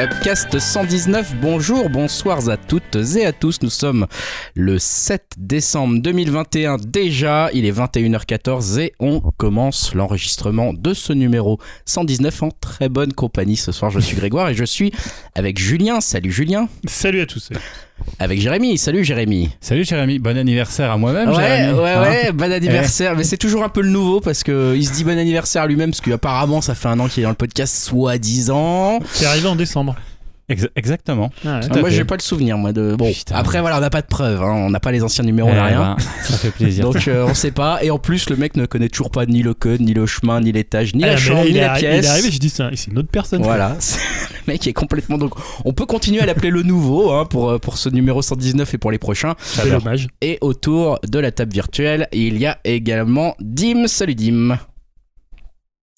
Upcast 119, bonjour, bonsoir à toutes et à tous. Nous sommes le 7 décembre 2021 déjà, il est 21h14 et on commence l'enregistrement de ce numéro 119 en très bonne compagnie. Ce soir, je suis Grégoire et je suis avec Julien. Salut Julien. Salut à tous. Avec Jérémy. Salut Jérémy. Salut Jérémy, bon anniversaire à moi-même. Ouais, Jérémy. ouais, Hein ouais, bon anniversaire. Mais c'est toujours un peu le nouveau parce que il se dit bon anniversaire à lui-même parce qu'apparemment ça fait un an qu'il est dans le podcast, soi-disant. C'est arrivé en décembre. Ex- exactement. Ah, ouais. À Moi j'ai pas le souvenir moi de. Bon, Putain. après voilà, on n'a pas de preuves, hein. on n'a pas les anciens numéros, on n'a Eh rien. ben, ça fait plaisir. Donc euh, on sait pas. Et en plus, le mec ne connaît toujours pas ni le code, ni le chemin, ni l'étage, ni Ah, la chambre, là, ni la pièce. il est arrivé, j'ai dit c'est une autre personne. Voilà, le mec est complètement donc on peut continuer à l'appeler le nouveau hein, pour euh, pour ce numéro 119 et pour les prochains C'est dommage. et autour de la table virtuelle il y a également Dim salut Dim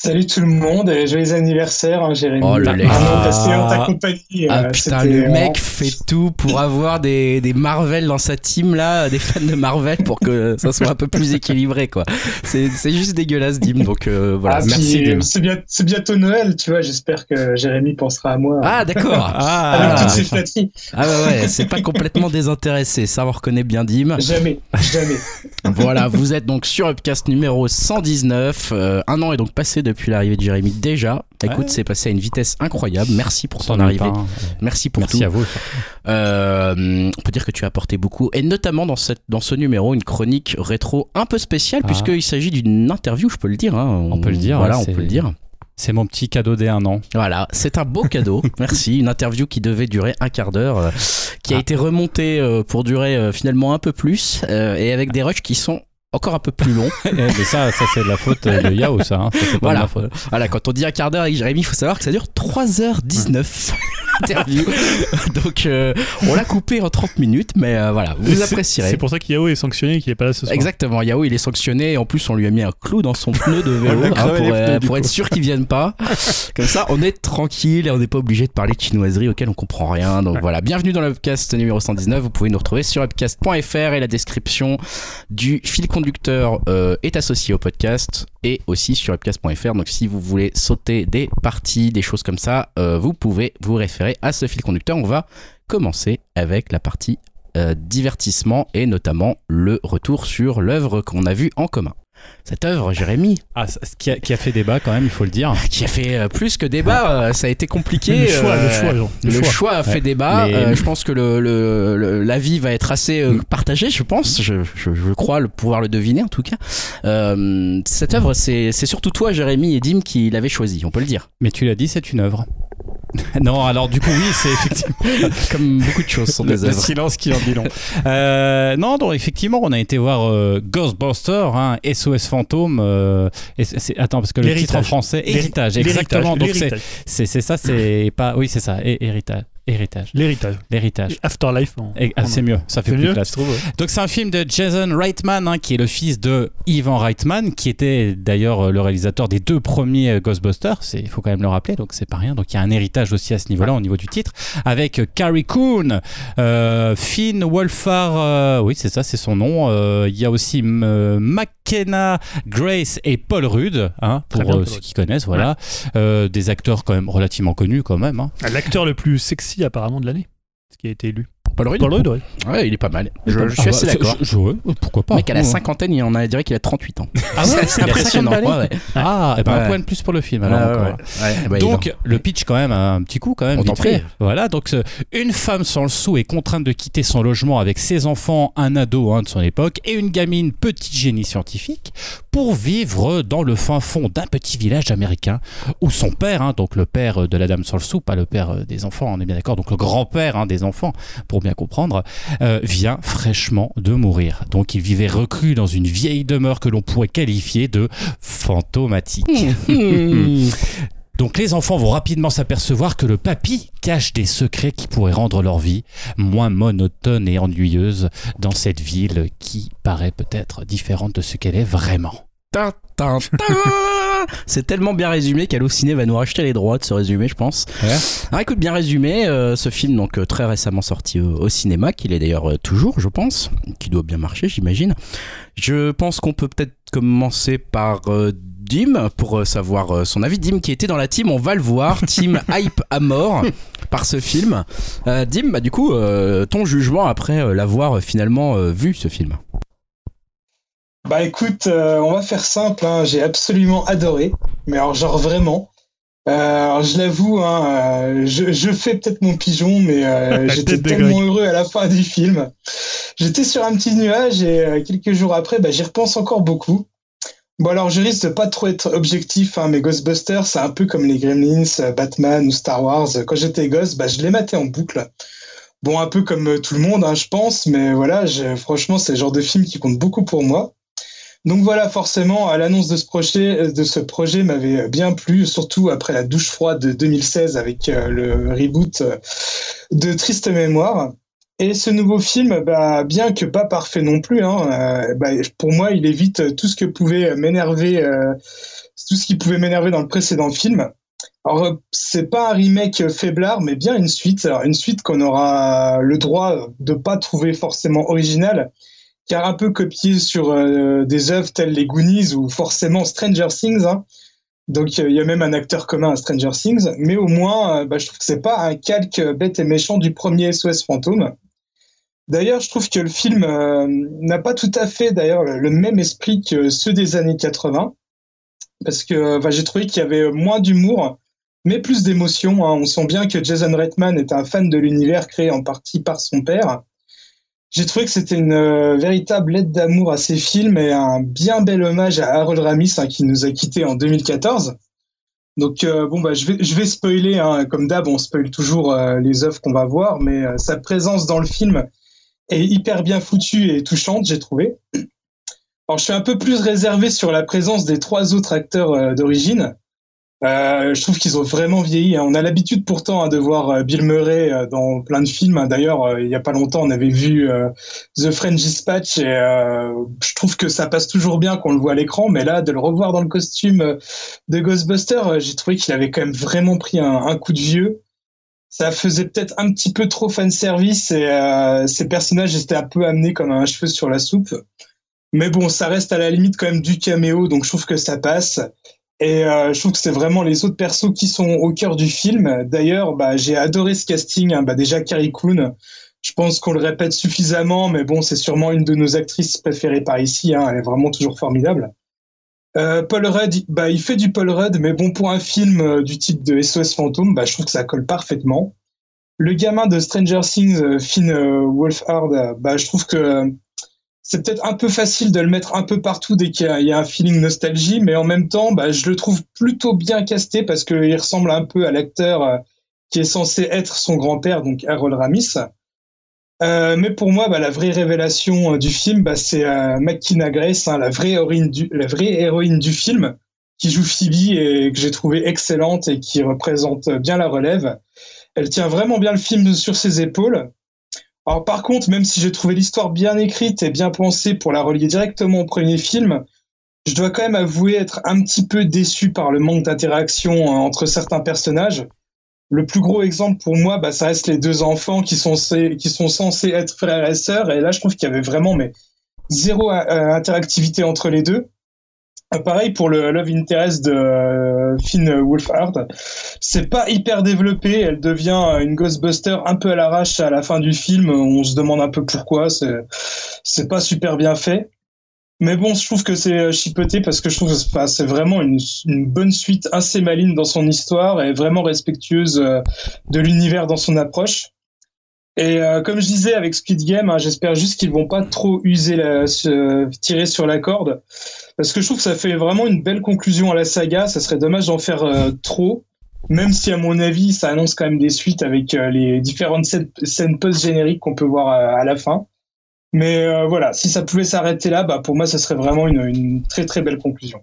Salut tout le monde et joyeux anniversaire, hein, Jérémy. Oh, le Ah. ta compagnie. ah euh, putain le vraiment- mec fait tout pour avoir des, des Marvel dans sa team là des fans de Marvel pour que ça soit un peu plus équilibré quoi c'est c'est juste dégueulasse Dim donc euh, voilà Ah, merci puis, Dim C'est bien- c'est bientôt Noël, tu vois. J'espère que Jérémy pensera à moi. ah d'accord avec Ah, toutes ses flatteries. Ah ouais, ouais, c'est pas complètement désintéressé, ça on reconnaît bien Dim. Jamais, jamais. Voilà, vous êtes donc sur Upcast numéro 119. Euh, un an est donc passé depuis l'arrivée de Jérémy déjà. Écoute, Ouais. c'est passé à une vitesse incroyable. Merci pour ton arrivée. pas un. Merci pour Merci tout. à vous. Euh, on peut dire que tu as apporté beaucoup, et notamment dans, cette, dans ce numéro, une chronique rétro un peu spéciale, Ah. puisqu'il s'agit d'une interview, je peux le dire. hein. On peut le dire, Voilà, ouais, on c'est- peut le dire. C'est mon petit cadeau des un an. Voilà, c'est un beau cadeau. Merci. Une interview qui devait durer un quart d'heure, euh, qui a Ah. été remontée euh, pour durer euh, finalement un peu plus, et avec des rushs qui sont encore un peu plus longs. Eh, mais ça, ça c'est de la faute euh, de Yao, ça. hein. Ça, c'est pas de Voilà. ma faute. Voilà, quand on dit un quart d'heure avec Jérémy, il faut savoir que ça dure 3h19 interview. Donc euh, on l'a coupé en 30 minutes, mais euh, voilà, vous C'est- apprécierez. C'est pour ça qu'Yao est sanctionné et qu'il est pas là ce soir. Exactement, Yao il est sanctionné et en plus on lui a mis un clou dans son pneu de vélo hein, pour, euh, pneus, du pour être sûr qu'il vienne pas. Comme ça on est tranquille et on n'est pas obligé de parler de chinoiseries auxquelles on comprend rien. Donc Ouais. voilà, bienvenue dans le podcast numéro 119. Vous pouvez nous retrouver sur upcast.fr et la description du fil conducteur euh, est associée au podcast et aussi sur upcast.fr. Donc si vous voulez sauter des parties, des choses comme ça, euh, vous pouvez vous référer à ce fil conducteur. On va commencer avec la partie euh, divertissement et notamment le retour sur l'œuvre qu'on a vue en commun. Cette œuvre, Jérémy, Ah, qui a, qui a fait débat quand même, il faut le dire. qui a fait euh, plus que débat, euh, ça a été compliqué. Le choix, euh, le choix, Jean. le choix, a fait Ouais. débat. Mais- je pense que le, le- le- l'avis va être assez Mm. partagé, je pense. Je, je- je crois le pouvoir le deviner en tout cas. Cette œuvre, c'est, c'est surtout toi, Jérémy et Dim, qui l'avez choisi, on peut le dire. Mais tu l'as dit, c'est une œuvre. non, alors du coup, oui, c'est effectivement. Comme beaucoup de choses sont le, des le œuvres. silence qui en dit long. Euh, non, donc effectivement, on a été voir euh, Ghostbusters, hein, SOS Fantôme. euh, et attends, parce que le titre en français, héritage, exactement. Donc c'est ça, c'est pas. Oui, c'est ça, hé- héritage, héritage, L'héritage. l'héritage. Afterlife. ah, c'est mieux, ça fait plus mieux, classe. ouais. Donc c'est un film de Jason Reitman, hein, qui est le fils de Ivan Reitman, qui était d'ailleurs euh, le réalisateur des deux premiers euh, Ghostbusters. Il faut quand même le rappeler, donc c'est pas rien. Donc il y a un héritage aussi à ce niveau-là, au niveau du titre, avec euh, Carrie Coon, euh, Finn Wolfhard, euh, oui c'est ça, c'est son nom. Euh, Il y a aussi euh, Grace et Paul Rudd, hein, pour bien, euh, Paul ceux Rudd. qui connaissent, voilà. Euh, des acteurs quand même relativement connus quand même. hein. L'acteur le plus sexy apparemment de l'année. Ce qui a été élu. Paul Rudd Paul Rudd, ouais. Ouais, il est pas mal. Je, je suis assez Ah bah, d'accord. je- je- ouais, pourquoi pas Le mec à la Ouais. cinquantaine, il en a dirait qu'il a 38 ans. Ah c'est ouais, a impressionnant. 50 balais Ouais, ouais. Ah, et ben Ouais. un point de plus pour le film. Alors, encore. Bah, Donc le pitch quand même un petit coup quand même. On t'en vite fait. prie. Voilà donc euh, une femme sans le sou est contrainte de quitter son logement avec ses enfants, un ado hein, de son époque et une gamine petit génie scientifique pour vivre dans le fin fond d'un petit village américain où son père, hein, donc le père de la dame sans le sou, pas le père euh, des enfants, on est bien d'accord, donc le grand-père hein, des enfants pour bien comprendre, euh, vient fraîchement de mourir. Donc il vivait reclus dans une vieille demeure que l'on pourrait qualifier de fantomatique. Hmm. Donc les enfants vont rapidement s'apercevoir que le papy cache des secrets qui pourraient rendre leur vie moins monotone et ennuyeuse dans cette ville qui paraît peut-être différente de ce qu'elle est vraiment. C'est tellement bien résumé qu'Allociné va nous racheter les droits de ce résumé, je pense. Ouais. Alors écoute, bien résumé, euh, ce film donc euh, très récemment sorti au, au cinéma, qu'il est d'ailleurs euh, toujours, je pense, qui doit bien marcher, j'imagine. Je pense qu'on peut peut-être commencer par Dim pour savoir son avis. Dim qui était dans la team, on va le voir, team hype à mort par ce film. Dim, bah, du coup, ton jugement après l'avoir finalement vu ce film. Bah écoute, euh, on va faire simple, hein. j'ai absolument adoré, mais alors genre vraiment. Euh, alors je l'avoue, hein, euh, je, je fais peut-être mon pigeon, mais euh, j'étais tellement Greg. heureux à la fin du film. J'étais sur un petit nuage et euh, quelques jours après, bah, j'y repense encore beaucoup. Bon alors je risque de pas trop être objectif, hein, mais Ghostbusters c'est un peu comme les Gremlins, Batman ou Star Wars. Quand j'étais gosse, bah, je les matais en boucle. Bon un peu comme tout le monde, hein, je pense, mais voilà, franchement c'est le genre de film qui compte beaucoup pour moi. Donc voilà, forcément, à l'annonce de ce projet, de ce projet m'avait bien plu, surtout après la douche froide de 2016 avec euh, le reboot euh, de Triste Mémoire. Et ce nouveau film, bah, bien que pas parfait non plus, hein, euh, bah, pour moi, il évite tout ce que pouvait m'énerver, euh, tout ce qui pouvait m'énerver dans le précédent film. Alors, euh, c'est pas un remake faiblard, mais bien une suite. Alors, une suite qu'on aura le droit de pas trouver forcément originale, un peu copié sur euh, des œuvres telles les Goonies ou forcément Stranger Things. hein. Donc il y a même un acteur commun à Stranger Things, mais au moins, euh, bah, je trouve que c'est pas un calque bête et méchant du premier SOS Fantôme. D'ailleurs, je trouve que le film euh, n'a pas tout à fait d'ailleurs le, le même esprit que ceux des années 80, parce que bah, j'ai trouvé qu'il y avait moins d'humour, mais plus d'émotion. hein. On sent bien que Jason Reitman est un fan de l'univers créé en partie par son père. J'ai trouvé que c'était une euh, véritable lettre d'amour à ces films et un bien bel hommage à Harold Ramis hein, qui nous a quittés en 2014. Donc euh, bon bah je vais je vais spoiler hein. comme d'hab on spoil toujours euh, les œuvres qu'on va voir mais sa présence dans le film est hyper bien foutue et touchante j'ai trouvé. Alors je suis un peu plus réservé sur la présence des trois autres acteurs d'origine. Euh, je trouve qu'ils ont vraiment vieilli. hein. On a l'habitude pourtant hein, de voir euh, Bill Murray euh, dans plein de films. hein. D'ailleurs, euh, il y a pas longtemps, on avait vu euh, The French Dispatch et euh, je trouve que ça passe toujours bien qu'on le voit à l'écran. Mais là, de le revoir dans le costume de Ghostbuster, j'ai trouvé qu'il avait quand même vraiment pris un, un coup de vieux. Ça faisait peut-être un petit peu trop fan service et ces personnages étaient un peu amenés comme un cheveu sur la soupe. Mais bon, ça reste à la limite quand même du caméo, donc je trouve que ça passe. Et euh, je trouve que c'est vraiment les autres persos qui sont au cœur du film. D'ailleurs, bah, j'ai adoré ce casting. hein. Bah, déjà, Carrie Coon, je pense qu'on le répète suffisamment, mais bon, c'est sûrement une de nos actrices préférées par ici. hein. Elle est vraiment toujours formidable. Euh, Paul Rudd, bah, il fait du Paul Rudd, mais bon, pour un film euh, du type de SOS Fantôme, bah, je trouve que ça colle parfaitement. Le gamin de Stranger Things, Finn Wolfhard, bah, je trouve que c'est peut-être un peu facile de le mettre un peu partout dès qu'il y a, un feeling nostalgie, mais en même temps, bah, je le trouve plutôt bien casté parce qu'il ressemble un peu à l'acteur euh, qui est censé être son grand-père, donc Harold Ramis. Euh, mais pour moi, bah, la vraie révélation euh, du film, bah, c'est euh, Grace, hein, la, vraie héroïne du, la vraie héroïne du film, qui joue Phoebe et que j'ai trouvé excellente et qui représente bien la relève. Elle tient vraiment bien le film sur ses épaules. Alors par contre, même si j'ai trouvé l'histoire bien écrite et bien pensée pour la relier directement au premier film, je dois quand même avouer être un petit peu déçu par le manque d'interaction euh, entre certains personnages. Le plus gros exemple pour moi, bah, ça reste les deux enfants qui sont, censés- qui sont censés être frères et sœurs. Et là, je trouve qu'il y avait vraiment mais, zéro euh, interactivité entre les deux. Euh, Pareil pour le Love Interest de euh, Finn Wolfhard. C'est pas hyper développé. Elle devient une Ghostbuster un peu à l'arrache à la fin du film. On se demande un peu pourquoi. C'est, pas super bien fait. Mais bon, je trouve que c'est euh, chipoté parce que je trouve que c'est vraiment une, une bonne suite assez maligne dans son histoire et vraiment respectueuse euh, de l'univers dans son approche. Et euh, comme je disais avec Squid Game, hein, j'espère juste qu'ils vont pas trop user la, tirer sur la corde parce que je trouve que ça fait vraiment une belle conclusion à la saga. Ça serait dommage d'en faire euh, trop, même si à mon avis ça annonce quand même des suites avec euh, les différentes scènes, scènes post-génériques qu'on peut voir à, à la fin. Mais euh, voilà, si ça pouvait s'arrêter là, bah pour moi ça serait vraiment une, une très très belle conclusion.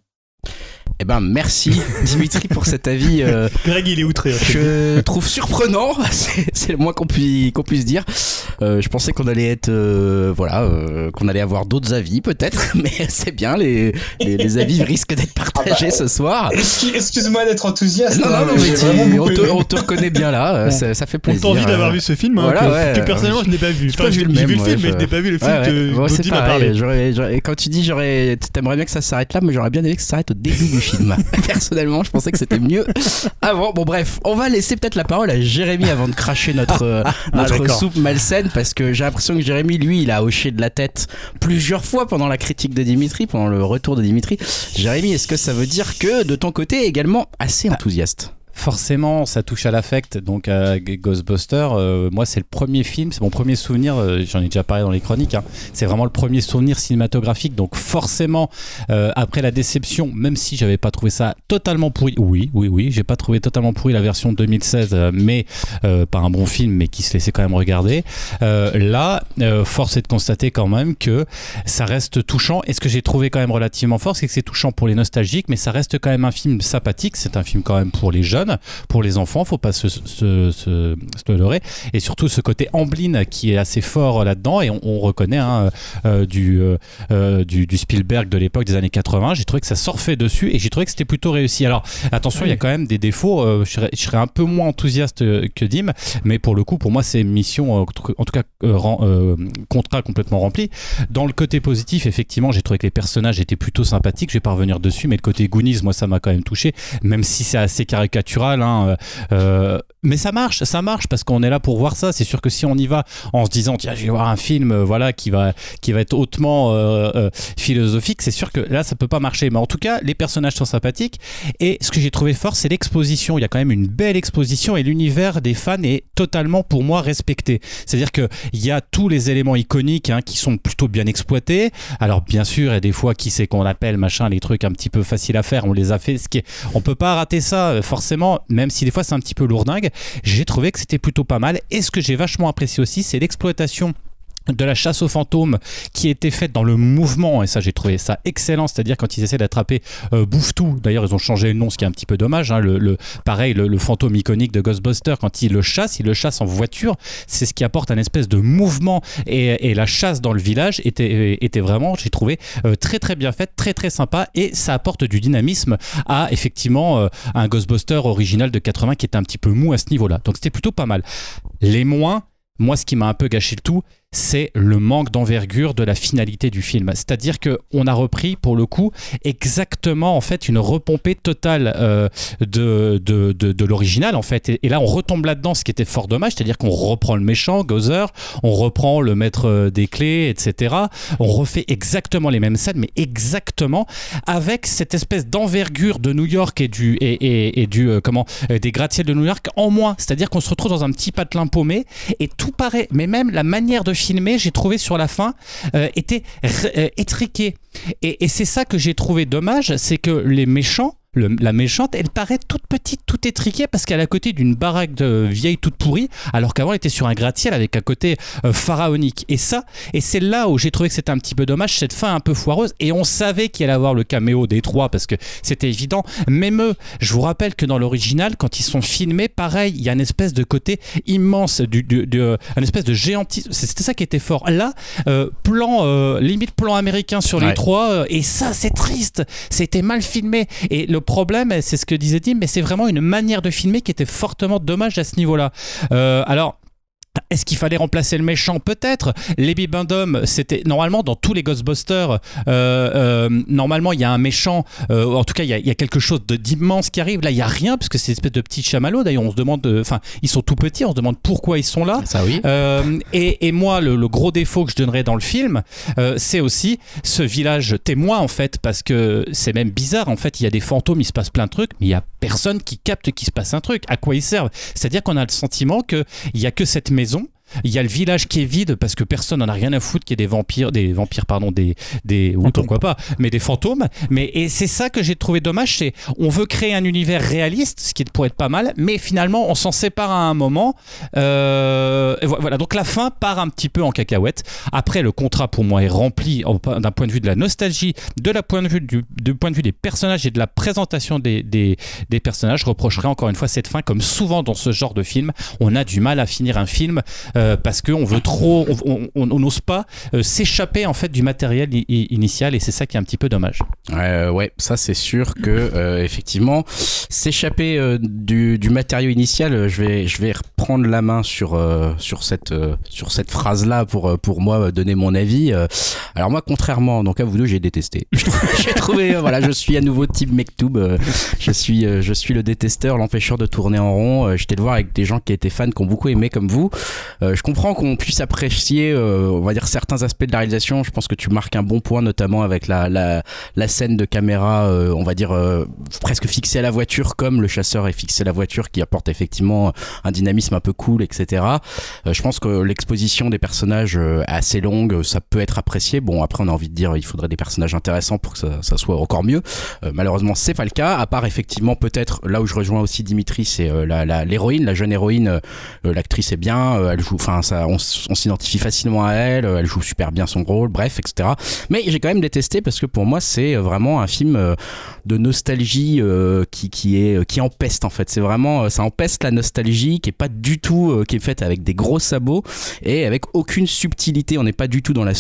Eh ben, merci Dimitri pour cet avis. euh, Greg, il est outré. je trouve surprenant, c'est le moins qu'on puisse, qu'on puisse dire. Euh, je pensais qu'on allait être, euh, voilà, euh, qu'on allait avoir d'autres avis peut-être, mais c'est bien, les, les, les avis risquent d'être partagés Ah bah, ce soir. Excuse- Excuse-moi d'être enthousiaste. Non, non, hein, non, mais tu- on, te, on te reconnaît bien là, Bon. ça, ça fait On plaisir. t'a envie d'avoir vu ce film, hein, voilà, que, ouais, que personnellement je n'ai pas vu. j'ai pas vu le J'ai vu le film, ouais, mais je- je n'ai pas vu le film Ouais, ouais. que Bon, dont c'est Dim a pareil, parlé. j'aurais- j'aurais- quand tu dis j'aurais, t'aimerais bien que ça s'arrête là, mais j'aurais bien aimé que ça s'arrête au début du film. Personnellement, je pensais que c'était mieux avant. Bon, bref, on va laisser peut-être la parole à Jérémy avant de cracher notre, euh, notre d'accord. soupe malsaine parce que j'ai l'impression que Jérémy, lui, il a hoché de la tête plusieurs fois pendant la critique de Dimitri, pendant le retour de Dimitri. Jérémy, est-ce que ça veut dire que de ton côté également assez enthousiaste? Forcément, ça touche à l'affect. Donc, euh, Ghostbusters, euh, moi, c'est le premier film, c'est mon premier souvenir. euh, J'en ai déjà parlé dans les chroniques. hein. c'est vraiment le premier souvenir cinématographique. Donc, forcément, euh, après la déception, même si j'avais pas trouvé ça totalement pourri, oui, oui, oui, j'ai pas trouvé totalement pourri la version de 2016, euh, mais pas un bon film, mais qui se laissait quand même regarder. Là, force est de constater quand même que ça reste touchant. Et ce que j'ai trouvé quand même relativement fort, c'est que c'est touchant pour les nostalgiques, mais ça reste quand même un film sympathique. C'est un film quand même pour les jeunes, pour les enfants. Faut pas se, se, se, se leurrer. Et surtout ce côté Amblin qui est assez fort là-dedans. Et on, on reconnaît hein, euh, du, euh, euh, du, du Spielberg de l'époque des années 80. J'ai trouvé que ça surfait dessus et j'ai trouvé que c'était plutôt réussi. Alors attention, il y a quand même des défauts. Euh, je, serais, je serais un peu moins enthousiaste euh, que Dim, mais pour le coup, pour moi, c'est mission, euh, en tout cas, euh, euh, contrat complètement rempli. Dans le côté positif, effectivement, j'ai trouvé que les personnages étaient plutôt sympathiques. Je vais pas revenir dessus, mais le côté Goonies, moi, ça m'a quand même touché, même si c'est assez caricatural. Hein, euh, euh, mais ça marche, ça marche parce qu'on est là pour voir ça. C'est sûr que si on y va en se disant tiens, je vais voir un film, euh, voilà, qui va qui va être hautement philosophique, c'est sûr que là, ça peut pas marcher. Mais en tout cas, les personnages sont sympathiques. Et ce que j'ai trouvé fort, c'est l'exposition. Il y a quand même une belle exposition et l'univers des fans est totalement pour moi respecté. C'est-à-dire que il y a tous les éléments iconiques hein, qui sont plutôt bien exploités. Alors bien sûr, il y a des fois qui c'est qu'on appelle machin les trucs un petit peu faciles à faire, on les a fait. Ce qui est, on peut pas rater ça euh, même si des fois c'est un petit peu lourdingue. J'ai trouvé que c'était plutôt pas mal. Et ce que j'ai vachement apprécié aussi, c'est l'exploitation de la chasse aux fantômes qui était faite dans le mouvement. Et ça j'ai trouvé ça excellent. C'est-à-dire quand ils essaient d'attraper euh, d'ailleurs ils ont changé le nom ce qui est un petit peu dommage hein, le, pareil le, fantôme iconique de Ghostbusters quand ils le chassent ils le chassent en voiture. C'est ce qui apporte un espèce de mouvement. Et, et la chasse dans le village était, était vraiment j'ai trouvé euh, très très bien faite très très sympa. Et ça apporte du dynamisme à effectivement euh, un Ghostbuster original de 80 qui était un petit peu mou à ce niveau là donc c'était plutôt pas mal. Les moins moi, ce qui m'a un peu gâché le tout, c'est le manque d'envergure de la finalité du film. C'est-à-dire que on a repris, pour le coup, exactement en fait une repompée totale euh, de, de, de, l'original en fait. Et, là, on retombe là-dedans, ce qui était fort dommage, c'est-à-dire qu'on reprend le méchant, Gozer, on reprend le maître euh, des clés, etc. On refait exactement les mêmes scènes, mais exactement avec cette espèce d'envergure de New York et du et, et, du euh, comment des gratte-ciel de New York en moins. C'est-à-dire qu'on se retrouve dans un petit patelin paumé et tout paraît, mais même la manière de filmer, j'ai trouvé sur la fin, euh, était euh, étriquée. Et, et c'est ça que j'ai trouvé dommage, c'est que les méchants, le- la méchante, elle paraît toute petite, toute étriquée parce qu'elle est à côté d'une baraque de vieille toute pourrie, alors qu'avant elle était sur un gratte-ciel avec un côté euh, pharaonique. Et ça, et c'est là où j'ai trouvé que c'était un petit peu dommage, cette fin un peu foireuse. Et on savait qu'il allait avoir le caméo des trois parce que c'était évident. Même eux, je vous rappelle que dans l'original, quand ils sont filmés, pareil, il y a une espèce de côté immense, du, du- du- euh, un espèce de géantisme. C'était ça qui était fort. Là, euh, plan, euh, limite plan américain sur les Ouais. trois, et ça, c'est triste. C'était mal filmé. Et le problème, c'est ce que disait Tim, mais c'est vraiment une manière de filmer qui était fortement dommage à ce niveau-là. Euh, alors. Est-ce qu'il fallait remplacer le méchant? Peut-être. Les Bibendum, c'était normalement dans tous les Ghostbusters. euh, euh, normalement, il y a un méchant. euh, en tout cas, il y a, il y a quelque chose d'immense qui arrive. Là, il y a rien puisque c'est une espèce de petit chamallow. D'ailleurs, on se demande. Enfin, ils sont tout petits. On se demande pourquoi ils sont là. Ça oui. Et, et moi, le, le gros défaut que je donnerais dans le film, c'est aussi ce village témoin en fait, parce que c'est même bizarre. En fait, il y a des fantômes, il se passe plein de trucs, mais il y a personne qui capte qu'il se passe un truc. À quoi ils servent? C'est-à-dire qu'on a le sentiment que il y a que cette maison. Il y a le village qui est vide parce que personne n'en a rien à foutre qu'il y ait des vampires, des vampires pardon, des des ou Fantômes. pourquoi pas, mais des fantômes. Mais et c'est ça que j'ai trouvé dommage, c'est on veut créer un univers réaliste, ce qui pourrait être pas mal, mais finalement on s'en sépare à un moment. Euh, voilà, donc la fin part un petit peu en cacahuète. Après, le contrat pour moi est rempli d'un point de vue de la nostalgie, de la point de vue du, du point de vue des personnages et de la présentation des, des, des personnages. Je reprocherai encore une fois cette fin, comme souvent dans ce genre de film, on a du mal à finir un film. euh, parce qu'on veut trop, on- n'ose pas euh, s'échapper en fait du matériel initial et c'est ça qui est un petit peu dommage. Euh, ouais, ça c'est sûr que euh, effectivement s'échapper euh, du, du matériau initial, euh, je vais je vais reprendre la main sur euh, sur cette euh, sur cette phrase là pour euh, pour moi euh, donner mon avis. Euh, alors moi contrairement donc à vous deux, j'ai détesté. j'ai trouvé euh, voilà, je suis à nouveau type Mektoub, euh, je suis euh, je suis le détesteur, l'empêcheur de tourner en rond. Euh, J'étais le voir avec des gens qui étaient fans qui ont beaucoup aimé comme vous. Euh, je comprends qu'on puisse apprécier euh, on va dire certains aspects de la réalisation, je pense que tu marques un bon point notamment avec la la la scène de caméra, euh, on va dire euh, presque fixée à la voiture, comme le chasseur est fixé à la voiture, qui apporte effectivement un dynamisme un peu cool, etc. Euh, je pense que l'exposition des personnages euh, est assez longue, ça peut être apprécié. Bon, après, on a envie de dire, il faudrait des personnages intéressants pour que ça, ça soit encore mieux. Euh, malheureusement, c'est pas le cas. À part effectivement, peut-être là où je rejoins aussi Dimitri, c'est euh, la la- l'héroïne, la, jeune héroïne. euh, euh, L'actrice est bien, euh, elle joue, enfin, ça, on, s'identifie facilement à elle, euh, elle joue super bien son rôle, bref, etc. Mais j'ai quand même détesté parce que pour moi c'est euh, vraiment un film euh, de nostalgie qui, qui est qui empeste en fait. C'est vraiment ça empeste la nostalgie qui est pas du tout qui est faite avec des gros sabots et avec aucune subtilité. On n'est pas du tout dans la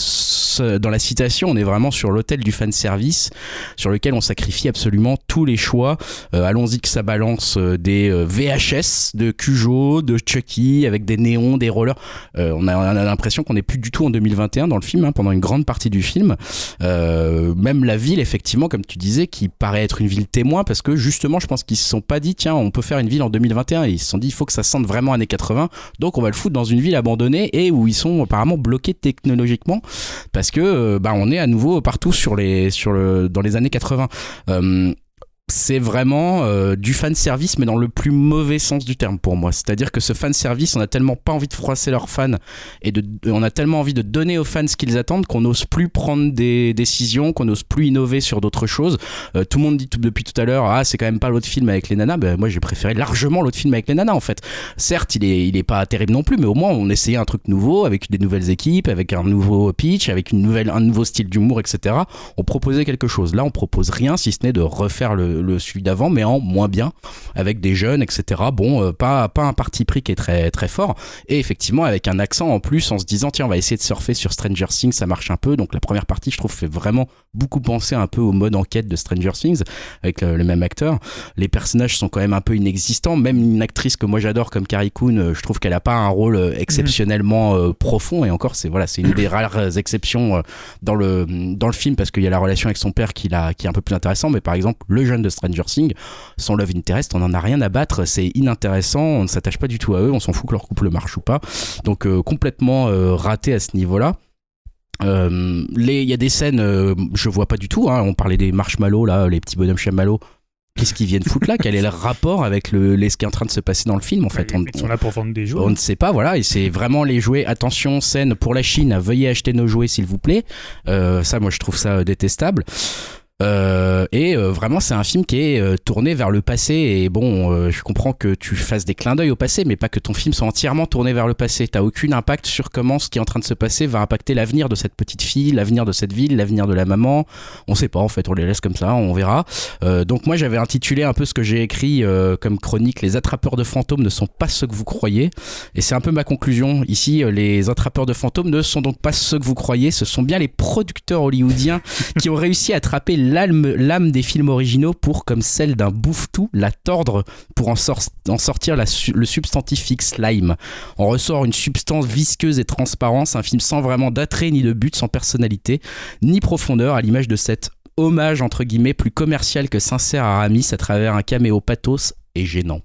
dans la citation. On est vraiment sur l'hôtel du fan service sur lequel on sacrifie absolument tous les choix. Allons-y que ça balance des VHS de Cujo, de Chucky avec des néons, des rollers. Euh, on a, on a l'impression qu'on n'est plus du tout en 2021 dans le film hein, pendant une grande partie du film. Euh, même la ville, effectivement, comme tu disais, qui paraît être une ville témoin, parce que justement, je pense qu'ils se sont pas dit, tiens, on peut faire une ville en 2021. Et ils se sont dit, il faut que ça sente vraiment années 80. Donc, on va le foutre dans une ville abandonnée et où ils sont apparemment bloqués technologiquement, parce que euh, bah, on est à nouveau partout sur les, dans les années 80. Euh, c'est vraiment euh, du fan service mais dans le plus mauvais sens du terme pour moi. C'est à dire que ce fan service on a tellement pas envie de froisser leurs fans et on a tellement envie de donner aux fans ce qu'ils attendent qu'on n'ose plus prendre des décisions qu'on n'ose plus innover sur d'autres choses. Euh, tout le monde dit depuis tout à l'heure ah c'est quand même pas l'autre film avec les nanas. Ben, moi j'ai préféré largement l'autre film avec les nanas en fait. Certes il est, il est pas terrible non plus mais au moins on essayait un truc nouveau avec des nouvelles équipes avec un nouveau pitch avec une nouvelle, un nouveau style d'humour etc on proposait quelque chose. Là on propose rien si ce n'est de refaire le, le celui d'avant mais en moins bien avec des jeunes etc bon euh, pas, pas un parti pris qui est très, très fort. Et effectivement avec un accent en plus en se disant tiens on va essayer de surfer sur Stranger Things ça marche un peu. Donc la première partie je trouve fait vraiment beaucoup penser un peu au mode enquête de Stranger Things avec le, le même acteur. Les personnages sont quand même un peu inexistants. Même une actrice que moi j'adore comme Carrie Coon euh, je trouve qu'elle a pas un rôle euh, exceptionnellement euh, profond. Et encore c'est voilà c'est une des rares exceptions dans le dans le film parce qu'il y a la relation avec son père qui, qui est un peu plus intéressant. Mais par exemple le jeune de Stranger Things son love interest on en a rien à battre c'est inintéressant on ne s'attache pas du tout à eux on s'en fout que leur couple marche ou pas donc euh, complètement euh, raté à ce niveau là euh, il y a des scènes je vois pas du tout hein, on parlait des marshmallows là les petits bonhommes chamallows qu'est-ce qu'ils viennent foutre là? Quel est le rapport avec le, les- ce qui est en train de se passer dans le film en fait? On, Ils sont là pour vendre des jouets. on ne sait pas, voilà, et c'est vraiment les jouets. Attention, scène pour la Chine, veuillez acheter nos jouets s'il vous plaît. Euh, ça, moi, je trouve ça détestable. Euh, et euh, vraiment, c'est un film qui est euh, tourné vers le passé. Et bon, euh, je comprends que tu fasses des clins d'œil au passé, mais pas que ton film soit entièrement tourné vers le passé. T'as aucun impact sur comment ce qui est en train de se passer va impacter l'avenir de cette petite fille, l'avenir de cette ville, l'avenir de la maman. On sait pas, en fait, on les laisse comme ça, on verra. Euh, donc moi, j'avais intitulé un peu ce que j'ai écrit euh, comme chronique Les attrapeurs de fantômes ne sont pas ceux que vous croyez. Et c'est un peu ma conclusion. Ici, les attrapeurs de fantômes ne sont donc pas ceux que vous croyez, ce sont bien les producteurs hollywoodiens qui ont réussi à attraper l'âme, des films originaux pour, comme celle d'un bouffe-tout, la tordre pour en, sor- en sortir la le substantif fixe slime. On ressort une substance visqueuse et transparence, un film sans vraiment d'attrait ni de but, sans personnalité, ni profondeur, à l'image de cet hommage entre guillemets plus commercial que sincère à Aramis à travers un caméo pathos et gênant.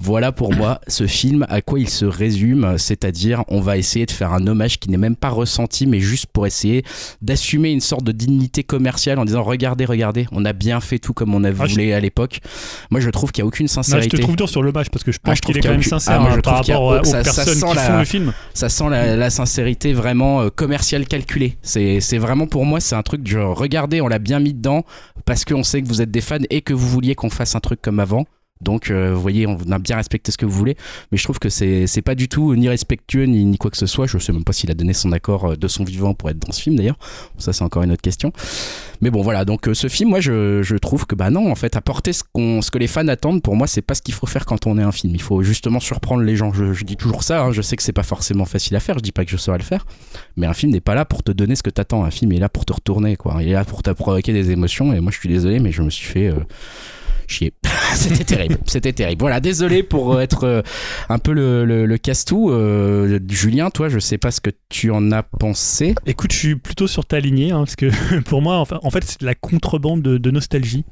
Voilà pour moi ce film à quoi il se résume, c'est-à-dire on va essayer de faire un hommage qui n'est même pas ressenti mais juste pour essayer d'assumer une sorte de dignité commerciale en disant regardez regardez, on a bien fait tout comme on a Ah, voulu à l'époque. Moi je trouve qu'il y a aucune Non, je sincérité. te trouve dur sur le match parce que je Ah, pense trouve qu'il est quand même aucune- sincère Ah, moi, je par a- rapport aux ça- ça personnes sent qui la- font le film. ça sent la, la sincérité vraiment euh, commerciale calculée. C'est vraiment pour moi, c'est un truc genre regardez, on l'a bien mis dedans parce qu'on sait que vous êtes des fans et que vous vouliez qu'on fasse un truc comme avant. Donc, euh, vous voyez, on a bien respecté ce que vous voulez, mais je trouve que c'est c'est pas du tout ni respectueux ni, ni quoi que ce soit. Je sais même pas s'il a donné son accord euh, de son vivant pour être dans ce film d'ailleurs. Ça, c'est encore une autre question. Mais bon, voilà. Donc, euh, ce film, moi, je, je trouve que, bah non, en fait, apporter ce, ce que les fans attendent, pour moi, c'est pas ce qu'il faut faire quand on est un film. Il faut justement surprendre les gens. Je, je dis toujours ça. hein. Je sais que c'est pas forcément facile à faire. Je dis pas que je saurais le faire. Mais un film n'est pas là pour te donner ce que t'attends. Un film est là pour te retourner, quoi. Il est là pour te provoquer des émotions. Et moi, je suis désolé, mais je me suis fait. euh, chier. C'était terrible. C'était terrible. Voilà, désolé pour euh, être euh, un peu le, le, le casse-tout. Euh, Julien, toi, je sais pas ce que tu en as pensé. Écoute, je suis plutôt sur ta lignée, hein, parce que pour moi, en fait, c'est de la contrebande de, de nostalgie.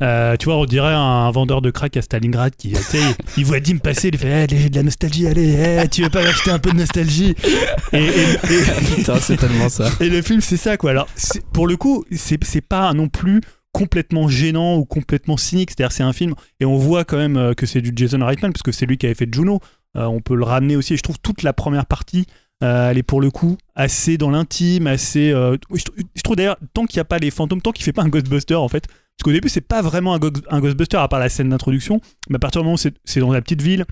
Euh, tu vois, on dirait un vendeur de crack à Stalingrad qui, tu sais, il voit Dim passer, il fait Eh, de la nostalgie, allez, eh, tu veux pas acheter un peu de nostalgie? Et, et- et- Putain, c'est tellement ça. et le film, c'est ça, quoi. Alors, pour le coup, c'est pas non plus complètement gênant ou complètement cynique. C'est-à-dire, c'est un film, et on voit quand même euh, que c'est du Jason Reitman, parce que c'est lui qui avait fait Juno. Euh, on peut le ramener aussi. Et je trouve toute la première partie, euh, elle est pour le coup assez dans l'intime, assez. je, trou- je trouve d'ailleurs, tant qu'il n'y a pas les fantômes, tant qu'il fait pas un Ghostbuster, en fait. Parce qu'au début, c'est pas vraiment un, un Ghostbuster à part la scène d'introduction, mais à partir du moment où c'est dans la petite ville,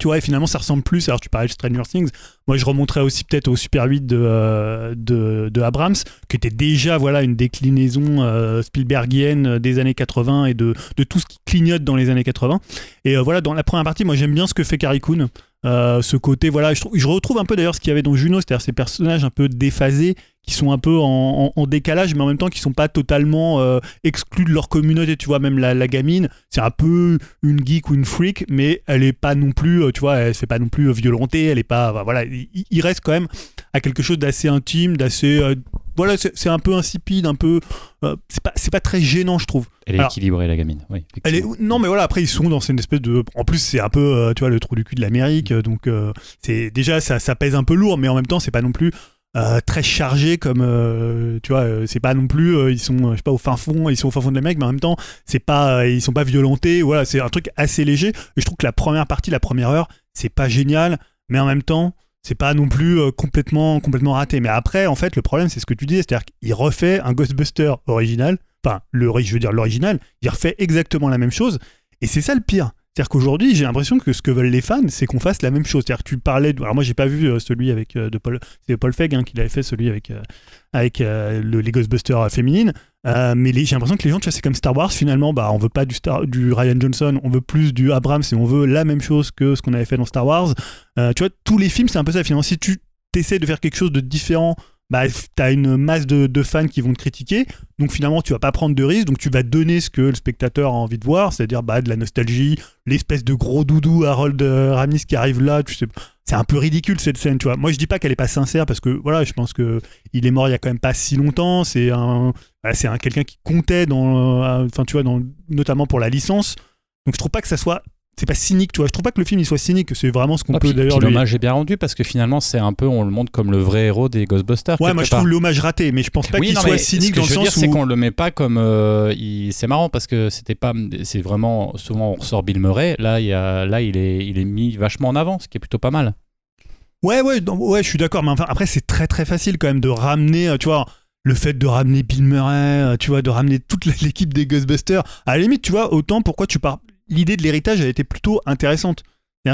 tu vois, et finalement, ça ressemble plus. Alors, tu parlais de Stranger Things. Moi, je remonterais aussi peut-être au Super 8 de, euh, de, de Abrams, qui était déjà voilà, une déclinaison euh, Spielbergienne des années 80 et de, de tout ce qui clignote dans les années 80. Et euh, voilà, dans la première partie, moi, j'aime bien ce que fait Carrie Coon. Euh, ce côté, voilà, je, je retrouve un peu d'ailleurs ce qu'il y avait dans Juno, c'est-à-dire ces personnages un peu déphasés, qui sont un peu en, en- en décalage, mais en même temps qui sont pas totalement euh, exclus de leur communauté. Tu vois, même la, la gamine, c'est un peu une geek ou une freak, mais elle est pas non plus, euh, tu vois, fait pas non plus euh, violenter, elle est pas, bah, voilà, il, il reste quand même à quelque chose d'assez intime, d'assez, euh, voilà, c'est c'est un peu insipide, un peu, euh, c'est pas, c'est pas très gênant, je trouve. Elle est Alors- équilibrée, la gamine. Oui, Elle est... Non, mais voilà, après, ils sont dans une espèce de. En plus, c'est un peu, tu vois, le trou du cul de l'Amérique. euh, Donc, c'est déjà, ça, ça pèse un peu lourd, mais en même temps, c'est pas non plus. Euh, très chargé comme euh, tu vois euh, c'est pas non plus ils sont je sais pas au fin fond ils sont au fin fond de l'Amérique mais en même temps c'est pas ils sont pas violentés voilà c'est un truc assez léger. Et je trouve que la première partie la première heure c'est pas génial mais en même temps c'est pas non plus complètement complètement raté. Mais après en fait le problème c'est ce que tu dis c'est-à-dire qu'il refait un Ghostbuster original enfin le je veux dire l'original il refait exactement la même chose et c'est ça le pire c'est-à-dire qu'aujourd'hui, j'ai l'impression que ce que veulent les fans, c'est qu'on fasse la même chose. C'est-à-dire que tu parlais. Alors, moi, j'ai pas vu euh, celui avec euh, de Paul. C'est Paul Feig hein, qui l'avait fait, celui avec, euh, avec le, les Ghostbusters féminines. Mais j'ai l'impression que les gens, tu vois, c'est comme Star Wars. Finalement, bah, on veut pas du, Star, du Ryan Johnson, on veut plus du Abrams et on veut la même chose que ce qu'on avait fait dans Star Wars. Tu vois, tous les films, c'est un peu ça. Finalement, si tu essaies de faire quelque chose de différent, bah, t'as une masse de, de fans qui vont te critiquer. Donc finalement, tu vas pas prendre de risques, donc tu vas donner ce que le spectateur a envie de voir, c'est-à-dire bah, de la nostalgie, l'espèce de gros doudou Harold euh, Ramis qui arrive là, tu sais, c'est un peu ridicule cette scène, tu vois. Moi, je dis pas qu'elle est pas sincère parce que voilà, je pense que il est mort il y a quand même pas si longtemps. C'est un, voilà, c'est un quelqu'un qui comptait dans, euh, enfin tu vois, dans, notamment pour la licence. Donc je trouve pas que ça soit, c'est pas cynique, tu vois. Je trouve pas que le film il soit cynique. C'est vraiment ce qu'on Ah, peut d'ailleurs. lui- l'hommage est bien rendu parce que finalement, c'est un peu, on le montre comme le vrai héros des Ghostbusters. Ouais, moi je part. trouve l'hommage raté, mais je pense pas oui, qu'il soit cynique dans le veux dire, sens c'est où. qu'on le met pas comme. euh, il- C'est marrant parce que c'était pas. C'est vraiment. Souvent, on ressort Bill Murray. Là, il, y a, là il, est, il est mis vachement en avant, ce qui est plutôt pas mal. Ouais, ouais, ouais, je suis d'accord, mais enfin, après, c'est très très facile quand même de ramener, euh, tu vois, le fait de ramener Bill Murray, euh, tu vois, de ramener toute l'équipe des Ghostbusters. À la limite, tu vois, autant pourquoi tu pars. L'idée de l'héritage, elle était plutôt intéressante.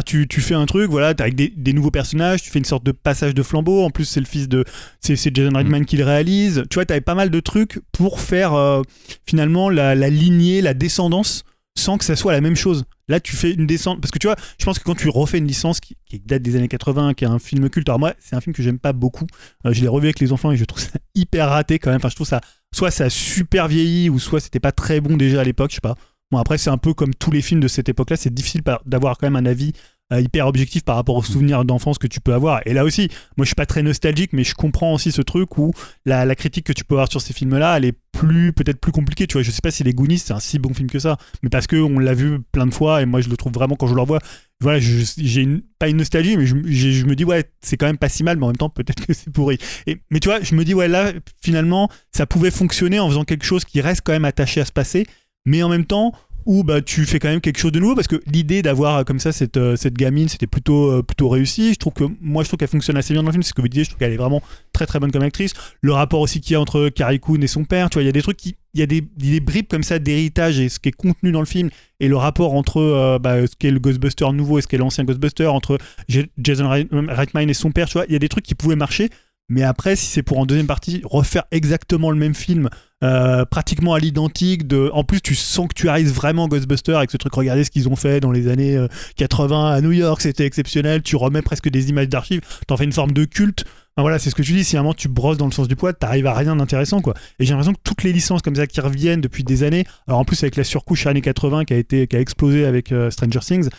Tu, tu fais un truc, voilà, t'as avec des, des nouveaux personnages, tu fais une sorte de passage de flambeau. En plus, c'est le fils de. C'est c'est Jason Reitman qui le réalise. Tu vois, t'avais pas mal de trucs pour faire euh, finalement la, la lignée, la descendance, sans que ça soit la même chose. Là, tu fais une descente. Parce que tu vois, je pense que quand tu refais une licence qui, qui date des années 80, qui est un film culte, alors moi, c'est un film que j'aime pas beaucoup. Euh, je l'ai revu avec les enfants et je trouve ça hyper raté quand même. Enfin, je trouve ça. Soit ça a super vieilli, ou soit c'était pas très bon déjà à l'époque, je sais pas. Bon, après, c'est un peu comme tous les films de cette époque-là, c'est difficile d'avoir quand même un avis euh, hyper objectif par rapport aux souvenirs d'enfance que tu peux avoir. Et là aussi, moi je suis pas très nostalgique, mais je comprends aussi ce truc où la, critique que tu peux avoir sur ces films-là, elle est plus peut-être plus compliquée. Tu vois, je sais pas si Les Goonies c'est un si bon film que ça, mais parce que on l'a vu plein de fois et moi je le trouve vraiment quand je le revois. Voilà, j'ai pas une nostalgie, mais je me dis ouais, c'est quand même pas si mal, mais en même temps peut-être que c'est pourri. Et, mais tu vois, je me dis ouais là finalement ça pouvait fonctionner en faisant quelque chose qui reste quand même attaché à ce passé, mais en même temps où bah, tu fais quand même quelque chose de nouveau parce que l'idée d'avoir euh, comme ça cette, euh, cette gamine c'était plutôt, euh, plutôt réussi. Je trouve que moi je trouve qu'elle fonctionne assez bien dans le film. C'est ce que vous disiez je trouve qu'elle est vraiment très très bonne comme actrice. Le rapport aussi qu'il y a entre Carrie Coon et son père tu vois il y a des trucs qui il y a des, des bribes comme ça d'héritage et ce qui est contenu dans le film et le rapport entre bah, ce qu'est le Ghostbuster nouveau et ce qu'est l'ancien Ghostbuster entre Jason Reit- Reitman et son père tu vois. Il y a des trucs qui pouvaient marcher. Mais après, si c'est pour en deuxième partie refaire exactement le même film euh, pratiquement à l'identique. De... En plus, tu sens que tu arrives vraiment Ghostbusters avec ce truc. Regardez ce qu'ils ont fait dans les années euh, 80 à New York, c'était exceptionnel. Tu remets presque des images d'archives, t'en fais une forme de culte. Voilà, c'est ce que tu dis. Si un moment tu brosses dans le sens du poids, t'arrives à rien d'intéressant, quoi. Et j'ai l'impression que toutes les licences comme ça qui reviennent depuis des années, alors en plus avec la surcouche années 80 qui a été, qui a explosé avec euh, Stranger Things,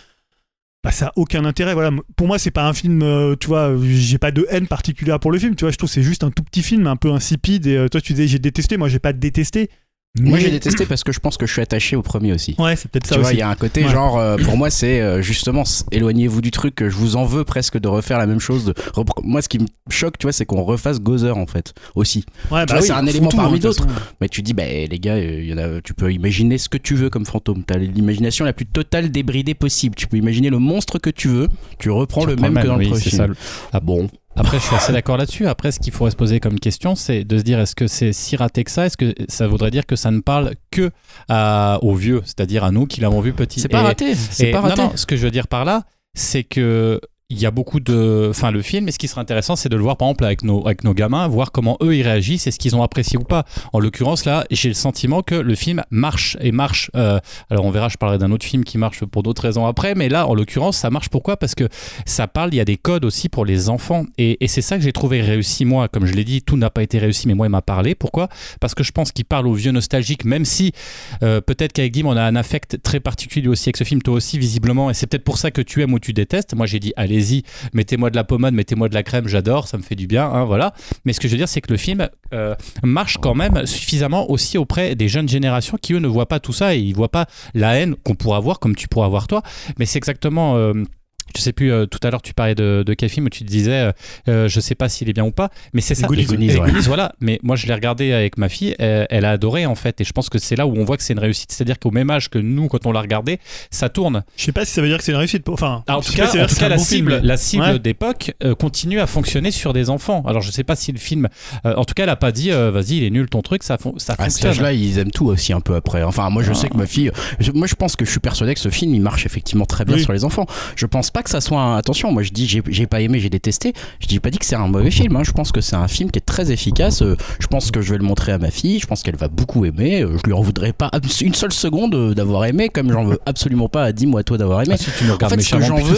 bah, ça a aucun intérêt. Voilà, pour moi, c'est pas un film, euh, tu vois, j'ai pas de haine particulière pour le film, tu vois, je trouve c'est juste un tout petit film, un peu insipide. Et euh, toi, tu disais j'ai détesté, moi j'ai pas détesté. Moi j'ai détesté parce que je pense que je suis attaché au premier aussi. Ouais, c'est peut-être ça tu vois, il y a un côté Ouais. genre, euh, pour moi, c'est euh, justement, éloignez-vous du truc, je vous en veux presque de refaire la même chose. De repre- Moi, ce qui me choque, tu vois, c'est qu'on refasse Gozer en fait, aussi. Ouais, tu vois, c'est un élément tout, parmi hein, toute d'autres. Mais tu dis, bah les gars, euh, il y en a, tu peux imaginer ce que tu veux comme fantôme. T'as l'imagination la plus totale débridée possible. Tu peux imaginer le monstre que tu veux. Tu reprends Tu le reprends même que dans le oui, premier Ah bon? Après, je suis assez d'accord là-dessus. Après, ce qu'il faudrait se poser comme question, c'est de se dire est-ce que c'est si raté que ça? Est-ce que ça voudrait dire que ça ne parle que à- aux vieux, c'est-à-dire à nous qui l'avons vu petit? C'est pas raté. C'est pas raté. Non, non, ce que je veux dire par là, c'est que il y a beaucoup de. Enfin, le film, et ce qui serait intéressant, c'est de le voir, par exemple, avec nos, avec nos gamins, voir comment eux ils réagissent et ce qu'ils ont apprécié ou pas. En l'occurrence, là, j'ai le sentiment que le film marche et marche. euh, alors, on verra, je parlerai d'un autre film qui marche pour d'autres raisons après, mais là, en l'occurrence, ça marche pourquoi? Parce que ça parle, il y a des codes aussi pour les enfants. Et, c'est ça que j'ai trouvé réussi, moi. Comme je l'ai dit, tout n'a pas été réussi, mais moi, il m'a parlé. Pourquoi? Parce que je pense qu'il parle aux vieux nostalgiques, même si euh, peut-être qu'avec Dim, on a un affect très particulier aussi avec ce film, toi aussi, visiblement. Et c'est peut-être pour ça que tu aimes ou tu détestes. Moi, j'ai dit, mettez-moi de la pommade, mettez-moi de la crème, j'adore, ça me fait du bien, hein, voilà. Mais ce que je veux dire, c'est que le film euh, marche quand même suffisamment aussi auprès des jeunes générations qui, eux, ne voient pas tout ça et ils voient pas la haine qu'on pourrait avoir, comme tu pourrais avoir toi. Mais c'est exactement. euh, je sais plus, euh, tout à l'heure tu parlais de, de quel film où tu te disais, euh, euh, je sais pas s'il est bien ou pas, mais c'est ça. Goonies, ouais. Voilà. Mais moi je l'ai regardé avec ma fille, elle a adoré en fait, et je pense que c'est là où on voit que c'est une réussite. C'est-à-dire qu'au même âge que nous, quand on l'a regardé, ça tourne. Je sais pas si ça veut dire que c'est une réussite. Enfin, Ah, en tout cas, si en tout la bon cible, film. la cible Ouais. d'époque euh, continue à fonctionner sur des enfants. Alors je sais pas si le film, euh, en tout cas, elle a pas dit, euh, vas-y, il est nul ton truc, ça, fon- ça À cet fonctionne. âge-là, ils aiment tout aussi un peu après. Enfin, moi, je Ah. sais que ma fille. je- moi, je pense que je suis persuadé que ce film, il marche effectivement très bien Oui. sur les enfants. Je pense pas que ça soit. un- Attention, moi, je dis, j'ai pas aimé, j'ai détesté. Je dis pas dit que c'est un mauvais film. hein. Je pense que c'est un film qui est très efficace. Euh, Je pense que je vais le montrer à ma fille. Je pense qu'elle va beaucoup aimer. Euh, Je lui en voudrais pas une seule seconde euh, d'avoir aimé, comme j'en veux absolument pas à 10 mois toi d'avoir aimé. Ah, si tu nous regardes En fait, ce que j'en veux-.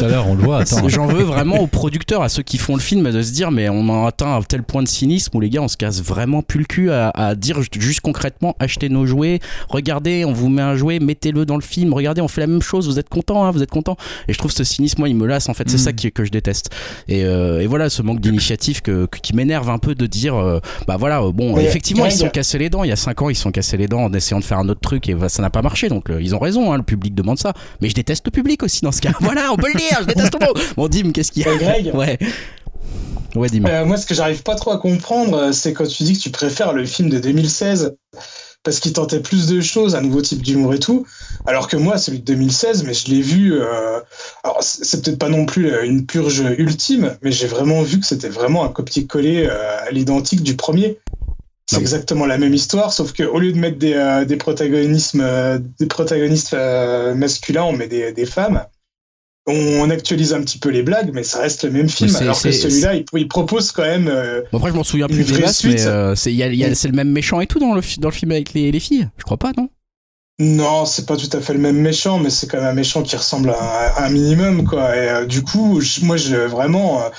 J'en veux vraiment aux producteurs, à ceux qui font le film, de se dire mais on en a atteint un tel point de cynisme où les gars on se casse vraiment plus le cul à, à dire ju- juste concrètement achetez nos jouets, regardez on vous met un jouet, mettez-le dans le film, regardez on fait la même chose, vous êtes content, hein, vous êtes content. Et je trouve ce cynisme il me lasse en fait, c'est Mm. ça qui, que je déteste. Et, euh, et voilà ce manque d'initiative que, que- qui m'énerve un peu de dire euh, bah voilà euh, bon Ouais, effectivement ils se sont cassés les dents, il y a 5 ans ils se sont cassés les dents en essayant de faire un autre truc et bah, ça n'a pas marché donc ils ont raison, hein, le public demande ça. Mais je déteste le public aussi dans ce cas. voilà on peut le dire, je déteste tout le monde. Bon Dim qu'est-ce qu'il y a? Greg, Ouais. Ouais, dis-moi. euh, moi, ce que j'arrive pas trop à comprendre, c'est quand tu dis que tu préfères le film de 2016 parce qu'il tentait plus de choses, un nouveau type d'humour et tout, alors que moi, celui de 2016, mais je l'ai vu. euh, alors, c'est peut-être pas non plus euh, une purge ultime, mais j'ai vraiment vu que c'était vraiment un copier-coller euh, à l'identique du premier. C'est exactement la même histoire, sauf que au lieu de mettre des, euh, des protagonismes, des protagonistes masculins, on met des, des femmes. On actualise un petit peu les blagues, mais ça reste le même film. Alors que celui-là, il, il propose quand même. euh, Bon, après, je m'en souviens plus des masses, suite. mais euh, c'est Mm. c'est le même méchant et tout dans le, fi- dans le film avec les, les filles. Je crois pas, non? Non, c'est pas tout à fait le même méchant, mais c'est quand même un méchant qui ressemble à, un- à un minimum, quoi. Et euh, du coup, je- moi, je vraiment. euh,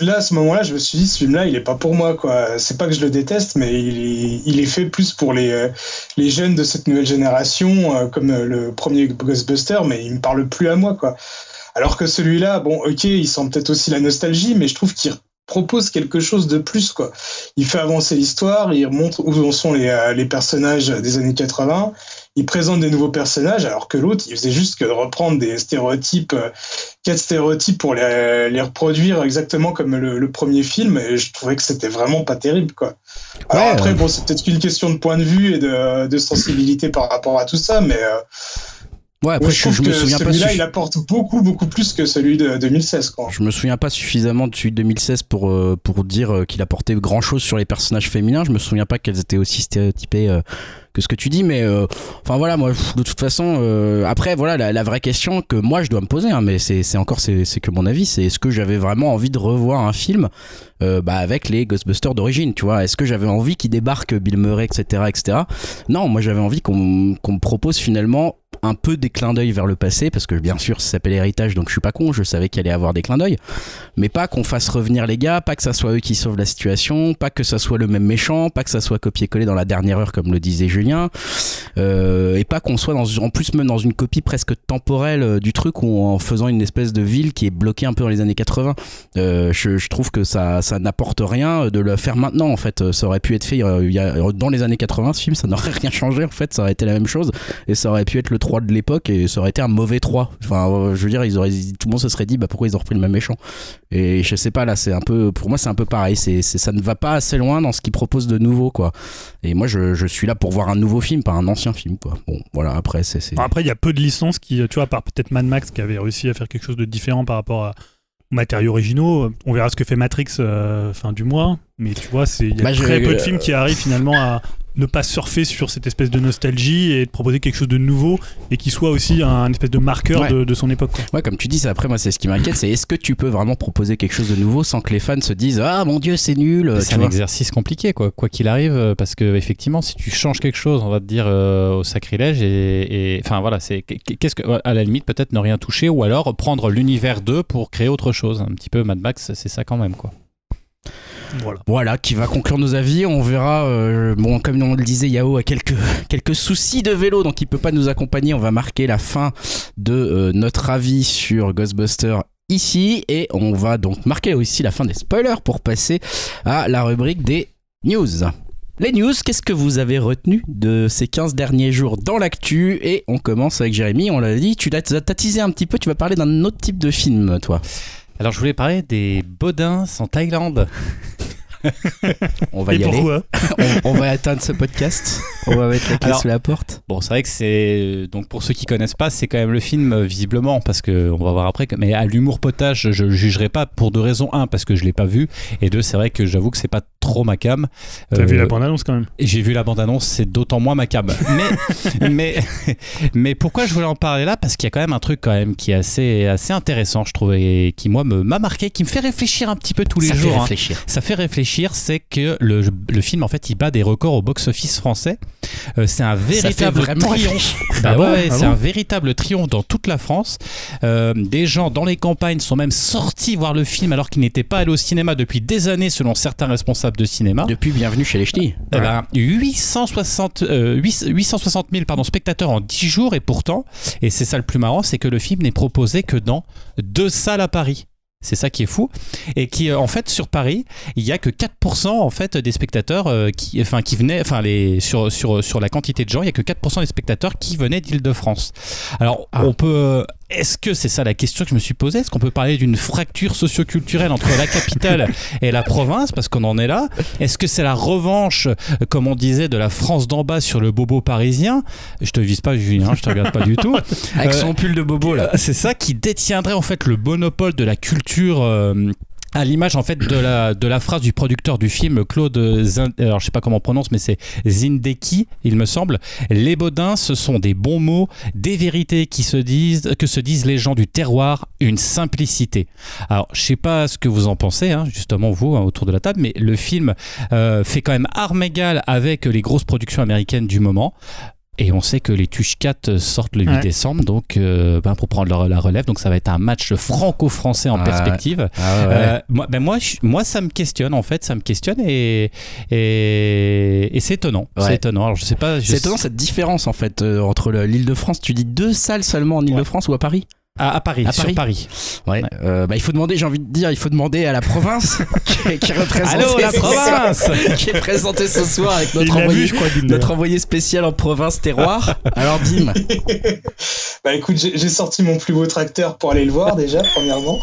là, à ce moment-là, je me suis dit, ce film-là, il est pas pour moi, quoi. C'est pas que je le déteste, mais il est, il est fait plus pour les, euh, les jeunes de cette nouvelle génération, comme le premier Ghostbuster, mais il me parle plus à moi, quoi. Alors que celui-là, bon, ok, il sent peut-être aussi la nostalgie, mais je trouve qu'il propose quelque chose de plus, quoi. Il fait avancer l'histoire, il montre où en sont les, euh, les personnages des années 80, il présente des nouveaux personnages, alors que l'autre, il faisait juste que de reprendre des stéréotypes, euh, quatre stéréotypes pour les, les reproduire exactement comme le, le premier film, et je trouvais que c'était vraiment pas terrible, quoi. Alors Ouais, après, euh. bon, c'est peut-être qu'une question de point de vue et de, de sensibilité par rapport à tout ça, mais euh, Ouais, après, je, je me souviens pas. celui-là, il apporte beaucoup, beaucoup plus que celui de 2016, quoi. Je me souviens pas suffisamment de celui de 2016 pour, euh, pour dire euh, qu'il apportait grand chose sur les personnages féminins. Je me souviens pas qu'elles étaient aussi stéréotypées euh, que ce que tu dis, mais euh, enfin voilà, moi de toute façon, euh, après voilà la, la vraie question que moi je dois me poser, hein, mais c'est c'est encore c'est c'est que mon avis, c'est est-ce que j'avais vraiment envie de revoir un film euh, bah, avec les Ghostbusters d'origine, tu vois? Est-ce que j'avais envie qu'ils débarquent Bill Murray, etc., etc. Non, moi j'avais envie qu'on qu'on me propose finalement un peu des clins d'œil vers le passé parce que bien sûr ça s'appelle héritage donc je suis pas con je savais qu'il allait avoir des clins d'œil. Mais pas qu'on fasse revenir les gars pas que ça soit eux qui sauvent la situation pas que ça soit le même méchant pas que ça soit copié-collé dans la dernière heure comme le disait Julien. Euh, et pas qu'on soit dans en plus même dans une copie presque temporelle euh, du truc ou en faisant une espèce de ville qui est bloquée un peu dans les années 80 euh, je, trouve que ça ça n'apporte rien de le faire maintenant en fait. Ça aurait pu être fait il y a, dans les années 80 ce film ça n'aurait rien changé en fait. Ça aurait été la même chose et ça aurait pu être le 3 de l'époque et ça aurait été un mauvais 3 enfin euh, je veux dire ils auraient tout le monde se serait dit bah pourquoi ils ont repris le même méchant? Et je sais pas là c'est un peu pour moi c'est un peu pareil. C'est ça ne va pas assez loin dans ce qu'ils proposent de nouveau quoi. Et moi je, je suis là pour voir un nouveau film pas un ancien film quoi. Bon voilà après c'est Après, il y a peu de licences qui, tu vois, à part peut-être Mad Max qui avait réussi à faire quelque chose de différent par rapport à- aux matériaux originaux. On verra ce que fait Matrix euh, fin du mois, mais tu vois, c'est il y a Bah, très peu de films qui arrivent finalement à ne pas surfer sur cette espèce de nostalgie et de proposer quelque chose de nouveau et qui soit aussi un espèce de marqueur Ouais. de, de son époque. quoi. Ouais, comme tu dis, c'est après moi c'est ce qui m'inquiète, c'est est-ce que tu peux vraiment proposer quelque chose de nouveau sans que les fans se disent ah mon dieu c'est nul. C'est un vois. exercice compliqué, quoi, quoi qu'il arrive, euh, parce que effectivement, si tu changes quelque chose, on va te dire euh, au sacrilège, et, et- enfin voilà, c'est qu'est-ce que, à la limite, peut-être ne rien toucher, ou alors prendre l'univers 2 pour créer autre chose. Un petit peu Mad Max, c'est ça quand même, quoi. Voilà. Qui va conclure nos avis. On verra. euh, bon, comme on le disait, Yao a quelques quelques soucis de vélo, donc il peut pas nous accompagner. On va marquer la fin de euh, notre avis sur Ghostbusters ici, et on va donc marquer aussi la fin des spoilers pour passer à la rubrique des news. Les news, qu'est-ce que vous avez retenu de ces 15 derniers jours dans l'actu? Et on commence avec Jérémy, on l'a dit, tu l'as teasé un petit peu, tu vas parler d'un autre type de film, toi. Alors, je voulais parler des Bodins en Thaïlande. On va et y aller. on, on va atteindre ce podcast. On va mettre la clé Alors- sous la porte. Bon, c'est vrai que c'est donc pour ceux qui connaissent pas, c'est quand même le film euh, visiblement parce que on va voir après. Mais à l'humour potage, je le jugerai pas pour deux raisons. Un, parce que je l'ai pas vu, et deux, c'est vrai que j'avoue que c'est pas trop ma cam. T'as Euh, vu la bande-annonce quand même? Et J'ai vu la bande-annonce, c'est d'autant moins ma cam. Mais, mais, mais pourquoi je voulais en parler là? Parce qu'il y a quand même un truc quand même qui est assez, assez intéressant, je trouve, et qui moi me- m'a marqué, qui me fait réfléchir un petit peu tous les Ça fait jours. hein. réfléchir. Ça fait réfléchir, c'est que le, le film en fait il bat des records au box-office français. Euh, c'est un véritable triomphe. Bah Ah ouais, Ah c'est bon un véritable triomphe dans toute la France. Euh, des gens dans les campagnes sont même sortis voir le film alors qu'ils n'étaient pas allés au cinéma depuis des années selon certains responsables de cinéma. Depuis Bienvenue chez les Ch'tis. Eh ben, 860, euh, 8 860 000 pardon, spectateurs en 10 jours et pourtant, et c'est ça le plus marrant, c'est que le film n'est proposé que dans deux salles à Paris. C'est ça qui est fou. Et qui, euh, en fait, sur Paris, il y a que 4% en fait des spectateurs euh, qui, enfin, qui venaient, enfin, les, sur, sur, sur la quantité de gens, il y a que 4% des spectateurs qui venaient d'Île-de-France. Alors, Ah. on peut. Est-ce que c'est ça la question que je me suis posée? Est-ce qu'on peut parler d'une fracture socioculturelle entre la capitale et la province? Parce qu'on en est là. Est-ce que c'est la revanche, euh, comme on disait, de la France d'en bas sur le bobo parisien? Je te vise pas, Julien, je te regarde pas du tout. Avec Euh, son pull de bobo là. C'est ça qui détiendrait en fait le monopole de la culture. euh, à l'image en fait de la, de la phrase du producteur du film Claude Zin- alors je sais pas comment on prononce mais c'est Zindeki il me semble. Les Baudins ce sont des bons mots des vérités qui se disent que se disent les gens du terroir une simplicité. Alors je sais pas ce que vous en pensez hein, justement vous hein, autour de la table mais le film euh, fait quand même arme égale avec les grosses productions américaines du moment et on sait que les Tuches 4 sortent le 8 Ouais. décembre, donc euh, ben, pour prendre la, la relève, donc ça va être un match franco-français en perspective. Ah ouais. Euh, moi, ben moi, je- moi, ça me questionne en fait, ça me questionne et et, et c'est étonnant. Ouais. C'est étonnant. Alors je sais pas. je- C'est étonnant cette différence en fait euh, entre le- l'Île-de-France. Tu dis deux salles seulement en Île-de-France ou à Paris? À, à Paris, À sur Paris. Paris. Ouais. Euh, bah, il faut demander, j'ai envie de dire, il faut demander à la province qui, est- qui est représentée. Allô la ce- province qui est présentée ce soir avec notre envoyé, vu, je crois, Dim, notre envoyé spécial en province terroir. Alors Dim, Bah écoute, j'ai sorti mon plus beau tracteur pour aller le voir déjà, premièrement.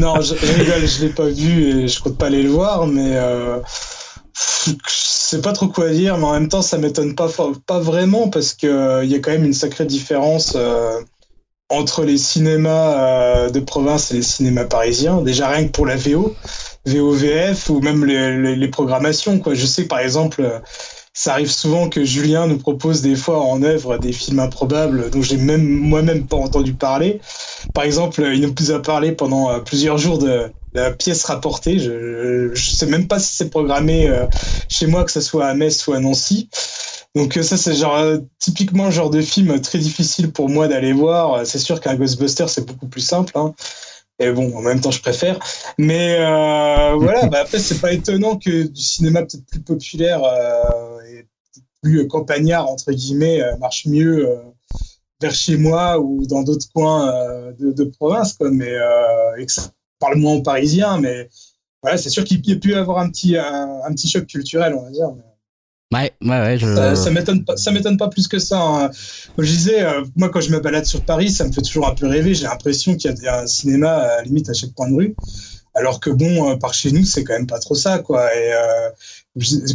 non, je, je rigole, je l'ai pas vu et je compte pas aller le voir, mais euh, sais pas trop quoi dire, mais en même temps, ça m'étonne pas, pas vraiment parce que il y a quand même une sacrée différence entre les cinémas de province et les cinémas parisiens. Déjà rien que pour la VO, VOVF ou même les, les programmations. Quoi. Je sais par exemple ça arrive souvent que Julien nous propose des fois en œuvre des films improbables dont j'ai même moi-même pas entendu parler. Par exemple, il nous a parlé pendant euh, plusieurs jours de la pièce rapportée. Je, je sais même pas si c'est programmé euh, chez moi, que ce soit à Metz ou à Nancy. Donc euh, ça, c'est genre typiquement le genre de film très difficile pour moi d'aller voir. C'est sûr qu'un Ghostbuster, c'est beaucoup plus simple. Hein. Et bon, en même temps, je préfère. Mais euh, voilà, bah après, c'est pas étonnant que du cinéma peut-être plus populaire euh, plus campagnard, entre guillemets, euh, marche mieux euh, vers chez moi ou dans d'autres coins euh, de, de, province, quoi. Mais, et que ça parle moins aux Parisiens. Mais voilà, c'est sûr qu'il y a pu avoir un petit, un, un, petit choc culturel, on va dire. Mais... Ouais, ouais, ouais. Je... Ça, ça m'étonne pas, ça m'étonne pas plus que ça. Hein. Comme je disais, euh, moi quand je me balade sur Paris, ça me fait toujours un peu rêver. J'ai l'impression qu'il y a un cinéma à limite à chaque point de rue, alors que bon, euh, par chez nous, c'est quand même pas trop ça, quoi. Et euh,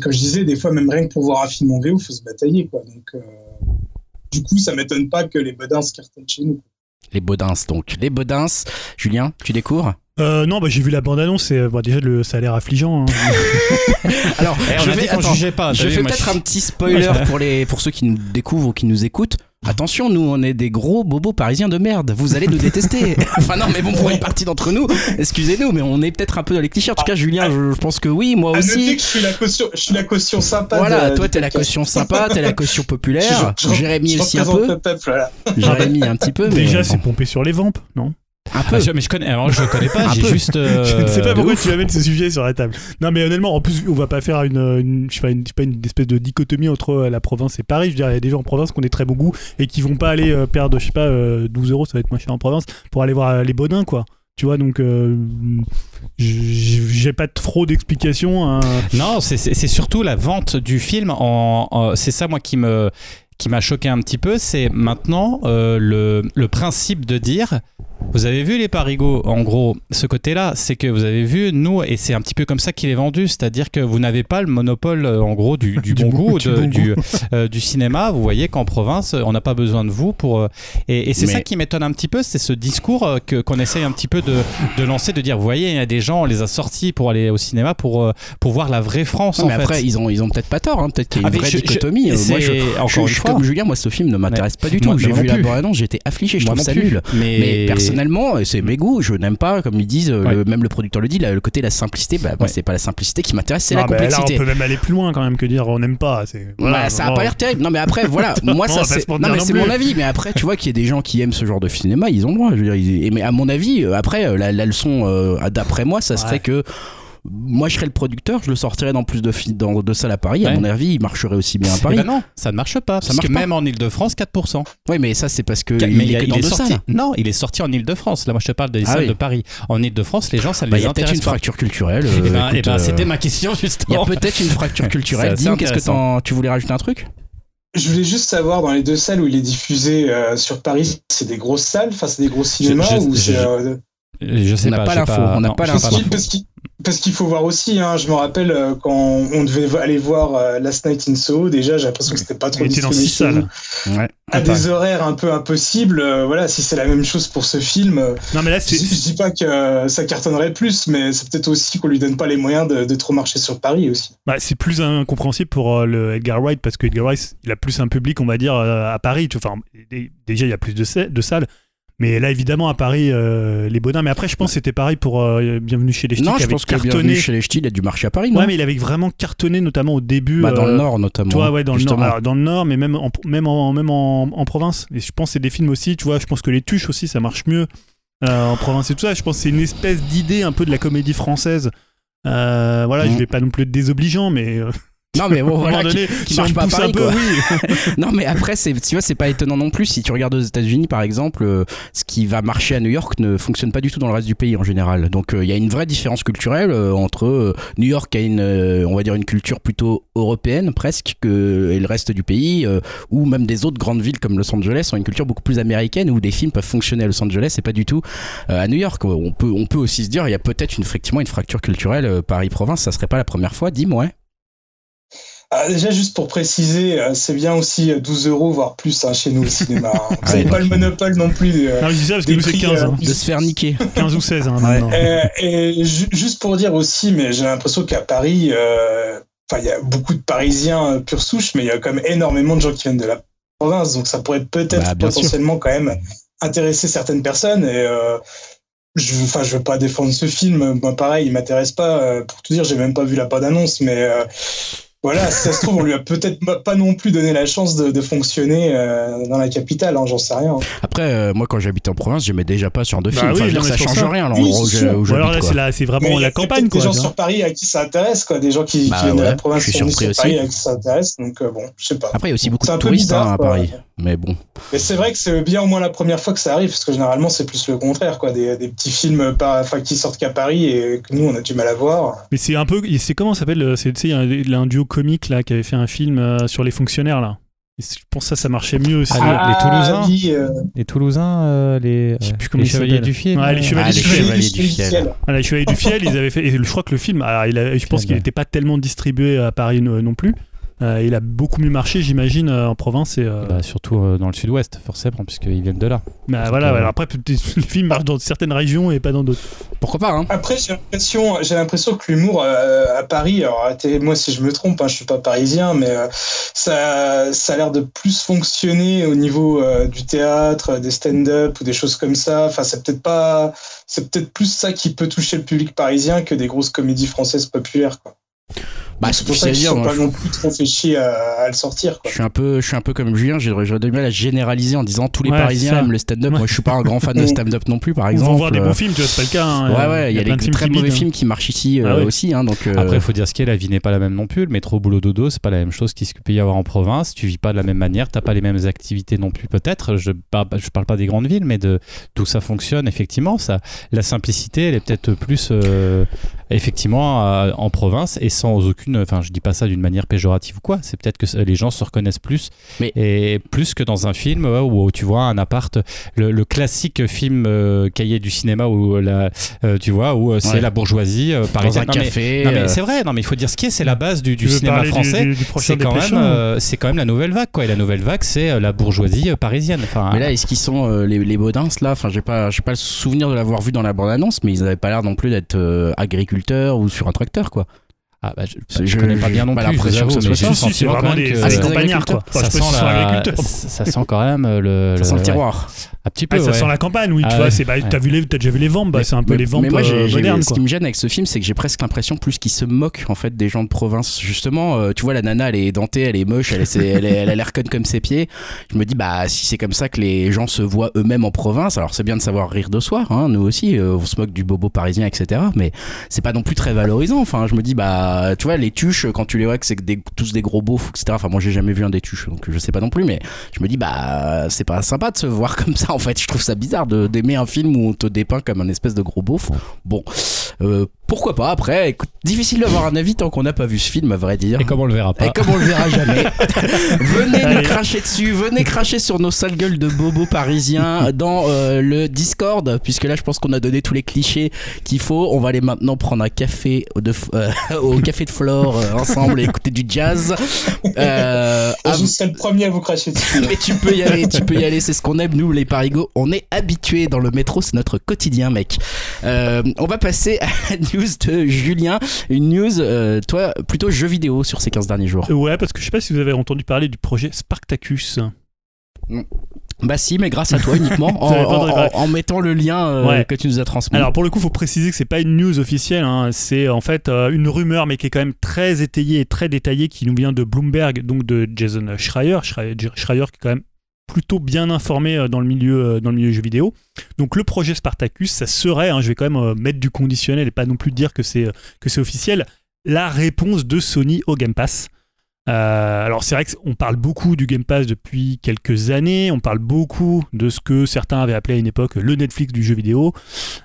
comme je disais, des fois même rien que pour voir un film en VO, faut se batailler, quoi. Donc, euh, du coup, ça m'étonne pas que les Bodins cartonnent chez nous. Les Bodins, donc les Bodins. Julien, tu découvres? Euh, non, bah, j'ai vu la bande-annonce et bah, déjà le, ça a l'air affligeant. Hein. Alors, eh, je vais, attends, pas, je fais peut-être un petit spoiler pour, les, pour ceux qui nous découvrent ou qui nous écoutent. Attention, nous, on est des gros bobos parisiens de merde. Vous allez nous détester. enfin, non, mais bon, pour une partie d'entre nous, excusez-nous, mais on est peut-être un peu dans les clichés. En tout cas, Julien, je, pense que oui, moi aussi. je suis la caution, je suis la caution sympa. Voilà, toi, t'es la caution sympa, t'es la caution populaire. Jérémy aussi un peu. Jérémy un petit peu. Mais Déjà, c'est pompé sur les vampes, non? Un peu. Ah, mais je connais, alors je connais pas, j'ai juste. Euh, je ne sais pas pourquoi tu amènes ce sujet sur la table. Non, mais honnêtement, en plus, on va pas faire une, une je sais pas, une, pas, une espèce de dichotomie entre euh, la province et Paris. Je veux dire, il y a des gens en province qui ont des très bons goûts et qui vont pas aller euh, perdre, je sais pas, 12 euros, ça va être moins cher en province, pour aller voir les Bodins, quoi. Tu vois, donc euh, j'ai pas trop d'explications. Hein. Non, c'est surtout la vente du film. En, en c'est ça, moi, qui me qui m'a choqué un petit peu. C'est maintenant euh, le, le principe de dire vous avez vu les parigots, en gros, ce côté-là, c'est que vous avez vu, nous, et c'est un petit peu comme ça qu'il est vendu, c'est-à-dire que vous n'avez pas le monopole, euh, en gros, du, du, bon, goût, de, du, euh, du, cinéma. Vous voyez qu'en province, on n'a pas besoin de vous pour. Euh, et, et c'est ça qui m'étonne un petit peu, c'est ce discours que, qu'on essaye un petit peu de, de, lancer, de dire, vous voyez, il y a des gens, on les a sortis pour aller au cinéma pour, pour voir la vraie France. Non, mais après, ils ont, ils ont peut-être pas tort, hein. peut-être qu'il y a une ah, vraie dichotomie. moi, je, encore une fois. comme Julien, moi, ce film ne m'intéresse pas du tout. J'ai vu la bande j'ai été affligé, je trouve ça nul. Mais personnellement, c'est mes goûts. Je n'aime pas, comme ils disent, le, même le producteur le dit, le côté la simplicité. Bah, moi, c'est pas la simplicité qui m'intéresse, c'est la complexité. Là, on peut même aller plus loin quand même que dire on n'aime pas. Voilà, bah, ça a pas l'air terrible. Non, mais après, voilà, moi, ça c'est. Non, mais c'est mon avis. Mais après, tu vois qu'il y a des gens qui aiment ce genre de cinéma, ils ont le droit. Je veux dire, mais à mon avis, euh, après, euh, la, la leçon, euh, d'après moi, ça serait que moi je serais le producteur, je le sortirais dans plus de, dans, de salles à Paris. À mon avis, il marcherait aussi bien à Paris. Ben non, ça ne marche pas. Ça parce marche que même en Ile-de-France, 4%. Oui, mais ça, c'est parce que. il, mais est, sorti. Non, il est sorti en Ile-de-France. Là, moi, je te parle des ah salles de Paris. En Ile-de-France, les gens, ça bah, les intéresse. Il y a peut-être une fracture culturelle. Eh ben, eh ben, euh, c'était ma question, justement. Il y a peut-être une fracture culturelle. Dis, qu'est-ce que tu voulais rajouter un truc? Je voulais juste savoir dans les deux salles où il est diffusé euh, sur Paris, c'est des grosses salles, enfin c'est des gros cinémas ou c'est. Euh, je sais on pas. pas l'info. On n'a pas l'info. Parce qu'il faut voir aussi, hein, je me rappelle euh, quand on devait aller voir euh, Last Night in Soho, déjà j'ai l'impression que c'était pas trop disponible ouais. à des horaires un peu impossibles. Euh, voilà, si c'est la même chose pour ce film, non mais là je, je, dis pas que ça cartonnerait plus, mais c'est peut-être aussi qu'on lui donne pas les moyens de, de trop marcher sur Paris aussi. Bah, c'est plus incompréhensible pour le Edgar Wright parce que Edgar Wright il a plus un public, on va dire, à Paris. Enfin, déjà il y a plus de, de salles. Mais là, évidemment, à Paris, euh, les Bodins. Mais après, je pense que c'était pareil pour euh, Bienvenue chez les Ch'tis. Non, je pense que Bienvenue chez les Ch'tis, il a dû marcher à Paris. Non ouais, mais il avait vraiment cartonné, notamment au début. Bah, dans le euh, Nord, notamment. Toi, ouais, dans le Nord. Alors, dans le Nord, mais même en, même en, même en, en, province. Et je pense que c'est des films aussi, tu vois. Je pense que les tuches aussi, ça marche mieux en province et tout ça. Je pense que c'est une espèce d'idée un peu de la comédie française. voilà, je mmh. vais pas non plus être désobligeant, mais. Non mais bon voilà qui, qui marche pas à Paris quoi. non mais après c'est tu vois c'est pas étonnant non plus si tu regardes aux États-Unis par exemple euh, ce qui va marcher à New York ne fonctionne pas du tout dans le reste du pays en général. Donc euh, il y a une vraie différence culturelle euh, entre New York qui a une on va dire une culture plutôt européenne presque que et le reste du pays ou même des autres grandes villes comme Los Angeles ont une culture beaucoup plus américaine où des films peuvent fonctionner à Los Angeles et pas du tout à New York. On peut on peut aussi se dire il y a peut-être une effectivement une fracture culturelle Paris province ça serait pas la première fois dis-moi. Ah, déjà, juste pour préciser, euh, c'est bien aussi euh, 12 euros, voire plus hein, chez nous au cinéma. hein. Vous n'avez pas le monopole non plus. euh, Non, je dis ça parce que nous, c'est prix, 15, euh, hein. De se faire niquer. 15 ou 16 hein, Ouais. Euh, et ju- juste pour dire aussi, mais j'ai l'impression qu'à Paris, euh, enfin, il y a beaucoup de Parisiens euh, pure souche, mais il y a quand même énormément de gens qui viennent de la province, donc ça pourrait peut-être Bah, sûr. potentiellement quand même intéresser certaines personnes. Et euh, je, enfin, je veux pas défendre ce film. Moi, pareil, il m'intéresse pas. euh, Pour tout dire, j'ai même pas vu la bande annonce, mais euh, voilà, si ça se trouve, on lui a peut-être pas non plus donné la chance de, de fonctionner euh, dans la capitale. hein, J'en sais rien. Après, euh, moi, quand j'habitais en province, j'aimais déjà pas ce genre de Bah film. Enfin, oui, je veux non, dire, mais ça change ça. rien à Oui, l'endroit où alors là, c'est quoi. la- c'est Mais vraiment il y a la campagne, Des quoi. gens tu vois. sur Paris à qui ça intéresse, quoi. Des gens qui, Bah qui viennent de ouais, la province je suis sont surpris sur Paris aussi. à qui ça intéresse. Donc, euh, bon, je sais pas. Après, il y a aussi beaucoup de touristes hein, bizarre, à quoi. Mais bon. Mais c'est vrai que c'est bien au moins la première fois que ça arrive, parce que généralement, c'est plus le contraire, quoi. Des, des petits films pas, enfin, qui sortent qu'à Paris et que nous, on a du mal à voir. Mais c'est un peu. C'est comment ça s'appelle euh, C'est tu sais, il y a un, il y a un duo comique là qui avait fait un film euh, sur les fonctionnaires là. Et c'est- je pense que ça, ça marchait mieux aussi. Ah, les Toulousains oui, euh, Les Toulousains, euh, les, Je sais euh, plus comment les ils Chevaliers s'appellent. du Fiel. Ouais, les euh, Chevaliers Ah, du les Fiel. Chevaliers du Fiel. Voilà, les Chevaliers du Fiel, ils avaient fait. Et je crois que le film, ah, il a- je pense qu'il n'était pas tellement distribué à Paris no- non plus. Euh, il a beaucoup mieux marché, j'imagine, euh, en province. Et, euh, Bah, surtout euh, dans le sud-ouest, forcément, puisqu'ils viennent de là. bah, voilà, euh, après, peut-être le film marche dans certaines régions et pas dans d'autres. Pourquoi pas, hein Après, j'ai l'impression, j'ai l'impression que l'humour euh, à Paris, alors arrêtez-moi si je me trompe, hein, je suis pas parisien, mais euh, ça, ça a l'air de plus fonctionner au niveau euh, du théâtre, des stand-up ou des choses comme ça. Enfin, c'est peut-être pas, c'est peut-être plus ça qui peut toucher le public parisien que des grosses comédies françaises populaires. Quoi. Bah, c'est difficile à dire. sont pas je- non plus trop fait chier à, à le sortir. Quoi. Je suis un peu, je suis un peu comme Julien. J'ai j'aurais du mal à généraliser en disant tous les Ouais, Parisiens aiment le stand-up. Ouais. Moi, je suis pas un grand fan de stand-up non plus, par Ils exemple. vont voir des Euh, bons films, tu vois, c'est pas le cas. hein. Ouais, ouais, il y a, des très mauvais hein. films qui marchent ici euh, Ah ouais. aussi, hein, donc. euh, Après, il faut dire ce qu'est, la vie n'est pas la même non plus. Le métro boulot dodo, c'est pas la même chose qu'il peut y avoir en province. Tu vis pas de la même manière, t'as pas les mêmes activités non plus, peut-être. Je parle, je parle pas des grandes villes, mais de d'où ça fonctionne, effectivement. Ça, la simplicité, elle est peut-être plus, euh, effectivement, en province et sans aucune. Enfin, je dis pas ça d'une manière péjorative ou quoi. C'est peut-être que les gens se reconnaissent plus Mais- et plus que dans un film ouais, où tu vois un appart, le, le classique film euh, cahier du cinéma où la, euh, tu vois, où euh, c'est Ouais. la bourgeoisie euh, dans parisienne. un Non, mais- café. non mais euh, c'est vrai, non mais il faut dire ce qui est, c'est la base du, cinéma français. C'est quand, même, Dépêchant euh, c'est quand même la nouvelle vague, quoi. Et la nouvelle vague, c'est euh, la bourgeoisie euh, parisienne. Enfin, Mais là, est-ce qu'ils sont euh, les, les Baudins là? Enfin, j'ai pas, j'ai pas le souvenir de l'avoir vu dans la bande-annonce, mais ils avaient pas l'air non plus d'être euh, agriculteurs ou sur un tracteur, quoi. Ah, bah, je, C'est- je connais pas bien non pas plus. l'impression que ce le c'est sentiment quand vraiment des, que des campagnards, quoi. Enfin, ça, sent ce la- ça sent quand même le, Ça sent le tiroir. Un petit peu. Ah, ça ouais. sent la campagne, oui, tu Ah vois. c'est- bah. T'as vu les- t'as déjà vu les ventes, bah, c'est un peu mais- les ventes mais moi, j'ai- euh, j'ai- ce qui me gêne avec ce film, c'est que j'ai presque l'impression plus qu'ils se moquent en fait des gens de province. Justement, euh, tu vois, la nana, elle est dentée, elle est moche, elle, est- elle, elle a l'air conne comme ses pieds. Je me dis, bah, si c'est comme ça que les gens se voient eux-mêmes en province, alors c'est bien de savoir rire de soi, hein, nous aussi, euh, on se moque du bobo parisien, etc. Mais c'est pas non plus très valorisant. Enfin, je me dis, bah, tu vois, les tuches, quand tu les vois que c'est que des- tous des gros beaufs, etc. Enfin, moi, j'ai jamais vu un des tuches, donc je sais pas non plus, mais je me dis, bah, c'est pas sympa de se voir comme ça, en fait. Je trouve ça bizarre de- d'aimer un film où on te dépeint comme un espèce de gros beauf. Bon, euh, pourquoi pas après écoute, Difficile d'avoir un avis tant qu'on n'a pas vu ce film, à vrai dire. Et comme on le verra pas. Et comme on le verra jamais, venez nous cracher dessus, venez cracher sur nos sales gueules de bobos parisiens dans euh, le Discord, puisque là je pense qu'on a donné tous les clichés qu'il faut. On va aller maintenant prendre un café de, f- euh, au café de Flore euh, ensemble et écouter du jazz. Euh, je serai le premier à vous cracher dessus. mais tu peux y aller, tu peux y aller, c'est ce qu'on aime nous les On est habitués dans le métro, c'est notre quotidien mec. Euh, on va passer à la news de Julien, une news, euh, toi plutôt jeu vidéo sur ces 15 derniers jours. Ouais, parce que je sais pas si vous avez entendu parler du projet Spartacus. Bah si, mais grâce à toi uniquement, en, mettant le lien euh, Ouais. que tu nous as transmis. Alors pour le coup, faut préciser que c'est pas une news officielle, hein. c'est en fait euh, une rumeur, mais qui est quand même très étayée et très détaillée, qui nous vient de Bloomberg, donc de Jason Schreier, Schreier, Schreier qui est quand même plutôt bien informé euh, dans le milieu euh, dans le milieu jeu vidéo. Donc le projet Spartacus, ça serait, hein, je vais quand même euh, mettre du conditionnel et pas non plus dire que c'est que c'est officiel, la réponse de Sony au Game Pass. Euh, alors c'est vrai qu'on parle beaucoup du Game Pass depuis quelques années, on parle beaucoup de ce que certains avaient appelé à une époque le Netflix du jeu vidéo,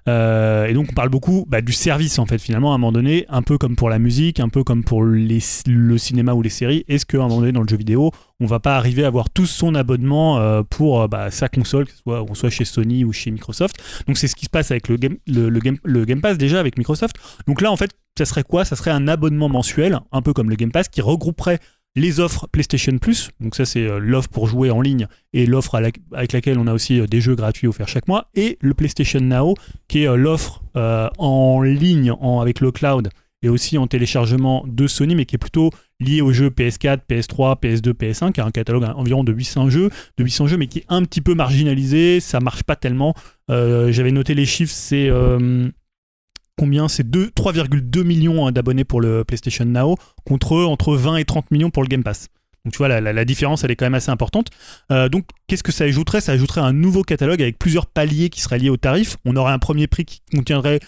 Euh, et donc on parle beaucoup bah, du service en fait finalement à un moment donné, un peu comme pour la musique, un peu comme pour le cinéma ou les séries, est-ce qu'à un moment donné dans le jeu vidéo, on va pas arriver à avoir tous son abonnement euh, pour bah, sa console, que ce soit, on soit chez Sony ou chez Microsoft? Donc c'est ce qui se passe avec le Game, game, le game Pass déjà avec Microsoft. Donc là en fait, ça serait quoi? Ça serait un abonnement mensuel, un peu comme le Game Pass, qui regrouperait les offres PlayStation Plus, donc ça c'est euh, l'offre pour jouer en ligne et l'offre avec laquelle on a aussi euh, des jeux gratuits offerts chaque mois, et le PlayStation Now, qui est euh, l'offre en ligne en- avec le cloud et aussi en téléchargement de Sony, mais qui est plutôt lié aux jeux PS4, PS3, PS2, PS1, qui a un catalogue à environ de 800 jeux, de 800 jeux, mais qui est un petit peu marginalisé, ça marche pas tellement. J'avais noté les chiffres, c'est combien C'est deux- 3,2 millions hein, d'abonnés pour le PlayStation Now, contre entre 20 et 30 millions pour le Game Pass. Donc tu vois, la, la- différence, elle est quand même assez importante. Euh, donc qu'est-ce que ça ajouterait? Ça ajouterait un nouveau catalogue avec plusieurs paliers qui seraient liés au tarif. On aurait un premier prix qui contiendrait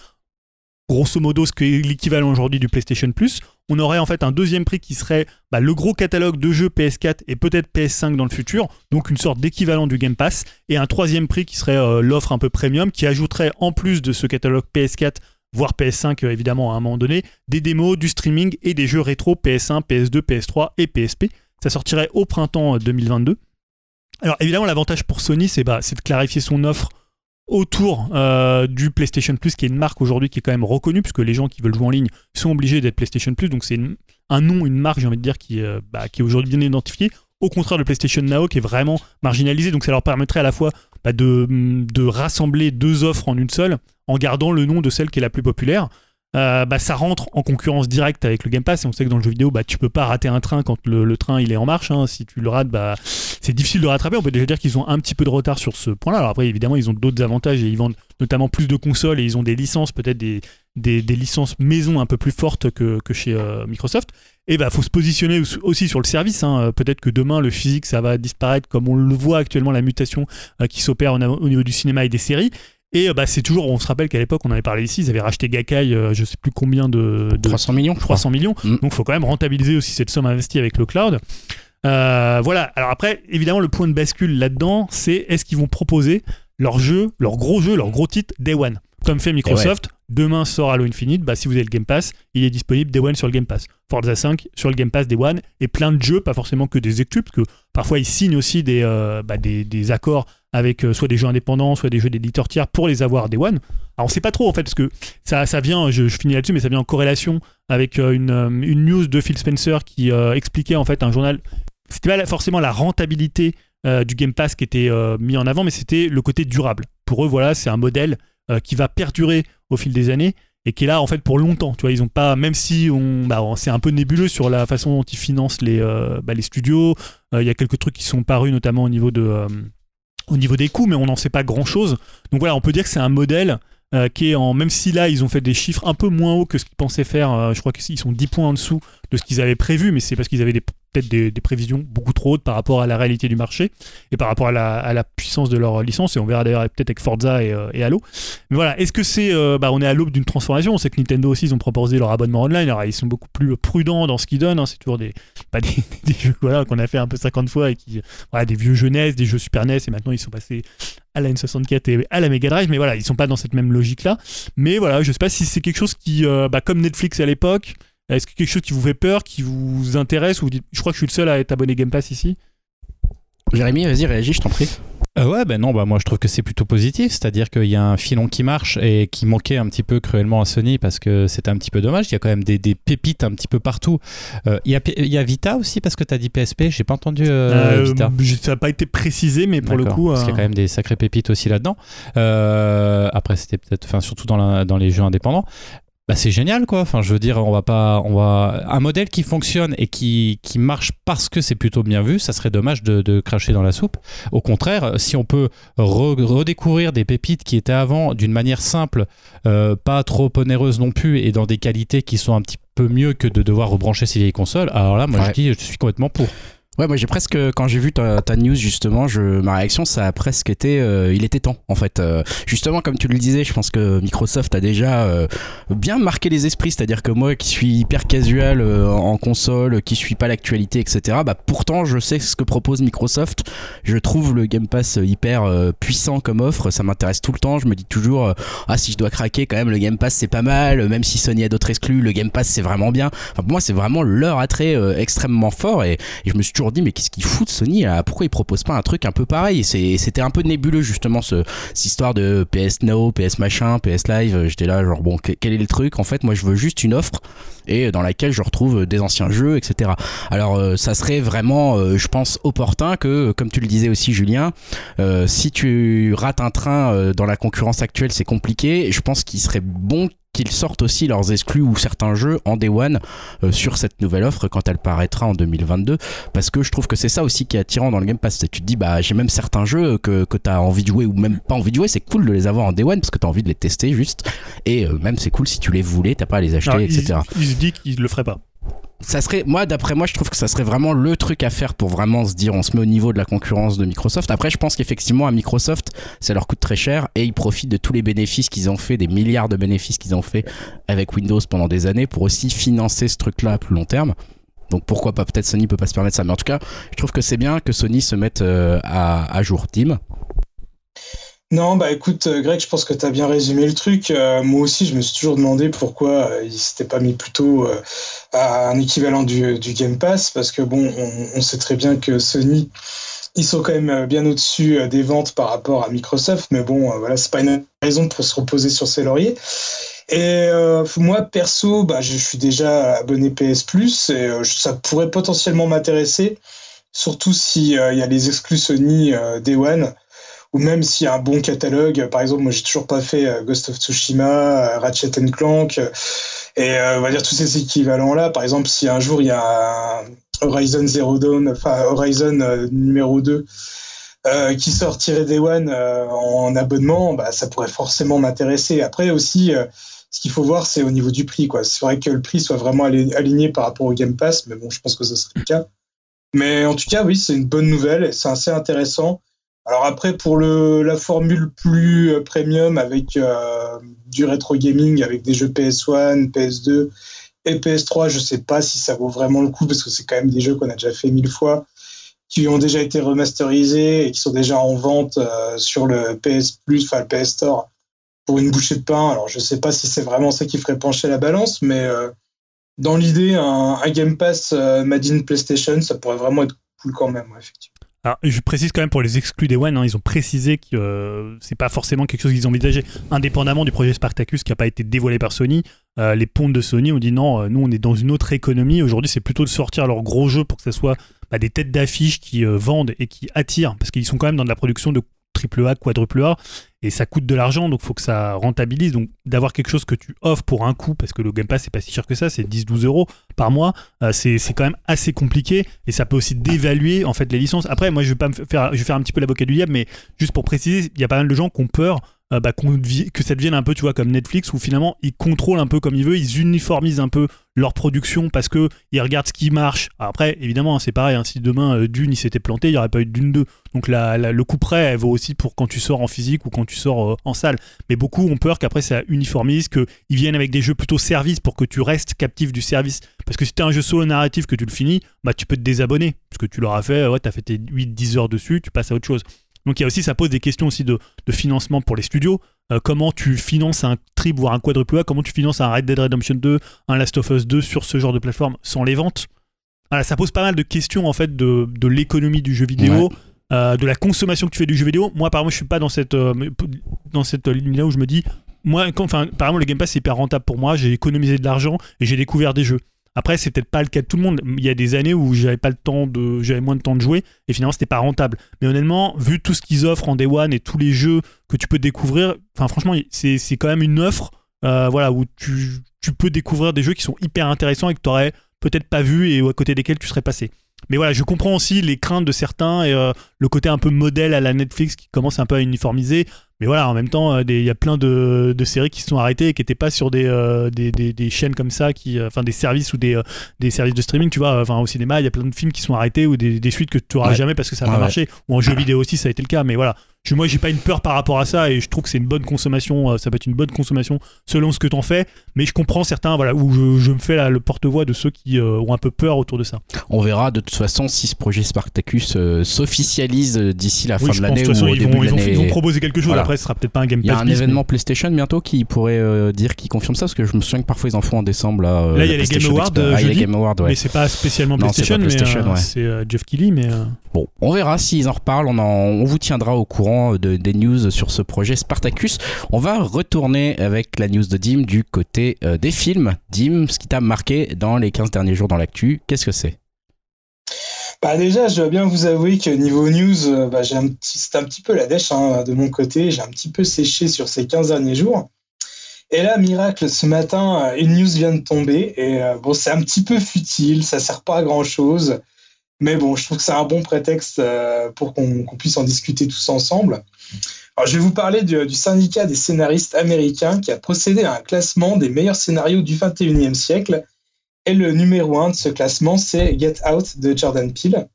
grosso modo ce qui est l'équivalent aujourd'hui du PlayStation Plus. On aurait en fait un deuxième prix qui serait bah, le gros catalogue de jeux PS4 et peut-être PS5 dans le futur, donc une sorte d'équivalent du Game Pass, et un troisième prix qui serait euh, l'offre un peu premium qui ajouterait en plus de ce catalogue PS4 voire PS5 euh, évidemment à un moment donné, des démos, du streaming et des jeux rétro PS1, PS2, PS3 et PSP. Ça sortirait au printemps euh, 2022. Alors évidemment l'avantage pour Sony c'est bah, de clarifier son offre autour euh, du PlayStation Plus, qui est une marque aujourd'hui qui est quand même reconnue, puisque les gens qui veulent jouer en ligne sont obligés d'être PlayStation Plus, donc c'est un nom, une marque, j'ai envie de dire, qui, euh, bah, qui est aujourd'hui bien identifiée, au contraire de PlayStation Now, qui est vraiment marginalisé, donc ça leur permettrait à la fois bah, de, de rassembler deux offres en une seule, en gardant le nom de celle qui est la plus populaire. Euh, bah, ça rentre en concurrence directe avec le Game Pass. Et on sait que dans le jeu vidéo bah, tu peux pas rater un train quand le, train il est en marche hein. si tu le rates bah, c'est difficile de rattraper. On peut déjà dire qu'ils ont un petit peu de retard sur ce point là alors après évidemment ils ont d'autres avantages et ils vendent notamment plus de consoles et ils ont des licences peut-être des, des, des licences maison un peu plus fortes que, que chez euh, Microsoft et bah faut se positionner aussi- sur le service hein. Euh, peut-être que demain le physique ça va disparaître comme on le voit actuellement la mutation euh, qui s'opère au, au niveau du cinéma et des séries et euh, bah, c'est toujours, on se rappelle qu'à l'époque, on avait parlé ici, ils avaient racheté Gakkai, euh, je sais plus combien de, de 300 millions, je crois. 300 millions. Mm. Donc, il faut quand même rentabiliser aussi cette somme investie avec le cloud. Euh, voilà. Alors après, évidemment, le point de bascule là-dedans, c'est est-ce qu'ils vont proposer leur jeu, leur gros jeu, leur gros titre Day One, comme fait Microsoft. Demain sort Halo Infinite. Bah, si vous avez le Game Pass, il est disponible Day One sur le Game Pass. Forza 5 sur le Game Pass Day One et plein de jeux, pas forcément que des exclus, parce que parfois ils signent aussi des, euh, bah, des, des accords avec euh, soit des jeux indépendants, soit des jeux d'éditeurs tiers pour les avoir Day One. Alors on sait pas trop en fait, parce que ça, ça vient, je, finis là-dessus, mais ça vient en corrélation avec euh, une, une news de Phil Spencer qui expliquait en fait un journal. C'était pas forcément la rentabilité du Game Pass qui était mis en avant, mais c'était le côté durable. Pour eux, voilà, c'est un modèle euh, qui va perdurer au fil des années et qui est là en fait pour longtemps. Tu vois, ils ont pas, même si on, bah, c'est un peu nébuleux sur la façon dont ils financent les, euh, bah, studios. Euh, Il y a quelques trucs qui sont parus, notamment au niveau au niveau des coûts, mais on n'en sait pas grand chose. Donc voilà, on peut dire que c'est un modèle qui est en, même si là ils ont fait des chiffres un peu moins hauts que ce qu'ils pensaient faire. je crois qu'ils sont 10 points en dessous de ce qu'ils avaient prévu, mais c'est parce qu'ils avaient des- peut-être des, prévisions beaucoup trop hautes par rapport à la réalité du marché et par rapport à la, puissance de leur licence. Et on verra d'ailleurs peut-être avec Forza et, euh, Halo. Mais voilà, est-ce que c'est. euh, bah, on est à l'aube d'une transformation? On sait que Nintendo aussi, ils ont proposé leur abonnement online. Alors, ils sont beaucoup plus prudents dans ce qu'ils donnent. hein. C'est toujours des, pas des jeux voilà, qu'on a fait un peu 50 fois et qui. Voilà, des vieux jeunesse, des jeux Super NES. Et maintenant, ils sont passés à la N64 et à la Mega Drive. Mais voilà, ils sont pas dans cette même logique-là. Mais voilà, je sais pas si c'est quelque chose qui. euh, bah, comme Netflix à l'époque. Est-ce que quelque chose qui vous fait peur, qui vous intéresse ou vous dites, je crois que je suis le seul à être abonné Game Pass ici? Jérémy, vas-y, réagis, je t'en prie. Euh, ouais, ben non, bah moi je trouve que c'est plutôt positif, c'est-à-dire qu'il y a un filon qui marche et qui manquait un petit peu cruellement à Sony parce que c'était un petit peu dommage. Il y a quand même des, des pépites un petit peu partout. Euh, il, y a, P- il y a Vita aussi parce que tu as dit PSP, j'ai pas entendu euh, Euh, Vita. Ça n'a pas été précisé, mais pour le coup. parce qu'il y a quand même des sacrées pépites aussi là-dedans. Euh, après, c'était peut-être, enfin, surtout dans, la- dans les jeux indépendants. Bah, c'est génial, quoi. Enfin, je veux dire, on va pas, on va un modèle qui fonctionne et qui, qui marche parce que c'est plutôt bien vu. Ça serait dommage de, de cracher dans la soupe. Au contraire, si on peut re- redécouvrir des pépites qui étaient avant d'une manière simple, euh, pas trop onéreuse non plus, et dans des qualités qui sont un petit peu mieux que de devoir rebrancher ces vieilles consoles. Alors là, moi, Ouais. je dis, je suis complètement pour. Ouais, moi j'ai presque, quand j'ai vu ta, news justement, je, ma réaction ça a presque été, euh, il était temps en fait. Euh, justement, comme tu le disais, je pense que Microsoft a déjà euh, bien marqué les esprits, c'est-à-dire que moi qui suis hyper casual euh, en console, qui suis pas l'actualité, etc., bah pourtant je sais ce que propose Microsoft. Je trouve le Game Pass hyper euh, puissant comme offre, ça m'intéresse tout le temps. Je me dis toujours, euh, ah si je dois craquer quand même, le Game Pass c'est pas mal, même si Sony a d'autres exclus, le Game Pass c'est vraiment bien. Enfin, pour moi c'est vraiment leur attrait extrêmement fort et, et je me suis toujours dit mais qu'est-ce qu'ils foutent Sony là? Pourquoi ils proposent pas un truc un peu pareil? C'était un peu nébuleux justement ce, cette histoire de PS Now, PS machin, PS Live. J'étais là genre bon que- quel est le truc? En fait moi je veux juste une offre et dans laquelle je retrouve des anciens jeux, etc. Alors euh, ça serait vraiment, euh, je pense, opportun que, comme tu le disais aussi Julien, euh, si tu rates un train dans la concurrence actuelle, c'est compliqué. Je pense qu'il serait bon qu'ils sortent aussi leurs exclus ou certains jeux en day one euh, sur cette nouvelle offre quand elle paraîtra en 2022 parce que je trouve que c'est ça aussi qui est attirant dans le Game Pass. C'est- tu te dis bah j'ai même certains jeux que, que tu as envie de jouer ou même pas envie de jouer. C'est cool de les avoir en day one parce que tu as envie de les tester juste. Et euh, même c'est cool si tu les voulais t'as pas à les acheter etc il, il se dit qu'il le ferait pas. Ça serait moi d'après moi je trouve que ça serait vraiment le truc à faire pour vraiment se dire on se met au niveau de la concurrence de Microsoft. Après je pense qu'effectivement à Microsoft ça leur coûte très cher et ils profitent de tous les bénéfices qu'ils ont fait des milliards de bénéfices qu'ils ont fait avec Windows pendant des années pour aussi financer ce truc là à plus long terme. Donc pourquoi pas peut-être Sony peut pas se permettre ça. Mais en tout cas je trouve que c'est bien que Sony se mette euh, à, à jour. Tim? Non, bah écoute, euh, Greg, je pense que tu as bien résumé le truc. Euh, moi aussi, je me suis toujours demandé pourquoi euh, ils s'étaient pas mis plutôt euh, à un équivalent du, du Game Pass, parce que bon, on, on sait très bien que Sony, ils sont quand même euh, bien au-dessus euh, des ventes par rapport à Microsoft, mais bon, euh, voilà, c'est pas une raison pour se reposer sur ses lauriers. Et euh, moi, perso, bah, je suis déjà abonné PS Plus et euh, ça pourrait potentiellement m'intéresser, surtout si euh, il y a les exclus Sony euh, Day One ou même s'il y a un bon catalogue. Par exemple, moi, j'ai toujours pas fait euh, Ghost of Tsushima, euh, Ratchet and Clank, euh, et euh, on va dire tous ces équivalents-là. Par exemple, si un jour il y a un Horizon Zero Dawn, enfin Horizon euh, numéro 2, euh, qui sortirait Day One euh, en abonnement, bah, ça pourrait forcément m'intéresser. Après aussi, euh, ce qu'il faut voir, c'est au niveau du prix. quoi. C'est vrai que le prix soit vraiment ali- aligné par rapport au Game Pass, mais bon, je pense que ce serait le cas. Mais en tout cas, oui, c'est une bonne nouvelle c'est assez intéressant. Alors après, pour le, la formule plus euh, premium avec euh, du rétro gaming, avec des jeux PS1, PS2 et PS3, je sais pas si ça vaut vraiment le coup parce que c'est quand même des jeux qu'on a déjà fait mille fois, qui ont déjà été remasterisés et qui sont déjà en vente euh, sur le PS Plus, enfin le PS Store pour une bouchée de pain. Alors je sais pas si c'est vraiment ça qui ferait pencher la balance, mais dans l'idée, un, un Game Pass made in PlayStation, ça pourrait vraiment être cool quand même, effectivement. Je précise quand même pour les exclus des One, hein, ils ont précisé que euh, c'est pas forcément quelque chose qu'ils envisagé. Indépendamment du projet Spartacus qui n'a pas été dévoilé par Sony, euh, les pontes de Sony ont dit non, euh, nous on est dans une autre économie. Aujourd'hui, c'est plutôt de sortir leurs gros jeux pour que ce soit bah, des têtes d'affiche qui vendent et qui attirent, parce qu'ils sont quand même dans de la production de triple A, quadruple A, et ça coûte de l'argent, donc faut que ça rentabilise. Donc d'avoir quelque chose que tu offres pour un coup, parce que le Game Pass c'est pas si cher que ça, c'est 10-12 euros par mois, euh, c'est c'est quand même assez compliqué, et ça peut aussi dévaluer en fait les licences. Après, moi je vais pas me faire, je vais faire un petit peu l'avocat du diable, mais juste pour préciser, il y a pas mal de gens qui ont peur euh, bah, que ça devienne un peu, tu vois, comme Netflix, où finalement ils contrôlent un peu comme ils veulent, ils uniformisent un peu leur production parce que ils regardent ce qui marche. Après, évidemment, hein, c'est pareil, hein, si demain euh, Dune s'était planté, il n'y aurait pas eu Dune 2. Donc le coup près, elle vaut aussi pour quand tu sors en physique ou quand tu sors euh, en salle. Mais beaucoup ont peur qu'après ça uniformise, qu'ils viennent avec des jeux plutôt service pour que tu restes captif du service. Parce que si tu as un jeu solo narratif que tu le finis, bah tu peux te désabonner. Parce que tu l'auras fait, ouais, tu as fait tes 8-10 heures dessus, tu passes à autre chose. Donc il y a aussi, ça pose des questions aussi de, de financement pour les studios. Euh, comment tu finances un triple voire un quadruple A? Comment tu finances un Red Dead Redemption 2, un Last of Us 2 sur ce genre de plateforme sans les ventes? Voilà, ça pose pas mal de questions en fait de, de l'économie du jeu vidéo, euh, de la consommation que tu fais du jeu vidéo. Moi, par exemple, je suis pas dans cette euh, dans cette ligne-là où je me dis, moi, quand, enfin, le Game Pass c'est hyper rentable pour moi. J'ai économisé de l'argent et j'ai découvert des jeux. Après, c'est peut-être pas le cas de tout le monde. Il y a des années où j'avais pas le temps de, moins de temps de jouer et finalement c'était pas rentable. Mais honnêtement, vu tout ce qu'ils offrent en Day One et tous les jeux que tu peux découvrir, franchement, c'est c'est quand même une offre, euh, voilà, où tu, tu peux découvrir des jeux qui sont hyper intéressants et que tu aurais peut-être pas vu et à côté desquels tu serais passé. Mais voilà, je comprends aussi les craintes de certains et euh, le côté un peu modèle à la Netflix qui commence un peu à uniformiser. Mais voilà, en même temps, euh, il y a plein de, de séries qui se sont arrêtées et qui n'étaient pas sur des, euh, des, des- des chaînes comme ça, qui, euh, enfin des services ou des, euh, des services de streaming, tu vois. Enfin, au cinéma, il y a plein de films qui sont arrêtés ou des, des suites que tu n'auras Ouais. jamais parce que ça n'a Ouais, pas ouais. marché. Ou en jeu vidéo aussi, ça a été le cas. Mais voilà, je, moi, j'ai pas une peur par rapport à ça et je trouve que c'est une bonne consommation. euh, ça peut être une bonne consommation selon ce que t'en fais. Mais je comprends certains, voilà, où je, je me fais là, le porte-voix de ceux qui euh, ont un peu peur autour de ça. On verra de toute façon si ce projet Spartacus euh, s'officialise euh, d'ici la Oui, fin de l'année ou au ils début vont, de ils, l'année. ils vont proposer quelque chose. Voilà. après, ce sera peut-être pas un Game Il y a Pass un événement PlayStation bientôt qui pourrait euh, dire qui confirme ça parce que je me souviens que parfois ils en font en décembre là. euh, Là, il y a les Game Awards, Ah, les. Game Awards, mais, ouais. mais c'est pas spécialement Non, PlayStation, mais ouais. c'est Jeff Keighley, mais Bon, on verra s'ils en reparlent. On, en- on vous tiendra au courant de, des news sur ce projet Spartacus. On va retourner avec la news de Dim du côté euh, des films. Dim, ce qui t'a marqué dans les 15 derniers jours dans l'actu, qu'est-ce que c'est? Bah déjà, je dois bien vous avouer que niveau news, euh, bah, c'est un petit peu la dèche hein, de mon côté. J'ai un petit peu séché sur ces 15 derniers jours. Et là, miracle, ce matin, euh, une news vient de tomber. Et euh, bon, c'est un petit peu futile, ça sert pas à grand chose. Mais bon, je trouve que c'est un bon prétexte euh, pour qu'on puisse en discuter tous ensemble. Alors, je vais vous parler du, du syndicat des scénaristes américains qui a procédé à un classement des meilleurs scénarios du 21e siècle. Et le numéro un de ce classement, c'est Get Out de Jordan Peele.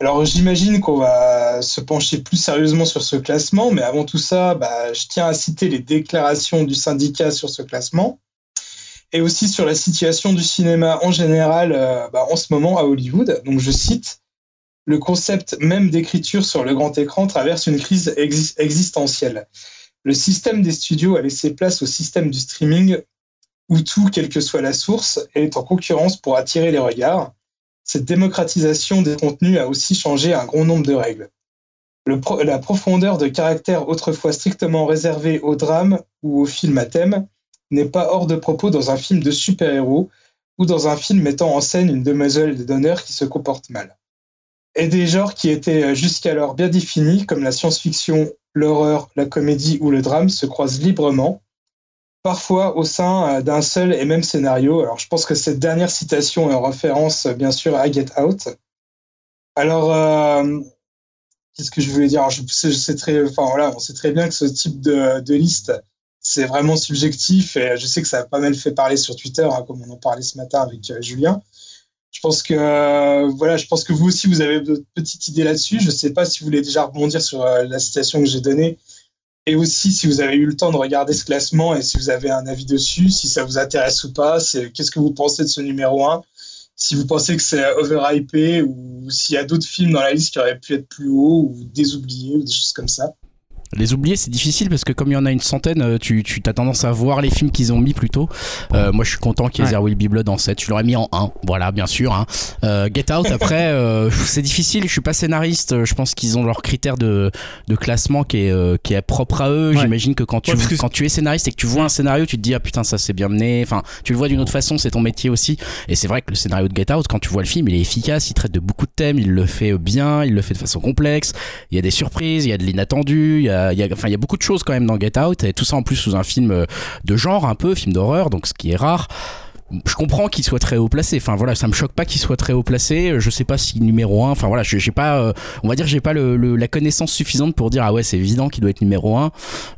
Alors j'imagine qu'on va se pencher plus sérieusement sur ce classement, mais avant tout ça, bah, je tiens à citer les déclarations du syndicat sur ce classement et aussi sur la situation du cinéma en général euh, bah, en ce moment à Hollywood. Donc je cite, le concept même d'écriture sur le grand écran traverse une crise exi- existentielle. Le système des studios a laissé place au système du streaming où tout, quelle que soit la source, est en concurrence pour attirer les regards. Cette démocratisation des contenus a aussi changé un grand nombre de règles. La profondeur de caractère autrefois strictement réservée au drame ou au film à thème n'est pas hors de propos dans un film de super-héros ou dans un film mettant en scène une demoiselle d'honneur qui se comporte mal. Et des genres qui étaient jusqu'alors bien définis, comme la science-fiction, l'horreur, la comédie ou le drame, se croisent librement, parfois au sein euh, d'un seul et même scénario. Alors je pense que cette dernière citation est en référence euh, bien sûr à Get Out. Alors euh, qu'est-ce que je voulais dire? On sait très bien que ce type de liste c'est vraiment subjectif et je sais que ça a pas mal fait parler sur Twitter, hein, comme on en parlait ce matin avec euh, Julien. Je pense que euh, voilà, je pense que vous aussi vous avez de petites idées là-dessus. Je sais pas si vous voulez déjà rebondir sur euh, la citation que j'ai donnée et aussi si vous avez eu le temps de regarder ce classement et si vous avez un avis dessus, si ça vous intéresse ou pas. C'est qu'est-ce que vous pensez de ce numéro 1 Si vous pensez que c'est overhypé ou s'il y a d'autres films dans la liste qui auraient pu être plus haut ou désoubliés ou des choses comme ça. Les oublier, c'est difficile parce que comme il y en a une centaine, euh, tu, tu as tendance à voir les films qu'ils ont mis plus tôt. Euh, moi, je suis content qu'il y ait. There Will Be Blood en 7. Je l'aurais mis en 1. Voilà, bien sûr. hein. Euh, Get Out, après, euh, c'est difficile. Je suis pas scénariste. Je pense qu'ils ont leur critère de, de classement qui est, euh, qui est propre à eux. Ouais. J'imagine que quand tu, Ouais, parce que quand tu es scénariste et que tu vois un scénario, tu te dis, ah putain, ça c'est bien mené. Enfin, tu le vois d'une autre façon, c'est ton métier aussi. Et c'est vrai que le scénario de Get Out, quand tu vois le film, il est efficace. Il traite de beaucoup de thèmes. Il le fait bien. Il le fait de façon complexe. Il y a des surprises. Il y a de l'inattendu. Il y a, il y a, y a beaucoup de choses quand même dans Get Out. Et tout ça en plus sous un film euh, de genre un peu, film d'horreur, donc ce qui est rare. Je comprends qu'il soit très haut placé. Enfin voilà, ça me choque pas qu'il soit très haut placé. Je sais pas si numéro 1 Enfin voilà, j'ai pas, euh, on va dire, j'ai pas le, le- la connaissance suffisante pour dire ah ouais c'est évident qu'il doit être numéro 1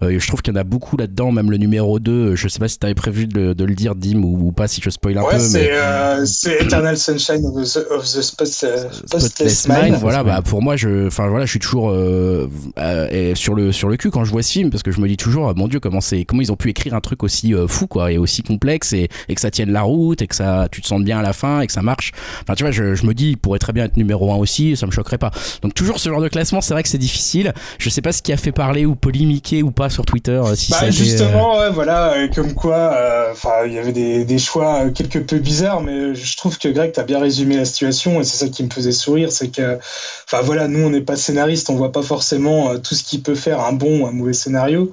Euh, je trouve qu'il y en a beaucoup là-dedans, même le numéro 2 Je sais pas si t'avais prévu de, le- de le dire, Dim, ou, ou pas, si je spoil un ouais, peu. c'est mais... euh, c'est Eternal Sunshine of the, of the Spotless, euh, Spotless Spotless Mind, Mind. voilà, bah pour moi, je, enfin voilà, je suis toujours euh, euh, sur le sur le cul quand je vois ce film parce que je me dis toujours, ah, mon Dieu, comment c'est, comment ils ont pu écrire un truc aussi euh, fou quoi et aussi complexe et, et que ça tienne la route et que ça, tu te sens bien à la fin et que ça marche. Enfin, tu vois, je, je me dis, il pourrait très bien être numéro 1 aussi, ça me choquerait pas. Donc toujours ce genre de classement, c'est vrai que c'est difficile. Je sais pas ce qui a fait parler ou polémiquer ou pas sur Twitter, euh, si ça Bah, été, euh, justement, ouais, voilà, euh, comme quoi, euh, enfin, il y avait des, des choix quelque peu bizarres, mais je trouve que Greg t'as bien résumé la situation et c'est ça qui me faisait sourire, c'est que, enfin voilà, nous on n'est pas scénariste, on voit pas forcément tout ce qui peut faire un bon ou un mauvais scénario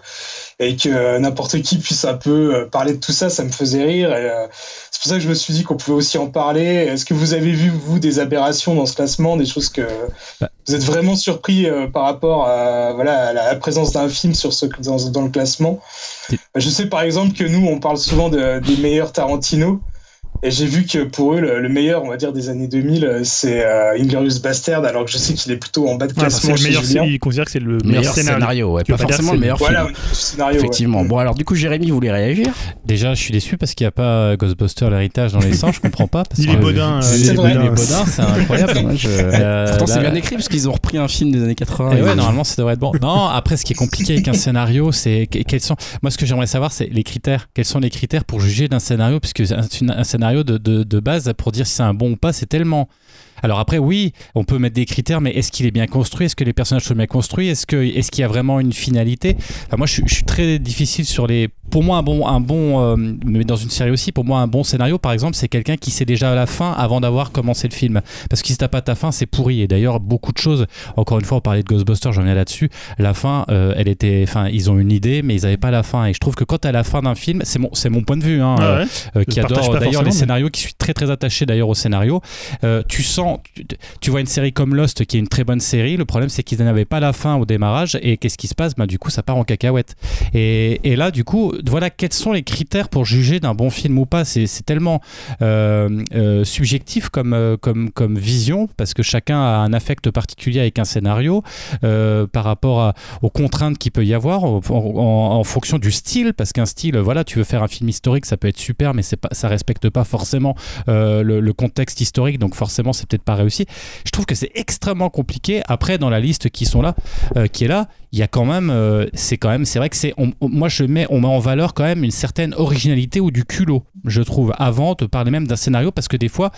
et que euh, n'importe qui puisse un peu euh, parler de tout ça, ça me faisait rire et euh, c'est pour ça que je me suis dit qu'on pouvait aussi en parler. Est-ce que vous avez vu vous des aberrations dans ce classement, des choses que Bah. vous êtes vraiment surpris euh, par rapport à voilà à la présence d'un film sur ce dans, dans le classement? Je sais par exemple que nous on parle souvent de- des meilleurs Tarantino. Et j'ai vu que pour eux, le, le meilleur, on va dire, des années 2000, euh, c'est euh, Inglorious Bastard, alors que je sais qu'il est plutôt en bas de Ouais, classement c'est le meilleur, Julien. il considère que c'est le meilleur, meilleur scénario, scénario. ouais, pas forcément c'est le le- meilleur Voilà, film. au niveau du scénario. Effectivement. Bon alors du coup Jérémy voulait réagir? Déjà, je suis déçu parce qu'il n'y a pas Ghostbuster l'héritage dans les 100, je comprends pas. Parce Ni que- les Bodins, Euh, euh, C'est incroyable. Moi, je- Euh, Pourtant c'est bien écrit parce qu'ils ont repris un film des années 80. Et ouais, ils- normalement, ça devrait être bon. Non, après, ce qui est compliqué avec un scénario, c'est que- quels sont. Moi, ce que j'aimerais savoir, c'est les critères. Quels sont les critères pour juger d'un scénario Puisque un, un de, de base, pour dire si c'est un bon ou pas, c'est tellement Alors après, oui, on peut mettre des critères, mais est-ce qu'il est bien construit? Est-ce que les personnages sont bien construits? Est-ce qu'il y a vraiment une finalité? Enfin, Moi, je, suis- je suis très difficile sur les. Pour moi, un bon, un bon, euh, mais dans une série aussi, pour moi, un bon scénario, par exemple, c'est quelqu'un qui sait déjà la fin avant d'avoir commencé le film. Parce que si t'as pas ta fin, c'est pourri. Et d'ailleurs, beaucoup de choses. Encore une fois, on parlait de Ghostbusters, j'en viens là-dessus. La fin, euh, elle était. Enfin, ils ont une idée, mais ils avaient pas la fin. Et je trouve que quand t'as la fin d'un film, c'est mon, c'est mon point de vue. Hein, Ah euh, ouais. euh, qui adore d'ailleurs les mais- scénarios, qui suis très très attaché d'ailleurs au scénario. Tu sens, tu, vois une série comme Lost qui est une très bonne série. Le problème c'est qu'ils n'avaient pas la fin au démarrage et qu'est-ce qui se passe? Bah, Du coup, ça part en cacahuète. Et, et là, du coup, voilà quels sont les critères pour juger d'un bon film ou pas. C'est tellement euh, euh, subjectif comme, euh, comme, comme vision parce que chacun a un affect particulier avec un scénario par rapport aux contraintes qu'il peut y avoir en, fonction du style parce qu'un style voilà tu veux faire un film historique ça peut être super mais pas ça respecte pas forcément le, le contexte historique donc forcément c'est peut-être pas réussi. Je trouve que c'est extrêmement compliqué. Après dans la liste qui sont là euh, qui est là il y a quand même euh, c'est quand même c'est vrai que c'est moi je mets on met en valeur quand même une certaine originalité ou du culot je trouve avant de parler même d'un scénario parce que des fois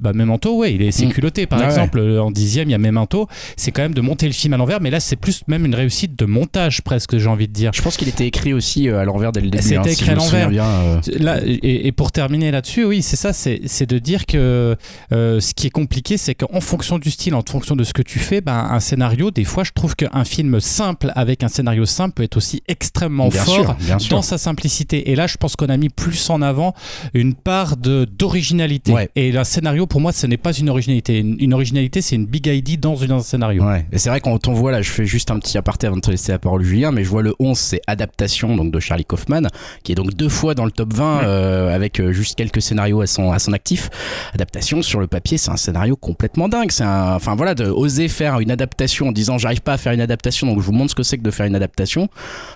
bah, Memento, ouais, il est Mm. culotté. Par Ah exemple, euh, en dixième, il y a Memento. C'est quand même de monter le film à l'envers, mais là, c'est plus même une réussite de montage, presque, j'ai envie de dire. Je pense qu'il était écrit aussi euh, à l'envers dès le début. C'était hein, écrit à l'envers. euh. Là, et, et pour terminer là-dessus, oui, c'est ça, c'est c'est de dire que euh, ce qui est compliqué, c'est qu'en fonction du style, en fonction de ce que tu fais, ben, un scénario, des fois, je trouve qu'un film simple avec un scénario simple peut être aussi extrêmement Bien fort sûr, bien sûr. dans sa simplicité. Et là, je pense qu'on a mis plus en avant une part de d'originalité. Ouais. Et un scénario, pour moi, ce n'est pas une originalité. Une, une originalité, c'est une big idea dans une- un scénario. Ouais, et c'est vrai quand on voit là, je fais juste un petit aparté avant de te laisser la parole Julien, mais je vois le 11, c'est adaptation donc de Charlie Kaufman, qui est donc deux fois dans le top 20 euh, avec euh, juste quelques scénarios à son à son actif. Adaptation sur le papier, c'est un scénario complètement dingue. C'est un, enfin voilà, de oser faire une adaptation en disant j'arrive pas à faire une adaptation, donc je vous montre ce que c'est que de faire une adaptation,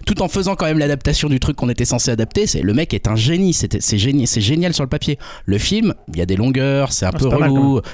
tout en faisant quand même l'adaptation du truc qu'on était censé adapter. C'est le mec est un génie, c'est génial, c'est génial sur le papier. Le film, il y a des longueurs, c'est un Ah, peu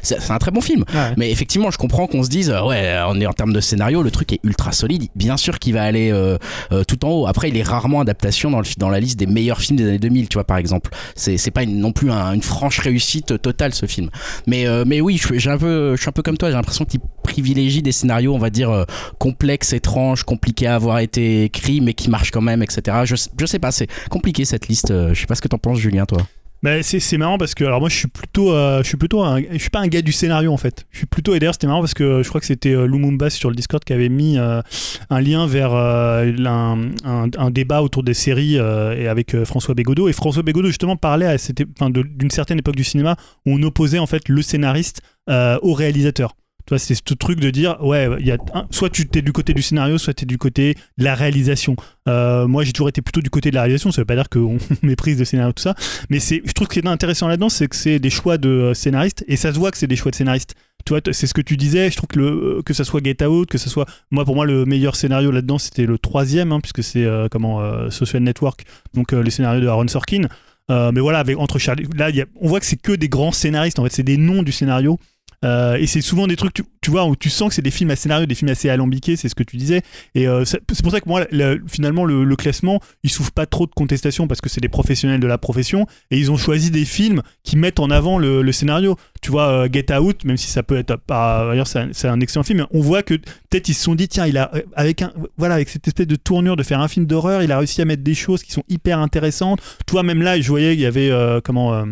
c'est relou, un très bon film. Ouais. Mais effectivement, je comprends qu'on se dise, euh, ouais, on est en termes de scénario, le truc est ultra solide. Bien sûr qu'il va aller euh, euh, tout en haut. Après, il est rarement adaptation dans, le- dans la liste des meilleurs films des années 2000, tu vois, par exemple. C'est pas une- non plus un- une franche réussite totale, ce film. Mais, euh, mais oui, je, un peu, je suis un peu comme toi. J'ai l'impression qu'il privilégie des scénarios, on va dire, euh, complexes, étranges, compliqués à avoir été écrits, mais qui marchent quand même, etc. Je, je sais pas, c'est compliqué cette liste. Euh, Je sais pas ce que t'en penses, Julien, toi. Bah, c'est marrant parce que alors moi je suis plutôt euh, je suis plutôt un, je suis pas un gars du scénario en fait. Je suis plutôt et d'ailleurs c'était marrant parce que je crois que c'était euh, Lumumba sur le Discord qui avait mis euh, un lien vers euh, un, un- débat autour des séries et avec François Bégodeau. Et François Bégodeau justement parlait à cette d'une certaine époque du cinéma où on opposait en fait le scénariste au réalisateur tu vois, c'est ce truc de dire, ouais, y a un- soit tu es du côté du scénario, soit tu es du côté de la réalisation. Euh, moi, j'ai toujours été plutôt du côté de la réalisation, ça veut pas dire qu'on méprise le scénario, tout ça. Mais c'est, je trouve que ce qui est intéressant là-dedans, c'est que c'est des choix de euh, scénaristes, et ça se voit que c'est des choix de scénaristes. Tu vois, c'est ce que tu disais, je trouve que, le, euh, que ça soit Get Out, que ça soit. Moi, pour moi, le meilleur scénario là-dedans, c'était le troisième, hein, puisque c'est euh, comment Social Network, donc le scénario de Aaron Sorkin. Mais voilà, avec, entre Charlie. Là, y a- on voit que c'est que des grands scénaristes, en fait, c'est des noms du scénario. Euh, et c'est souvent des trucs, tu, tu vois, où tu sens que c'est des films à scénario, des films assez alambiqués, c'est ce que tu disais. Et euh, c'est pour ça que moi, le- finalement, le, classement, il souffre pas trop de contestation parce que c'est des professionnels de la profession et ils ont choisi des films qui mettent en avant le, scénario. Tu vois, euh, Get Out, même si ça peut être pas, d'ailleurs, c'est un, c'est un excellent film, on voit que peut-être ils se sont dit, tiens, il a, avec un, voilà, avec cette espèce de tournure de faire un film d'horreur, il a réussi à mettre des choses qui sont hyper intéressantes. Toi, même là, je voyais qu'il y avait, comment,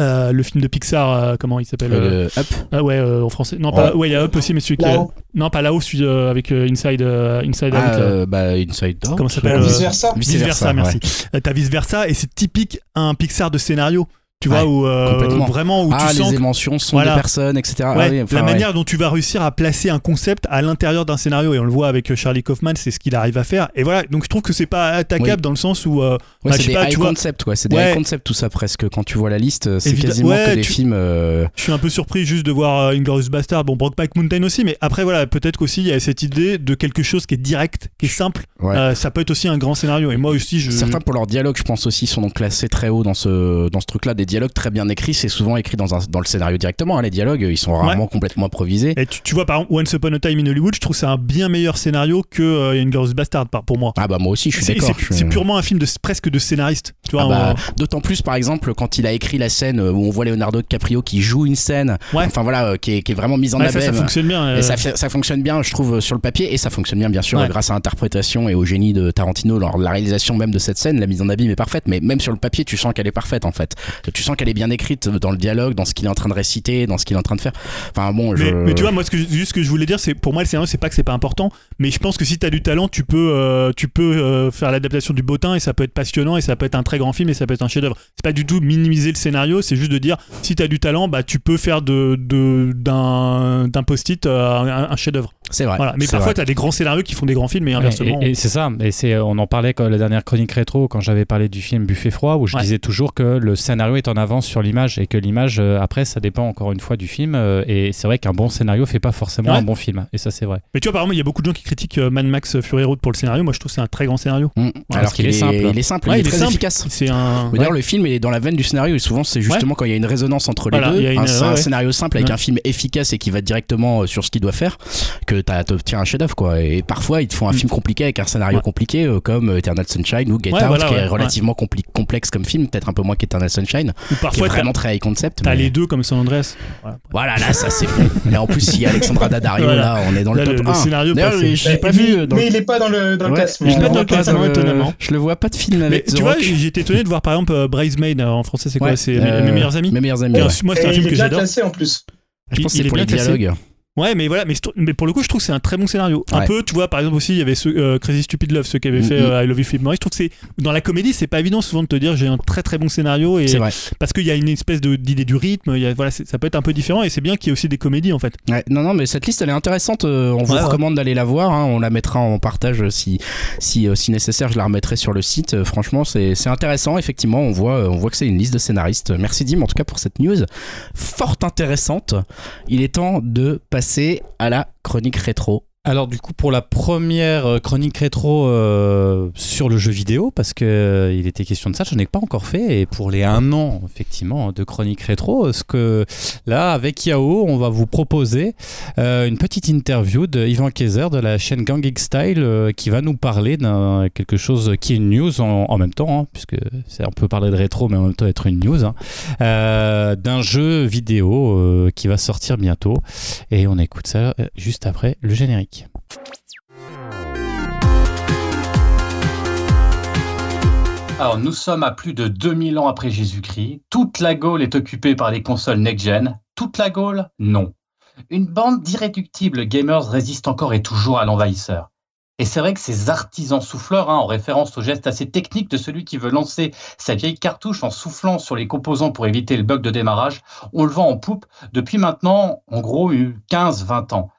euh, le film de Pixar, euh, comment il s'appelle euh, Up. ah ouais, euh, en français. Non, Ouais. pas, ouais, il y a Up aussi, mais celui qui. Là-haut. Non, pas là-haut, celui euh, avec euh, Inside, euh, Inside Ah, Out. euh, bah, Inside Out. Comment ça s'appelle, Vice versa. Vice versa, merci. Euh, T'as vice versa, et c'est typique un Pixar de scénario. Tu vois, Ouais, où euh, vraiment où ah, tu sens les émotions sont Voilà. des personnes, etc. Ah Ouais, oui, enfin, la ouais. manière dont tu vas réussir à placer un concept à l'intérieur d'un scénario et on le voit avec euh, Charlie Kaufman c'est ce qu'il arrive à faire et voilà donc je trouve que c'est pas attaquable Oui. dans le sens où euh, bah, c'est des pas, high tu vois, concept, quoi. C'est des high concept tout ça presque. Quand tu vois la liste, c'est Évidemment- quasiment que des tu- films. euh, je suis un peu surpris juste de voir euh, Inglourious Bastard bon Brokeback Mountain aussi mais après voilà peut-être qu'aussi il y a cette idée de quelque chose qui est direct qui est simple Ouais. Euh, ça peut être aussi un grand scénario et moi aussi je Certains pour leur dialogue, je pense aussi, sont donc classés très haut dans ce dans ce truc-là. Des dialogues très bien écrits, c'est souvent écrit dans, un, dans le scénario directement. hein. Les dialogues, ils sont rarement complètement improvisés. Et tu, tu vois, par exemple, Once Upon a Time in Hollywood, je trouve que c'est un bien meilleur scénario que euh, Inglourious Bastard par- pour moi. Ah bah moi aussi, je suis d'accord. c'est- purement un film de, presque de scénariste. Tu vois, Ah bah, D'autant plus, par exemple, quand il a écrit la scène où on voit Leonardo DiCaprio qui joue une scène, Ouais. enfin voilà, euh, qui est, qui est vraiment mise en Ouais, ça, ça abîme. fonctionne bien. euh, Et ça, fait- ça fonctionne bien, je trouve, sur le papier, et ça fonctionne bien, bien sûr, Ouais. grâce à l'interprétation et au génie de Tarantino. lors de la réalisation même de cette scène, la mise en abîme est parfaite, mais même sur le papier, tu sens qu'elle est parfaite en fait. Tu sens qu'elle est bien écrite dans le dialogue, dans ce qu'il est en train de réciter, dans ce qu'il est en train de faire. Enfin bon, je. Mais, mais tu vois, moi, ce que, je- juste ce que je voulais dire, c'est pour moi, le scénario, c'est pas que c'est pas important, mais je pense que si t'as du talent, tu peux, euh, tu peux euh, faire l'adaptation du bottin et ça peut être passionnant et ça peut être un très grand film et ça peut être un chef-d'œuvre. C'est pas du tout minimiser le scénario, c'est juste de dire si t'as du talent, bah tu peux faire de de- d'un d'un post-it euh, un, un chef-d'œuvre. c'est vrai. Voilà. Mais parfois, vrai. t'as des grands scénarios qui font des grands films et inversement. Et, et c'est ça, et c'est, on en parlait quand la dernière chronique rétro, quand j'avais parlé du film Buffet froid, où je Ouais. disais toujours que le scénario est en avance sur l'image et que l'image, euh, après, ça dépend encore une fois du film. et c'est vrai qu'un bon scénario fait pas forcément Ouais. un bon film. Et ça, c'est vrai. Mais tu vois, par exemple, il y a beaucoup de gens qui critiquent euh, Mad Max Fury Road pour le scénario. Moi, je trouve que c'est un très grand scénario. Mm. parce Alors qu'il est est simple. Il est simple, Ouais, il est il est très simple. efficace. C'est un. Mais D'ailleurs, le film est dans la veine du scénario et souvent c'est justement quand il y a une résonance entre les Voilà, deux, il y a une- un, c'est ouais, un ouais. scénario simple avec Ouais. un film efficace et qui va directement euh, sur ce qu'il doit faire, que tu obtiens un chef-d'œuvre quoi. Et parfois ils te font un Mm. film compliqué avec un scénario Ouais. compliqué euh, comme euh, Eternal Sunshine ou Get Ouais, Out voilà, qui est relativement complexe comme film, peut-être un peu moins qu'Eternal Sunshine, Ou qui est parfois, vraiment très high concept. t'as mais- les deux comme San Andreas. Voilà. Voilà, là ça c'est bon. Et en plus il y a Alexandra Daddario là, on est dans le le- top le 1. scénario D'ailleurs, passé. J'ai pas mais, vu dans mais le- il est pas dans le, dans le Ouais, classement. je le dans vois le classement, dans le- étonnamment. Je le vois pas de film Mais avec tu The vois, Rock. été étonné de voir par exemple euh, Bridesmaid euh, en français, c'est quoi Ouais, C'est euh, mes, mes meilleurs amis. Mes meilleurs amis. Ouais. Moi, c'est un film il est que bien j'adore. classé en plus. Je pense que c'est est pour les dialogues. Ouais, mais voilà, mais, pour le coup, je trouve que c'est un très bon scénario. Un Ouais. peu, tu vois, par exemple aussi, il y avait ce euh, Crazy Stupid Love, ceux qui avaient Mm, fait mm. euh, I Love You Philip Morris. Je trouve que c'est dans la comédie, c'est pas évident souvent de te dire j'ai un très très bon scénario et vrai. parce qu'il y a une espèce d'idée du rythme. il y a- voilà, ça peut être un peu différent et c'est bien qu'il y ait aussi des comédies en fait. Ouais, non, non, mais cette liste, elle est intéressante. euh, on vous Ouais, recommande d'aller la voir. hein, on la mettra en partage euh, si, si, si nécessaire. Je la remettrai sur le site. Franchement, c'est c'est intéressant. Effectivement, on voit, on voit que c'est une liste de scénaristes. Merci Dim, en tout cas, pour cette news fort intéressante. Il est temps de passer à la chronique rétro. Alors du coup pour la première euh, chronique rétro euh, sur le jeu vidéo parce que euh, il était question de ça, je n'ai pas encore fait et pour les un an effectivement de chronique rétro, ce que là avec Yao on va vous proposer une petite interview de Ivan Kaiser de la chaîne Gang Style qui va nous parler d'un quelque chose qui est une news en, même temps hein, puisque on peut parler de rétro mais en même temps être une news hein, d'un jeu vidéo qui va sortir bientôt et on écoute ça juste après le générique. Alors, nous sommes à plus de 2000 ans après Jésus-Christ. Toute la Gaule est occupée par les consoles next-gen. Toute la Gaule Non. Une bande d'irréductibles gamers résiste encore et toujours à l'envahisseur. Et c'est vrai que ces artisans souffleurs, hein, en référence au geste assez technique de celui qui veut lancer sa vieille cartouche en soufflant sur les composants pour éviter le bug de démarrage, on le vend en poupe depuis maintenant, en gros, 15-20 ans.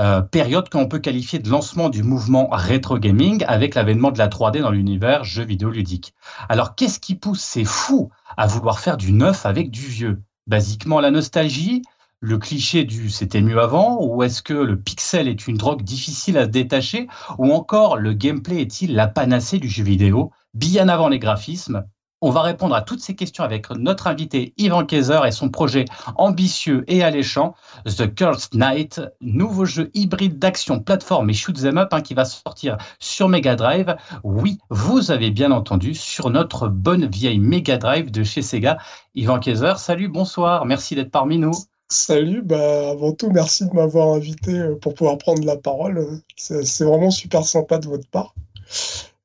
Euh, période qu'on peut qualifier de lancement du mouvement rétro gaming avec l'avènement de la 3D dans l'univers jeux vidéo ludique. Alors qu'est-ce qui pousse ces fous à vouloir faire du neuf avec du vieux? Basiquement la nostalgie, le cliché du c'était mieux avant, ou est-ce que le pixel est une drogue difficile à se détacher, ou encore le gameplay est-il la panacée du jeu vidéo, bien avant les graphismes on va répondre à toutes ces questions avec notre invité Ivan Kaiser et son projet ambitieux et alléchant, The Cursed Knight, nouveau jeu hybride d'action, plateforme et shoot 'em up hein, qui va sortir sur Mega Drive. Oui, vous avez bien entendu, sur notre bonne vieille Mega Drive de chez Sega. Ivan Kaiser, salut, bonsoir, merci d'être parmi nous. Salut, bah avant tout, merci de m'avoir invité euh, pour pouvoir prendre la parole. C'est c'est vraiment super sympa de votre part.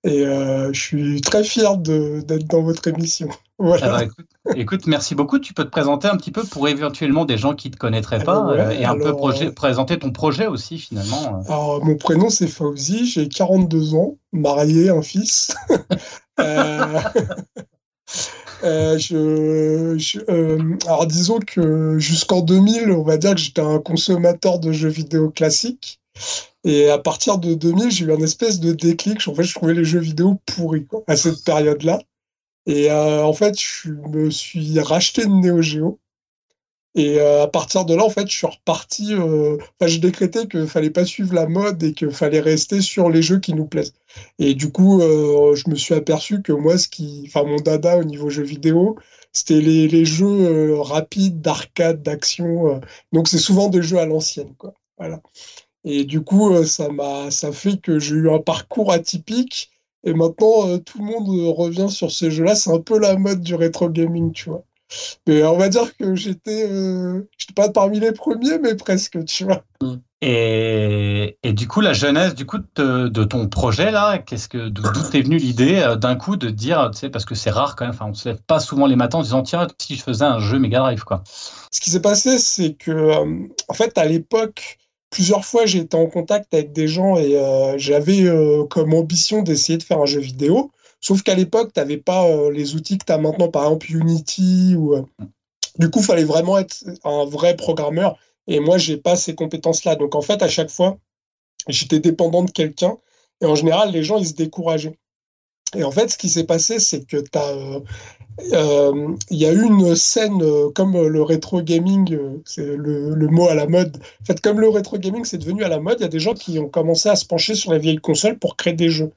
Et euh, je suis très fier d'être dans votre émission. Voilà. Ah bah, écoute, écoute, merci beaucoup. Tu peux te présenter un petit peu pour éventuellement des gens qui ne te connaîtraient pas ouais, euh, et un peu alors, projet- euh, présenter ton projet aussi finalement. Alors, mon prénom, c'est Fauzi, j'ai 42 ans, marié, un fils. Euh, euh, je, je- euh, alors, disons que jusqu'en 2000, on va dire que j'étais un consommateur de jeux vidéo classiques. Et à partir de 2000, j'ai eu un espèce de déclic. En fait, je trouvais les jeux vidéo pourris à cette période-là. Et euh, en fait, je me suis racheté une Neo Geo. Et euh, à partir de là, en fait, je suis reparti. euh, Enfin, j'ai décrété qu'il fallait pas suivre la mode et qu'il fallait rester sur les jeux qui nous plaisent. Et du coup, je me suis aperçu que moi, ce qui, enfin, mon dada au niveau jeux vidéo, c'était les, les jeux rapides, d'arcade, d'action. donc c'est souvent des jeux à l'ancienne. Voilà. Et du coup, euh, ça m'a, ça fait que j'ai eu un parcours atypique. Et maintenant, euh, tout le monde euh, revient sur ces jeux-là. C'est un peu la mode du rétro gaming, tu vois. Mais on va dire que j'étais, euh, j'étais pas parmi les premiers, mais presque, tu vois. Et, et du coup, la jeunesse du coup de, de ton projet là, qu'est-ce que d'où t'es venue l'idée d'un coup de dire, tu sais, parce que c'est rare quand même. Enfin, on se lève pas souvent les matins en disant tiens, si je faisais un jeu Mega Drive quoi. Ce qui s'est passé, c'est que, euh, en fait, à l'époque, plusieurs fois, j'ai été en contact avec des gens et euh, j'avais euh, comme ambition d'essayer de faire un jeu vidéo. Sauf qu'à l'époque, tu n'avais pas euh, les outils que tu as maintenant, par exemple Unity. Ou, Du coup, il fallait vraiment être un vrai programmeur. Et moi, j'ai pas ces compétences-là. Donc, en fait, à chaque fois, j'étais dépendant de quelqu'un. Et en général, les gens, ils se décourageaient. Et en fait, ce qui s'est passé, c'est que tu as. euh, Il y a eu une scène euh, comme le rétro gaming, euh, c'est le, le mot à la mode. En fait, comme le rétro gaming c'est devenu à la mode, il y a des gens qui ont commencé à se pencher sur les vieilles consoles pour créer des jeux.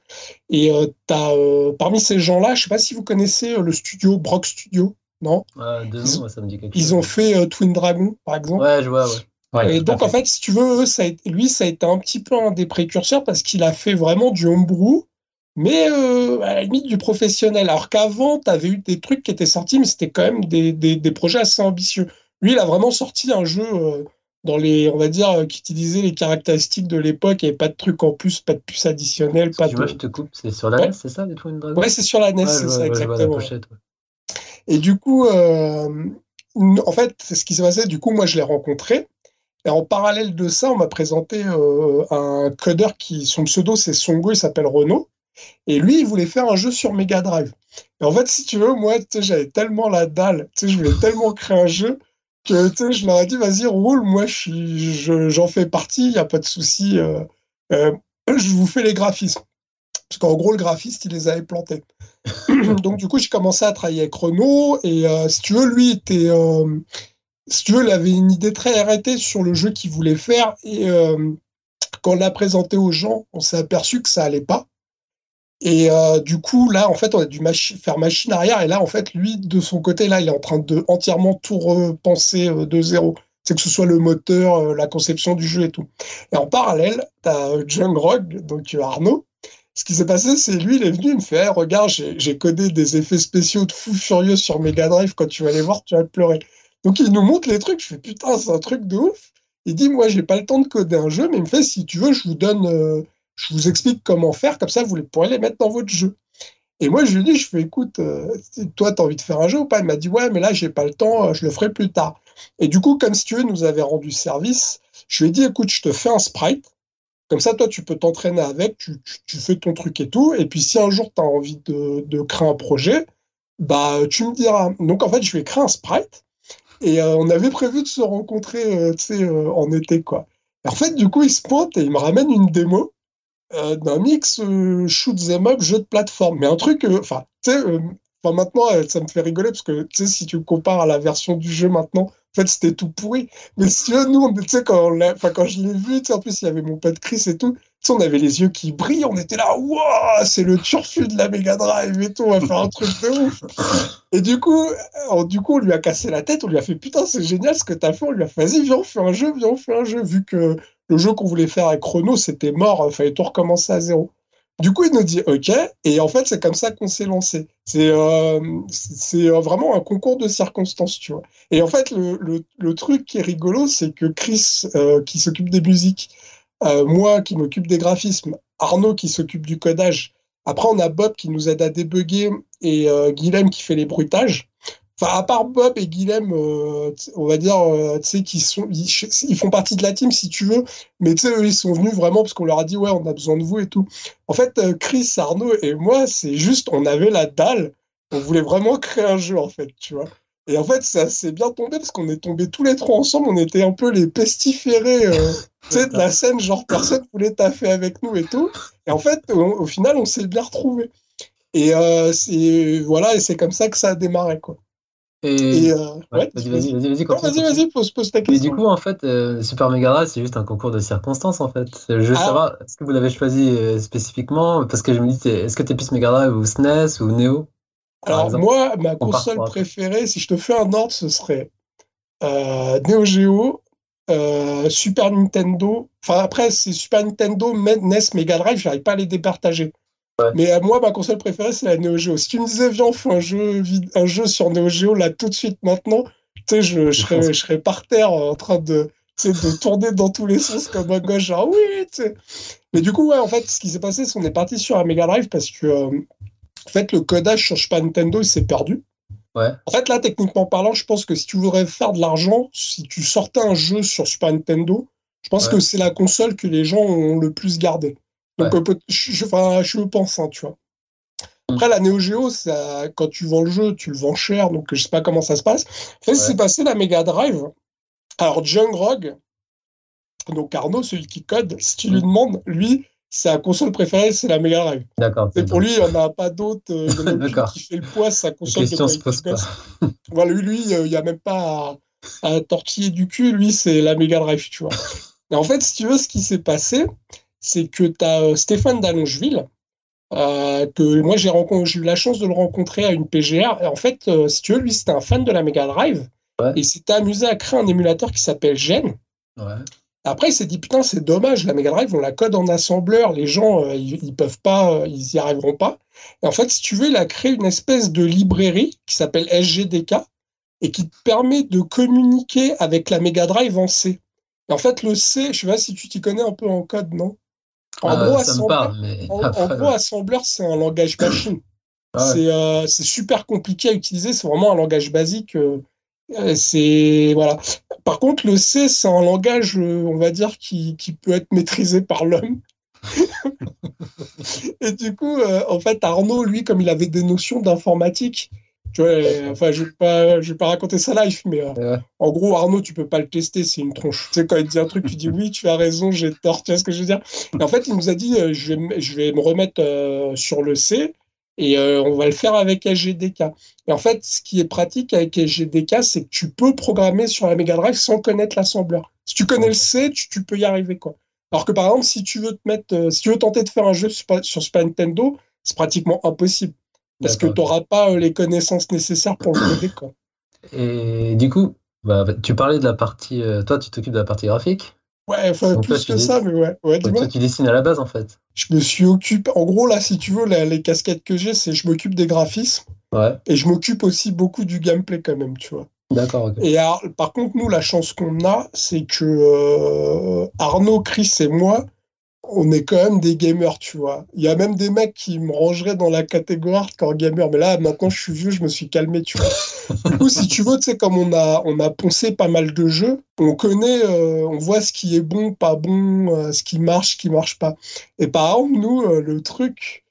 Et euh, euh, parmi ces gens-là, je sais pas si vous connaissez euh, le studio Brock Studio, non? Deux Ils- ouais, ça me dit quelque Ils chose. ont fait euh, Twin Dragon, par exemple. Ouais, je vois, ouais. Ouais, Et donc, en fait, si tu veux, eux, ça a été- lui, ça a été un petit peu un des précurseurs parce qu'il a fait vraiment du homebrew, mais euh, à la limite du professionnel. Alors qu'avant, tu avais eu des trucs qui étaient sortis, mais c'était quand même des, des, des projets assez ambitieux. Lui, il a vraiment sorti un jeu euh, dans les, on va dire, euh, qui utilisait les caractéristiques de l'époque. Il n'y avait pas de trucs en plus, pas de puces additionnelles, pas de. je te coupe. C'est sur la Ouais. NES, c'est ça, les Twin Dragons Ouais, c'est sur la NES, Ouais, c'est ça, ouais, exactement. Et du coup, en fait, c'est ce qui s'est passé. Du coup, moi, je l'ai rencontré. Et en parallèle de ça, on m'a présenté un codeur qui, son pseudo, c'est Songo, il s'appelle Renault. Et lui, il voulait faire un jeu sur Mega Drive. Et en fait, si tu veux, moi, j'avais tellement la dalle, je voulais tellement créer un jeu que je leur ai dit, vas-y, roule, moi, j'en fais partie, il n'y a pas de souci. euh, euh, je vous fais les graphismes. Parce qu'en gros, le graphiste, il les avait plantés. Donc, du coup, j'ai commencé à travailler avec Renault. Et euh, si tu veux, lui il avait une idée très arrêtée sur le jeu qu'il voulait faire. Et quand on l'a présenté aux gens, on s'est aperçu que ça allait pas. Et euh, du coup, là, en fait, on a dû faire machine arrière. Et là, en fait, lui, de son côté, là, il est en train de entièrement tout repenser euh, de zéro. C'est que ce soit le moteur, euh, la conception du jeu et tout. Et en parallèle, tu as Jung Rog, donc Arnaud. Ce qui s'est passé, c'est lui, il est venu, il me fait Eh, Regarde, j'ai codé des effets spéciaux de fou furieux sur Mega Drive. Quand tu vas les voir, tu vas pleurer. Donc, il nous montre les trucs. Je fais Putain, c'est un truc de ouf. Il dit Moi, j'ai pas le temps de coder un jeu, mais il me fait Si tu veux, je vous donne. Je vous explique comment faire, comme ça vous pourrez les mettre dans votre jeu. Et moi, je lui dis, je fais, écoute, euh, toi, tu as envie de faire un jeu ou pas? Il m'a dit, ouais, mais là, j'ai pas le temps, euh, je le ferai plus tard. Et du coup, comme si nous avait rendu service, je lui ai dit, écoute, je te fais un sprite. Comme ça, toi, tu peux t'entraîner avec, tu, fais ton truc et tout. Et puis, si un jour, tu as envie de, créer un projet, bah, tu me diras. Donc, en fait, je lui ai créé un sprite. Et euh, on avait prévu de se rencontrer, tu sais, en été. Et en fait, du coup, il se pointe et il me ramène une démo d'un mix euh, shoot them up jeu de plateforme. Mais un truc euh, enfin tu sais euh, enfin maintenant euh, ça me fait rigoler parce que tu sais si tu compares à la version du jeu maintenant en fait c'était tout pourri. Mais si nous tu sais quand enfin quand je l'ai vu tu sais en plus il y avait mon pote Chris et tout tu sais on avait les yeux qui brillent on était là waouh c'est le turfu de la Mega Drive et tout on va faire un truc de ouf. Et du coup euh, du coup on lui a cassé la tête on lui a fait putain c'est génial ce que t'as fait on lui a fait vas-y viens on fait un jeu viens on fait un jeu. Vu que le jeu qu'on voulait faire avec Chrono, c'était mort, il fallait tout recommencer à zéro. Du coup, il nous dit OK, et en fait, c'est comme ça qu'on s'est lancé. C'est euh, euh, vraiment un concours de circonstances, tu vois. Et en fait, le, truc qui est rigolo, c'est que Chris, euh, qui s'occupe des musiques, euh, moi qui m'occupe des graphismes, Arnaud qui s'occupe du codage, après, on a Bob qui nous aide à débugger et euh, Guilhem qui fait les bruitages. Enfin, à part Bob et Guilhem, euh, on va dire, euh, tu sais, qui sont, ils, ils font partie de la team si tu veux, mais tu sais, eux, ils sont venus vraiment parce qu'on leur a dit, ouais, on a besoin de vous et tout. En fait, euh, Chris, Arnaud et moi, c'est juste, on avait la dalle, on voulait vraiment créer un jeu, en fait, tu vois. Et en fait, ça s'est bien tombé parce qu'on est tombés tous les trois ensemble, on était un peu les pestiférés, euh, tu sais, de la scène, genre personne voulait taffer avec nous et tout. Et en fait, au, au final, on s'est bien retrouvés. Et c'est voilà, et c'est comme ça que ça a démarré, quoi. Et... Et euh, Ouais, vas-y, vas-y, vas-y, pose, pose ta Mais question. du coup, en fait, euh, Super Mega Drive, c'est juste un concours de circonstances, en fait. Je veux Ah. savoir, est-ce que vous l'avez choisi euh, spécifiquement? Parce que je me dis, est-ce que t'es plus Mega Drive ou SNES ou Neo Alors, exemple? moi, ma console préférée, si je te fais un ordre, ce serait Neo Geo, Super Nintendo. Enfin, après, c'est Super Nintendo, NES, Mega Drive, j'arrive pas à les départager. Ouais. Mais euh, moi, ma console préférée, c'est la Neo Geo. Si tu me disais, viens, on fait un jeu, un jeu sur Neo Geo, là, tout de suite, maintenant, tu sais, je, je, serais, je serais par terre euh, en train de, de tourner dans tous les sens comme un gauche, genre oui, tu sais. Mais du coup, ouais, en fait, ce qui s'est passé, c'est qu'on est parti sur un Mega Drive parce que, euh, en fait, le codage sur Super Nintendo, il s'est perdu. Ouais. En fait, là, techniquement parlant, je pense que si tu voudrais faire de l'argent, si tu sortais un jeu sur Super Nintendo, je pense Ouais. que c'est la console que les gens ont le plus gardé. Donc, Ouais. euh, je, je- je pense, hein, tu vois. Mm. Après, la Neo Geo, ça, quand tu vends le jeu, tu le vends cher, donc je sais pas comment ça se passe. En fait, Ouais. c'est passé la Mega Drive. Alors, Jungrog, donc Arnaud, celui qui code, si tu lui Mm. demandes, lui, sa console préférée, c'est la Mega Drive. D'accord. Et pour lui, il n'y en a pas d'autre. euh, qui fait le poids, sa console de se pose pas. Voilà, lui, lui, euh, il n'y a même pas à, à tortiller du cul. Lui, c'est la Mega Drive, tu vois. Et en fait, si tu veux, ce qui s'est passé, c'est que tu as Stéphane d'Allongeville, euh, que moi, j'ai eu la chance de le rencontrer à une PGR. Et en fait, euh, si tu veux, lui, c'était un fan de la Mega Drive. Ouais. Et il s'était amusé à créer un émulateur qui s'appelle Gen. Ouais. Après, il s'est dit, putain, c'est dommage, la Mega Drive, on la code en assembleur, les gens, euh, ils, ils peuvent pas, euh, ils y arriveront pas. Et en fait, si tu veux, il a créé une espèce de librairie qui s'appelle SGDK et qui te permet de communiquer avec la Mega Drive en C. Et en fait, le C, je sais pas si tu t'y connais un peu en code, non? En Ah, gros, assembleur, mais en, gros, assembleur, c'est un langage machine. Ah ouais. C'est euh, c'est super compliqué à utiliser, c'est vraiment un langage basique. euh, euh, c'est voilà. Par contre, le C, c'est un langage, on va dire, qui, qui peut être maîtrisé par l'homme. Et du coup, euh, en fait, Arnaud, lui, comme il avait des notions d'informatique, tu vois, enfin, je vais pas, je vais pas raconter ça live, mais euh, Ouais. en gros, Arnaud, tu peux pas le tester, c'est une tronche. Tu sais, quand il dit un truc, tu dis oui, tu as raison, j'ai tort, tu vois ce que je veux dire? Et en fait, il nous a dit, euh, je, vais, me- je vais me remettre euh, sur le C et on va le faire avec SGDK. Et en fait, ce qui est pratique avec SGDK, c'est que tu peux programmer sur la Mega Drive sans connaître l'assembleur. Si tu connais le C, tu, tu peux y arriver, quoi. Alors que par exemple, si tu veux te mettre, si tu veux tenter de faire un jeu sur, sur Super Nintendo, c'est pratiquement impossible parce que tu n'auras pas euh, les connaissances nécessaires pour le coder, quoi. Et du coup, bah, tu parlais de la partie. euh, toi, tu t'occupes de la partie graphique. Ouais, enfin, toi, plus que ça, mais ouais. Ouais, toi, tu dessines à la base, en fait. Je me suis occupé. En gros, là, si tu veux, les casquettes que j'ai, c'est je m'occupe des graphismes Ouais. et je m'occupe aussi beaucoup du gameplay quand même, tu vois. D'accord. Et alors, par contre, nous, la chance qu'on a, c'est que euh, Arnaud, Chris et moi, on est quand même des gamers, tu vois. Il y a même des mecs qui me rangeraient dans la catégorie hardcore gamer, mais là, maintenant, je suis vieux, je me suis calmé, tu vois. du coup, si tu veux, tu sais, comme on a, on a poncé pas mal de jeux, on connaît, euh, on voit ce qui est bon, pas bon, euh, ce qui marche, ce qui marche pas. Et par exemple, nous, euh, le truc,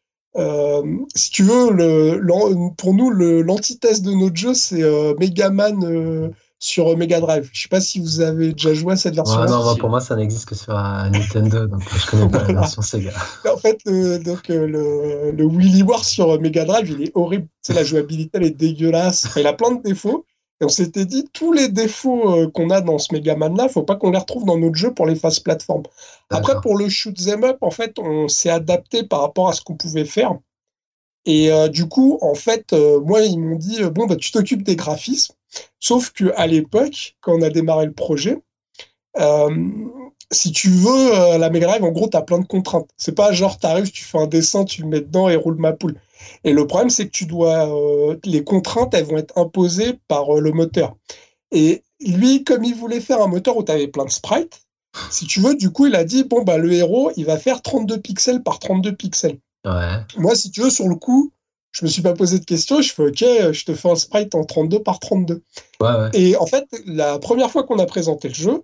si tu veux, le, pour nous, l'antithèse de notre jeu, c'est Megaman sur Mega Drive. Je sais pas si vous avez déjà joué à cette version. Ouais, non, moi, pour moi, ça n'existe que sur un Nintendo, donc je connais pas la version Sega. En fait, le, donc, euh, le, le Willy War sur Mega Drive, il est horrible. Sais, la jouabilité, elle est dégueulasse. Il a plein de défauts. Et on s'était dit, tous les défauts euh, qu'on a dans ce Megaman-là, faut pas qu'on les retrouve dans notre jeu pour les phases plateforme. Après, pour le shoot them up, en fait, on s'est adapté par rapport à ce qu'on pouvait faire. Et euh, du coup, en fait, euh, moi, ils m'ont dit, euh, bon, bah, tu t'occupes des graphismes. Sauf que à l'époque, quand on a démarré le projet, euh, si tu veux, euh, la Mega Drive, en gros, tu as plein de contraintes. C'est pas genre, tu arrives, tu fais un dessin, tu le mets dedans et roule ma poule. Et le problème, c'est que tu dois. euh, les contraintes, elles vont être imposées par euh, le moteur. Et lui, comme il voulait faire un moteur où tu avais plein de sprites, si tu veux, du coup, il a dit bon, bah, le héros, il va faire 32 pixels par 32 pixels. Ouais. Moi, si tu veux, sur le coup, je me suis pas posé de questions. Je fais OK, je te fais un sprite en 32 par 32. Ouais, ouais. Et en fait, la première fois qu'on a présenté le jeu,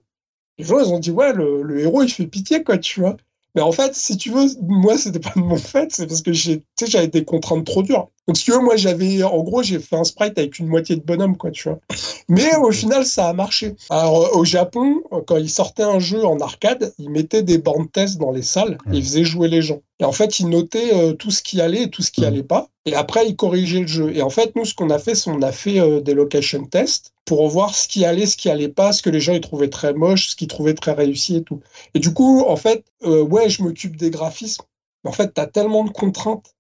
les gens, ils ont dit, ouais, le, le héros, il fait pitié, quoi, tu vois. Mais en fait, si tu veux, moi, c'était pas de mon fait, c'est parce que j'avais des contraintes trop dures. Donc, si tu veux, moi, j'avais, en gros, j'ai fait un sprite avec une moitié de bonhomme, quoi, tu vois. Mais au final, ça a marché. Alors, euh, au Japon, euh, quand ils sortaient un jeu en arcade, ils mettaient des bornes test dans les salles et ils faisaient jouer les gens. Et en fait, ils notaient euh, tout ce qui allait et tout ce qui Mhm. allait pas. Et après, ils corrigeaient le jeu. Et en fait, nous, ce qu'on a fait, c'est on a fait euh, des location tests pour voir ce qui allait, ce qui allait pas, ce que les gens ils trouvaient très moche, ce qu'ils trouvaient très réussi et tout. Et du coup, en fait, euh, ouais, je m'occupe des graphismes. Mais en fait, tu as tellement de contraintes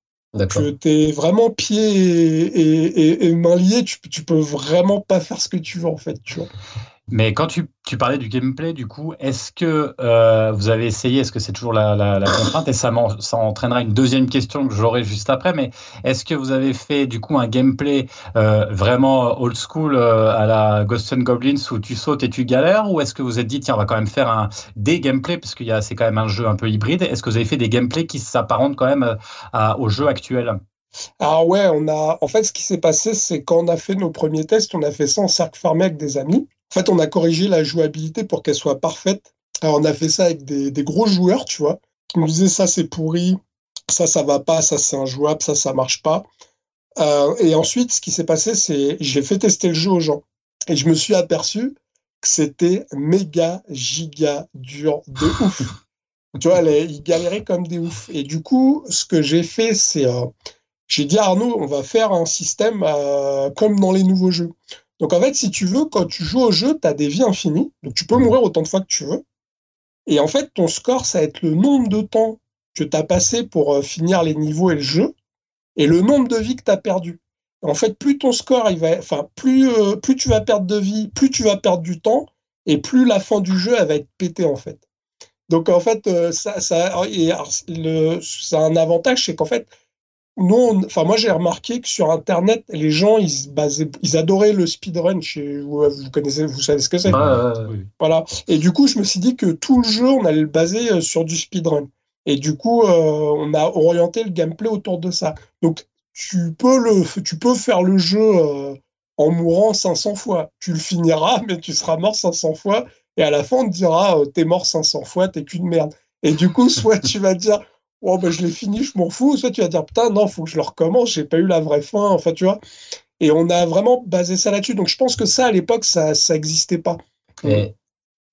que t'es vraiment pieds et, et, et, et mains liés, tu, tu peux vraiment pas faire ce que tu veux en fait, tu vois. Mais quand tu, parlais du gameplay, du coup, est-ce que euh, vous avez essayé, est-ce que c'est toujours la, contrainte Et ça, ça entraînera une deuxième question que j'aurai juste après, mais est-ce que vous avez fait du coup un gameplay euh, vraiment old school euh, à la Ghosts and Goblins où tu sautes et tu galères Ou est-ce que vous vous êtes dit, tiens, on va quand même faire un, des gameplays, parce que c'est quand même un jeu un peu hybride Est-ce que vous avez fait des gameplays qui s'apparentent quand même à- à- au jeu actuel? Alors ouais, on a. En fait, ce qui s'est passé, c'est quand on a fait nos premiers tests, on a fait ça en cercle fermé avec des amis. En fait, on a corrigé la jouabilité pour qu'elle soit parfaite. Alors, on a fait ça avec des, gros joueurs, tu vois, qui nous disaient ça c'est pourri, ça ça va pas, ça c'est injouable, ça ça marche pas. Euh, et ensuite, ce qui s'est passé, c'est j'ai fait tester le jeu aux gens et je me suis aperçu que c'était méga giga dur de ouf. tu vois, ils galéraient comme des oufs. Et du coup, ce que j'ai fait, c'est euh, j'ai dit à Arnaud, on va faire un système euh, comme dans les nouveaux jeux. Donc en fait, si tu veux, quand tu joues au jeu, tu as des vies infinies. Donc tu peux mourir autant de fois que tu veux. Et en fait, ton score, ça va être le nombre de temps que tu as passé pour euh, finir les niveaux et le jeu, et le nombre de vies que tu as perdu. En fait, plus ton score, il va, enfin, plus, euh, plus tu vas perdre de vie, plus tu vas perdre du temps, et plus la fin du jeu, elle va être pétée, en fait. Donc, en fait, euh, ça, ça, et, alors, le, ça a un avantage, c'est qu'en fait, nous, on- enfin, moi, j'ai remarqué que sur Internet, les gens, ils, se basaient, ils adoraient le speedrun. Chez, vous, vous connaissez, vous savez ce que c'est. Voilà. Et du coup, je me suis dit que tout le jeu, on allait le baser euh, sur du speedrun. Et du coup, euh, on a orienté le gameplay autour de ça. Donc, tu peux, le, tu peux faire le jeu euh, en mourant 500 fois. Tu le finiras, mais tu seras mort 500 fois. Et à la fin, on te dira, euh, t'es mort 500 fois, t'es qu'une merde. Et du coup, soit tu vas dire, oh, ben, je l'ai fini, je m'en fous. Soit tu vas dire, putain, non, faut que je le recommence, j'ai pas eu la vraie fin. Enfin, tu vois. Et on a vraiment basé ça là-dessus. Donc, je pense que ça, à l'époque, ça, ça existait pas. Et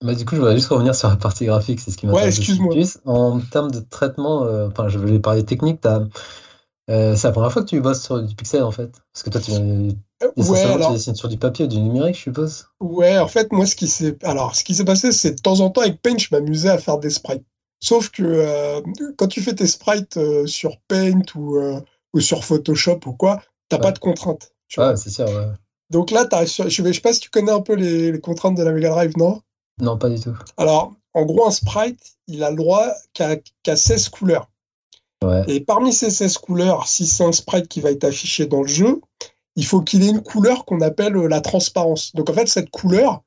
bah, du coup, je voudrais juste revenir sur la partie graphique, c'est ce qui m'intéresse. Ouais, excuse-moi. En termes de traitement, euh, enfin, je vais parler technique, t'as, euh, c'est la première fois que tu bosses sur du pixel en fait. Parce que toi, tu, Euh, Ouais, alors, tu dessines sur du papier ou du numérique, je suppose. Ouais, en fait, moi, ce qui s'est, alors, ce qui s'est passé, c'est de temps en temps avec Paint, je m'amusais à faire des sprites. Sauf que euh, quand tu fais tes sprites euh, sur Paint ou, euh, ou sur Photoshop ou quoi, t'as Ouais. pas de contraintes. tu. Ouais, c'est ouais. Donc là, sur- je, je sais pas si tu connais un peu les, les contraintes de la Mega Drive, non? Non, pas du tout. Alors, en gros, un sprite, il a le droit qu'à qu'à 16 couleurs. Ouais. Et parmi ces 16 couleurs, si c'est un sprite qui va être affiché dans le jeu, il faut qu'il ait une couleur qu'on appelle la transparence. Donc en fait, cette couleur,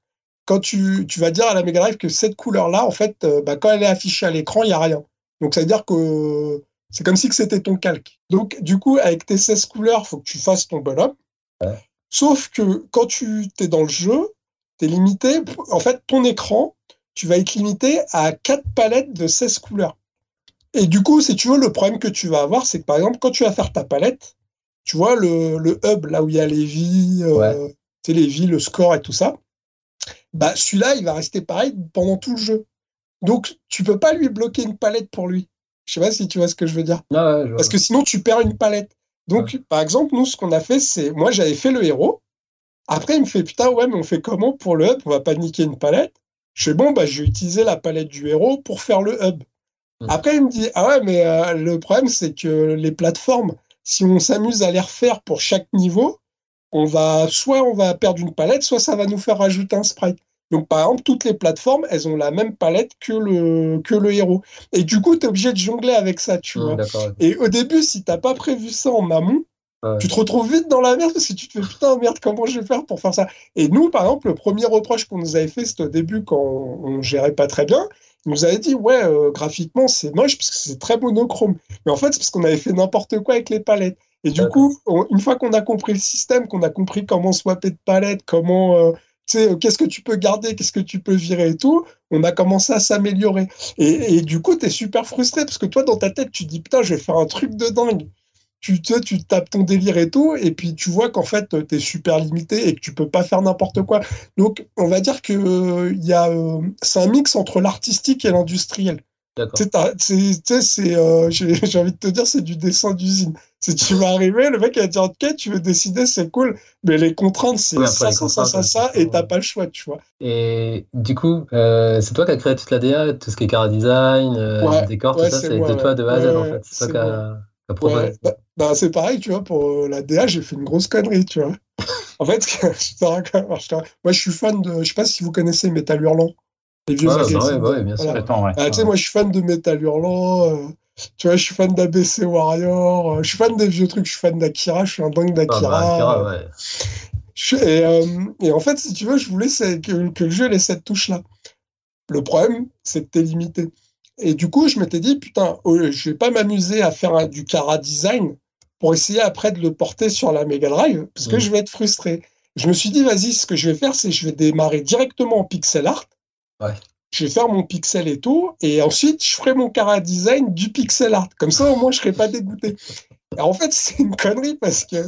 quand tu, tu vas dire à la Mega Drive que cette couleur-là, en fait, euh, bah, quand elle est affichée à l'écran, il n'y a rien. Donc ça veut dire que c'est comme si c'était ton calque. Donc du coup, avec tes 16 couleurs, il faut que tu fasses ton bonhomme. Ouais. Sauf que quand tu es dans le jeu, tu es limité. En fait, ton écran, tu vas être limité à 4 palettes de 16 couleurs. Et du coup, si tu veux, le problème que tu vas avoir, c'est que par exemple, quand tu vas faire ta palette, tu vois le, le hub, là où il y a les vies, euh, Ouais. tu sais, les vies, le score et tout ça, bah celui-là, il va rester pareil pendant tout le jeu. Donc, tu peux pas lui bloquer une palette pour lui. Je sais pas si tu vois ce que je veux dire. Ouais, je vois. Parce que sinon, tu perds une palette. Donc, par exemple, nous, ce qu'on a fait, c'est. Moi, j'avais fait le héros. Après, il me fait Putain, ouais, mais on fait comment pour le hub On va pas niquer une palette. Je fais Bon, bah, je vais utiliser la palette du héros pour faire le hub. Après, il me dit Ah ouais, mais euh, le problème, c'est que les plateformes, si on s'amuse à les refaire pour chaque niveau, on va soit on va perdre une palette, soit ça va nous faire rajouter un sprite. Donc, par exemple, toutes les plateformes, elles ont la même palette que le, que le héros. Et du coup, tu es obligé de jongler avec ça, tu vois. D'accord. ok. Et au début, si t'as pas prévu ça en amont, Ouais. tu te retrouves vite dans la merde parce que tu te fais putain merde comment je vais faire pour faire ça? Et nous, par exemple, le premier reproche qu'on nous avait fait, c'était au début quand on, on gérait pas très bien. Il nous avait dit ouais euh, graphiquement c'est moche parce que c'est très monochrome. Mais en fait c'est parce qu'on avait fait n'importe quoi avec les palettes. Et du coup, on- une fois qu'on a compris le système, qu'on a compris comment swapper de palettes, comment euh, tu sais, euh, qu'est-ce que tu peux garder, qu'est-ce que tu peux virer et tout, on a commencé à s'améliorer. Et, et du coup, tu es super frustré parce que toi, dans ta tête, tu dis putain, je vais faire un truc de dingue. Tu, tu, tu tapes ton délire et tout, et puis tu vois qu'en fait, tu es super limité et que tu peux pas faire n'importe quoi. Donc, on va dire que euh, il y a, euh, c'est un mix entre l'artistique et l'industriel. D'accord. C'est, c'est, euh, j'ai j'ai envie de te dire, c'est du dessin d'usine. Si tu vas arriver, le mec il va dire, ok, tu veux décider, c'est cool, mais les contraintes, c'est Ouais, ça, ça, ça, ça, ça, et t'as pas le choix, tu vois. Et du coup, euh, c'est toi qui as créé toute la DA, tout ce qui est car design, euh, Ouais, décor, ouais, tout ça, c'est de toi de A à Z en fait. C'est toi Ouais, bah, bah, c'est pareil, tu vois, pour euh, la DA, j'ai fait une grosse connerie, tu vois. En fait, je te raconte- moi, je suis fan de. Je sais pas si vous connaissez Metal Hurlant. Les vieux Ouais, bah magazines. ouais, bah ouais, bien sûr. Voilà. Complètement, ouais. Ah, tu sais, moi, je suis fan de Metal Hurlant. euh, tu vois, je suis fan d'ABC Warrior. euh, je suis fan des vieux trucs. Je suis fan d'Akira. Je suis un dingue Ah, bah, d'Akira. Akira, ouais. Je- Et, euh, et en fait, si tu veux, je voulais que, que le jeu ait cette touche-là. Le problème, c'est que t'es limité. Et du coup, je m'étais dit, putain, oh, je vais pas m'amuser à faire un- du Cara design pour essayer après de le porter sur la Mega Drive, parce que Mhm. je vais être frustré. Je me suis dit, vas-y, ce que je vais faire, c'est je vais démarrer directement en pixel art. Je vais faire mon pixel et tout, et ensuite, je ferai mon Cara design du pixel art. Comme ça, au moins, je serai pas dégoûté. En fait, c'est une connerie parce que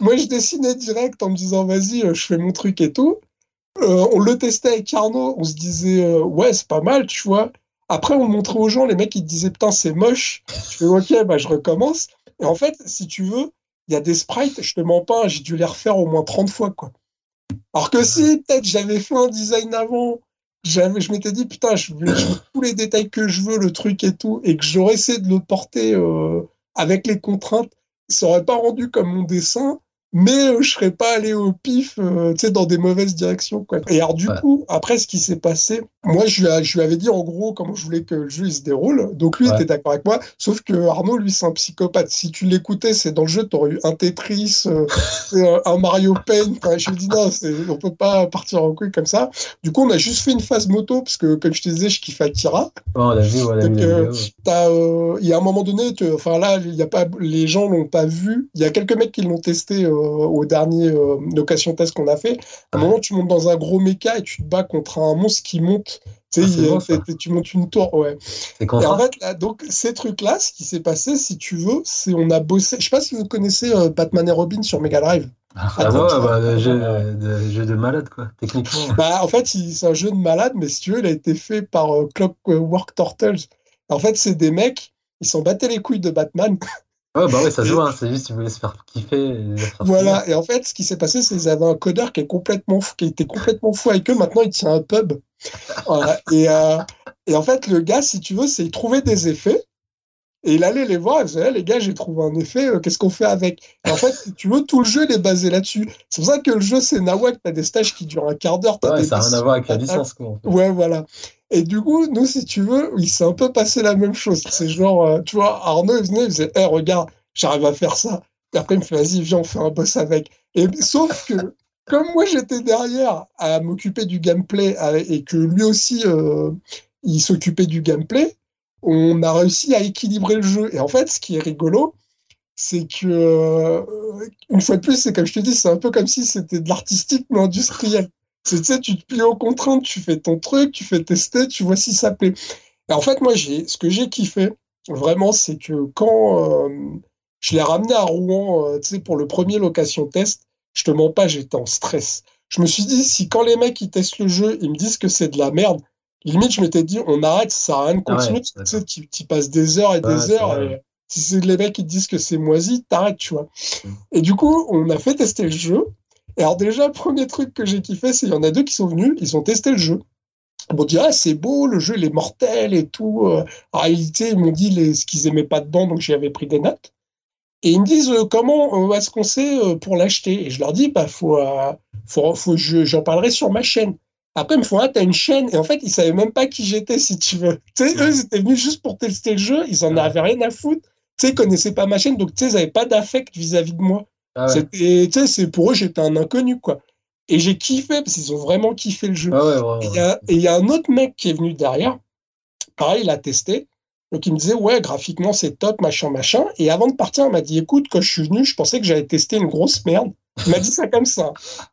moi, je dessinais direct en me disant, vas-y, euh, je fais mon truc et tout. Euh, on le testait avec Arnaud, on se disait, euh, ouais, c'est pas mal, tu vois. Après, on montrait aux gens, les mecs, ils disaient, putain, c'est moche. Je fais, ok, bah, je recommence. Et en fait, si tu veux, il y a des sprites, je te mens pas, j'ai dû les refaire au moins 30 fois, quoi. Alors que si, peut-être, j'avais fait un design avant, j'avais, je m'étais dit, putain, je veux, je veux tous les détails que je veux, le truc et tout, et que j'aurais essayé de le porter euh, avec les contraintes, ça aurait pas rendu comme mon dessin, mais euh, je serais pas allé au pif, euh, tu sais, dans des mauvaises directions, quoi. Et alors, du Ouais. coup, après, ce qui s'est passé, moi, je lui, a- je lui avais dit, en gros, comment je voulais que le jeu, il se déroule. Donc, lui, il Ouais. était d'accord avec moi. Sauf que Arnaud, lui, c'est un psychopathe. Si tu l'écoutais, c'est dans le jeu, t'aurais eu un Tetris, euh, un, Mario Paint. Enfin, je lui ai dit, non, on peut pas partir en couille comme ça. Du coup, on a juste fait une phase moto, parce que, comme je te disais, je kiffe Akira. L'a l'a Donc, la euh, il y a un moment donné, tu- enfin là, il y a pas, les gens l'ont pas vu. Il y a quelques mecs qui l'ont testé au dernier euh, location test qu'on a fait. À un moment, tu montes dans un gros méca et tu te bats contre un monstre qui monte. Tu Ah, il- bon, tu montes une tour, ouais. C'est Et en contrat. fait, là, donc ces trucs-là, ce qui s'est passé, si tu veux, c'est on a bossé. Je sais pas si vous connaissez euh, Batman et Robin sur Mega Drive. Ah Attends, ouais, bah, le jeu, de, jeu de malade, quoi, techniquement. Bah, en fait, c'est un jeu de malade, mais si tu veux, il a été fait par euh, Clockwork Turtles. En fait, c'est des mecs, ils s'en battaient les couilles de Batman. Ouais, bah ouais, ça voit, hein, c'est juste qu'ils voulaient se faire kiffer. et faire Voilà, et en fait, ce qui s'est passé, c'est qu'ils avaient un codeur qui est complètement qui était complètement fou avec eux. Maintenant, il tient un pub. Voilà. Et, euh, et en fait, le gars, si tu veux, c'est il trouvait des effets. Et il allait les voir, il disait, Eh, les gars, j'ai trouvé un effet, euh, qu'est-ce qu'on fait avec? Et en fait, si tu veux, tout le jeu, il est basé là-dessus. C'est pour ça que le jeu, c'est Nawak, t'as des stages qui durent un quart d'heure. Ouais, des ça n'a rien à voir avec la licence, quoi. en fait. Ouais, voilà. Et du coup, nous, si tu veux, il s'est un peu passé la même chose. C'est genre, euh, tu vois, Arnaud, il venait, il faisait, Eh, regarde, j'arrive à faire ça. Et après, il me fait, vas-y, viens, on fait un boss avec. Et sauf que, comme moi, j'étais derrière à m'occuper du gameplay et que lui aussi, euh, il s'occupait du gameplay, on a réussi à équilibrer le jeu. Et en fait, ce qui est rigolo, c'est que, euh, une fois de plus, c'est comme je te dis, c'est un peu comme si c'était de l'artistique, mais industriel. Tu sais, tu te plies aux contraintes, tu fais ton truc, tu fais tester, tu vois si ça plaît. Et en fait, moi, j'ai, ce que j'ai kiffé, vraiment, c'est que quand euh, je l'ai ramené à Rouen, euh, tu sais, pour le premier location test, je te mens pas, j'étais en stress. Je me suis dit, si quand les mecs, ils testent le jeu, ils me disent que c'est de la merde, limite, je m'étais dit, on arrête, ça sert à rien de Ah ouais, continuer, tu sais, d'accord. tu, tu passes des heures et des heures, et si c'est les mecs qui te disent que c'est moisi, t'arrêtes, tu vois. Mm. Et du coup, on a fait tester le jeu. Et alors déjà, le premier truc que j'ai kiffé, c'est qu'il y en a deux qui sont venus, ils ont testé le jeu. Ils m'ont dit, ah, c'est beau, le jeu, il est mortel et tout. Euh, En réalité, ils m'ont dit les, ce qu'ils aimaient pas dedans, donc j'y avais pris des notes. Et ils me disent, euh, comment euh, est-ce qu'on sait euh, pour l'acheter? Et je leur dis, bah, faut, faut, faut, je- j'en parlerai sur ma chaîne. Après, ils me font, ah, t'as une chaîne. Et en fait, ils savaient même pas qui j'étais, si tu veux. Tu sais, eux, ils étaient venus juste pour tester le jeu, ils en avaient rien à foutre. Tu sais, ils connaissaient pas ma chaîne, donc tu sais, ils avaient pas d'affect vis-à-vis de moi. Ah ouais. C'est pour eux, j'étais un inconnu, quoi. Et j'ai kiffé, parce qu'ils ont vraiment kiffé le jeu. Ah ouais, Et ouais, il y a- et il y, a un autre mec qui est venu derrière. Pareil, il a testé. Donc il me disait, ouais, graphiquement, c'est top, machin, machin. Et avant de partir, il m'a dit, écoute, quand je suis venu, je pensais que j'allais tester une grosse merde. Il m'a dit ça comme ça.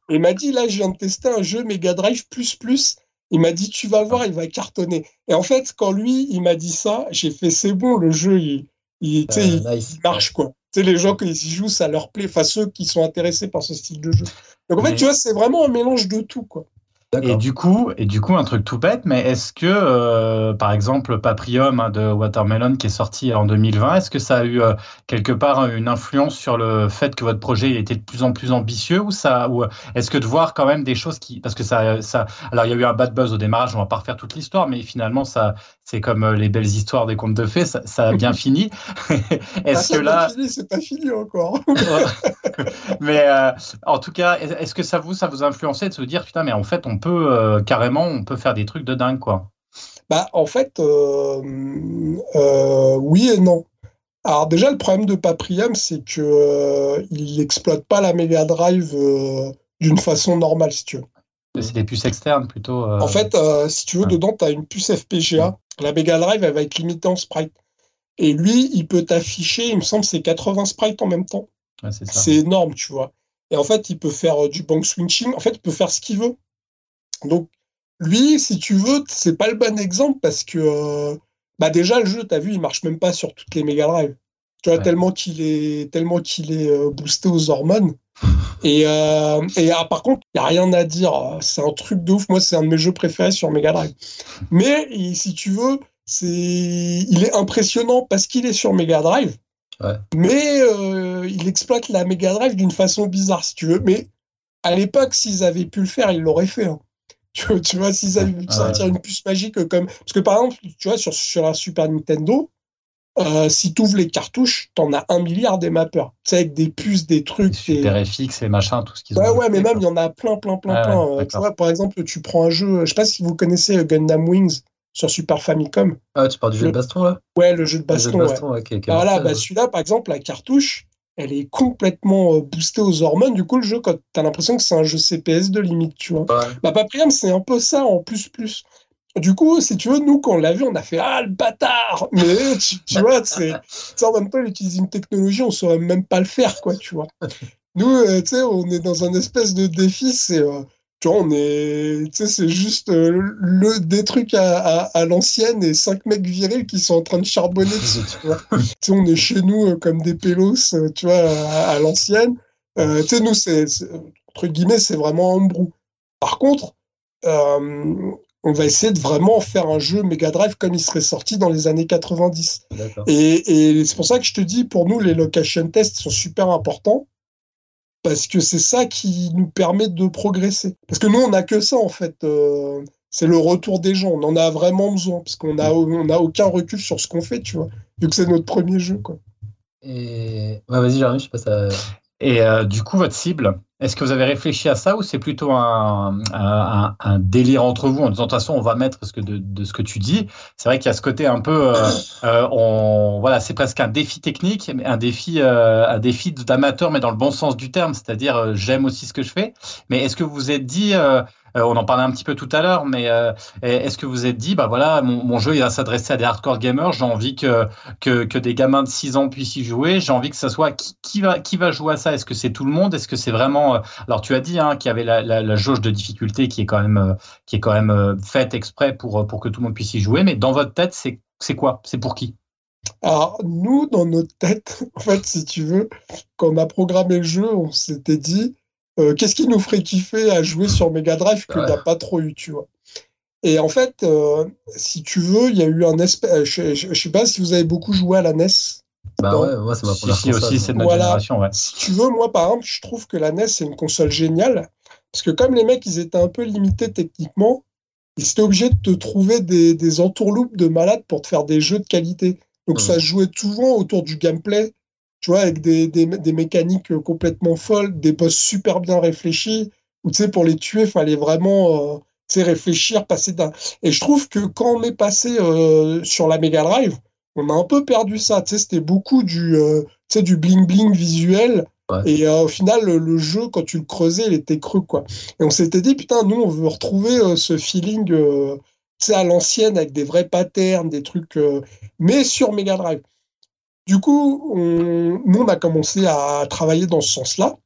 Et il m'a dit, là, je viens de tester un jeu Mega Drive plus plus. Il m'a dit, tu vas voir, il va cartonner. Et en fait, quand lui, il m'a dit ça, j'ai fait, c'est bon, le jeu, il, il, Euh, nice. il marche, quoi. Tu sais, les gens, ils y jouent, ça leur plaît. Enfin, ceux qui sont intéressés par ce style de jeu. Donc, en fait, Mais- tu vois, c'est vraiment un mélange de tout, quoi. Et du coup, et du coup, un truc tout bête, mais est-ce que, euh, par exemple, Paprium hein, de Watermelon qui est sorti en 2020, est-ce que ça a eu euh, quelque part une influence sur le fait que votre projet était de plus en plus ambitieux ou ça, ou euh, est-ce que de voir quand même des choses qui, parce que ça, ça, alors il y a eu un bad buzz au démarrage, on va pas refaire toute l'histoire, mais finalement ça, c'est comme euh, les belles histoires des contes de fées, ça, ça a bien fini. est-ce Ah, que là, C'est pas fini, encore. mais euh, en tout cas, est-ce que ça vous, ça vous a influencé de se dire putain, mais en fait, on peut euh, carrément, on peut faire des trucs de dingue, quoi? Bah, en fait, euh, oui et non. Alors déjà, le problème de Paprium, c'est que il n'exploite pas la Mega Drive d'une façon normale, si tu veux. C'est des puces externes plutôt. euh, En fait, euh, si tu veux, ouais. dedans, tu as une puce FPGA. La Mega Drive, elle va être limitée en sprite. Et lui, il peut t'afficher, il me semble, c'est 80 sprites en même temps. c'est énorme, tu vois. Et en fait, il peut faire euh, du bank switching. En fait, il peut faire ce qu'il veut. Donc, lui, si tu veux, c'est pas le bon exemple parce que, euh, bah déjà, le jeu, tu as vu, il marche même pas sur toutes les Mega Drive. Tu vois, Ouais. tellement qu'il est, tellement qu'il est euh, boosté aux hormones. Et, euh, et ah, par contre, il n'y a rien à dire. C'est un truc de ouf. Moi, c'est un de mes jeux préférés sur Mega Drive. Mais si tu veux, c'est, il est impressionnant parce qu'il est sur Mega Drive. Ouais. Mais euh, il exploite la Mega Drive d'une façon bizarre, si tu veux. Mais à l'époque, s'ils avaient pu le faire, ils l'auraient fait. hein. Tu, vois- tu vois, s'ils avaient pu sortir une puce magique comme. Parce que par exemple, tu vois, sur, sur la Super Nintendo, euh, si tu ouvres les cartouches, t'en as un milliard des mappeurs. Tu sais, avec des puces, des trucs. des- Super FX et machin, tout ce qu'ils ont. Ouais, ouais, mais même, il y en a plein, plein, plein, Ah plein. Euh, tu vois, par exemple, tu prends un jeu, je sais pas si vous connaissez euh, Gundam Wings sur Super Famicom. Ah, tu parles du jeu de baston là? Ouais, le jeu de Le jeu baston, de baston, ouais, est Bah voilà, mortel, bah celui-là, par exemple, la cartouche, elle est complètement boostée aux hormones. Du coup, le jeu, quand t'as l'impression que c'est un jeu CPS de limite, tu vois. Ouais. Bah, Paprium, c'est un peu ça en plus, plus. Du coup, si tu veux, nous, quand on l'a vu, on a fait Ah, le bâtard Mais tu, vois, c'est en même temps, il utilise une technologie, on saurait même pas le faire, quoi, tu vois. Nous, euh, tu sais, on est dans un espèce de défi, c'est. euh, tu vois, on est. Tu sais, c'est juste euh, le, des trucs à, à, l'ancienne et cinq mecs virils qui sont en train de charbonner dessus, tu vois. tu sais, on est chez nous comme des pélos, tu vois, à, l'ancienne. Tu sais, nous, c'est. Entre guillemets, c'est vraiment un brou. Par contre, on va essayer de vraiment faire un jeu Mega Drive comme il serait sorti dans les années 90. D'accord. Et, et c'est pour ça que je te dis, pour nous, les location tests sont super importants parce que c'est ça qui nous permet de progresser. Parce que nous, on n'a que ça, en fait. euh, c'est le retour des gens. On en a vraiment besoin parce qu'on n'a on a aucun recul sur ce qu'on fait, tu vois, vu que c'est notre premier jeu. Quoi. Et... Ouais, vas-y, Jérémy, je passe à. Et euh, du coup, votre cible, est-ce que vous avez réfléchi à ça ou c'est plutôt un, délire entre vous en disant de toute façon on va mettre ce que de, ce que tu dis C'est vrai qu'il y a ce côté un peu, euh, euh, voilà, c'est presque un défi technique, un défi, euh, un défi d'amateur, mais dans le bon sens du terme, c'est-à-dire j'aime aussi ce que je fais. Mais est-ce que vous vous êtes dit, on en parlait un petit peu tout à l'heure, mais euh, est-ce que vous êtes dit, bah voilà, mon, jeu il va s'adresser à des hardcore gamers, j'ai envie que que, des gamins de 6 ans puissent y jouer. J'ai envie que ça soit qui, qui va, qui va jouer à ça? Est-ce que c'est tout le monde? Est-ce que c'est vraiment. euh, Alors, tu as dit hein, qu'il y avait la, jauge de difficulté qui est quand même, euh, qui est quand même euh, faite exprès pour, euh, pour que tout le monde puisse y jouer. Mais dans votre tête, c'est c'est quoi? C'est pour qui? Alors, nous, dans notre tête, en fait, si tu veux, quand on a programmé le jeu, on s'était dit euh, qu'est-ce qui nous ferait kiffer à jouer sur Mega Drive qu'il Ouais. n'y a pas trop eu, tu vois. Et en fait, euh, si tu veux, il y a eu un espèce. Je, je, je sais pas si vous avez beaucoup joué à la NES. Bah ouais, moi, c'est ma Si, première si, console, aussi, c'est de notre Voilà. génération. Ouais. Si tu veux, moi, par exemple, je trouve que la NES, c'est une console géniale. Parce que comme les mecs, ils étaient un peu limités techniquement, ils étaient obligés de te trouver des, des entourloupes de malades pour te faire des jeux de qualité. Donc ça se jouait souvent autour du gameplay, tu vois, avec des, des, des mécaniques complètement folles, des boss super bien réfléchis, où tu sais, pour les tuer, il fallait vraiment euh, tu sais, réfléchir, passer d'un. Et je trouve que quand on est passé euh, sur la Mega Drive, on a un peu perdu ça. Tu sais, c'était beaucoup du, euh, tu sais, du bling-bling visuel. Ouais. Et euh, au final, le, le jeu, quand tu le creusais, il était creux, quoi. Et on s'était dit, putain, nous, on veut retrouver euh, ce feeling, euh, tu sais, à l'ancienne, avec des vrais patterns, des trucs, euh, mais sur Mega Drive. Du coup, nous, on a commencé à travailler dans ce sens-là.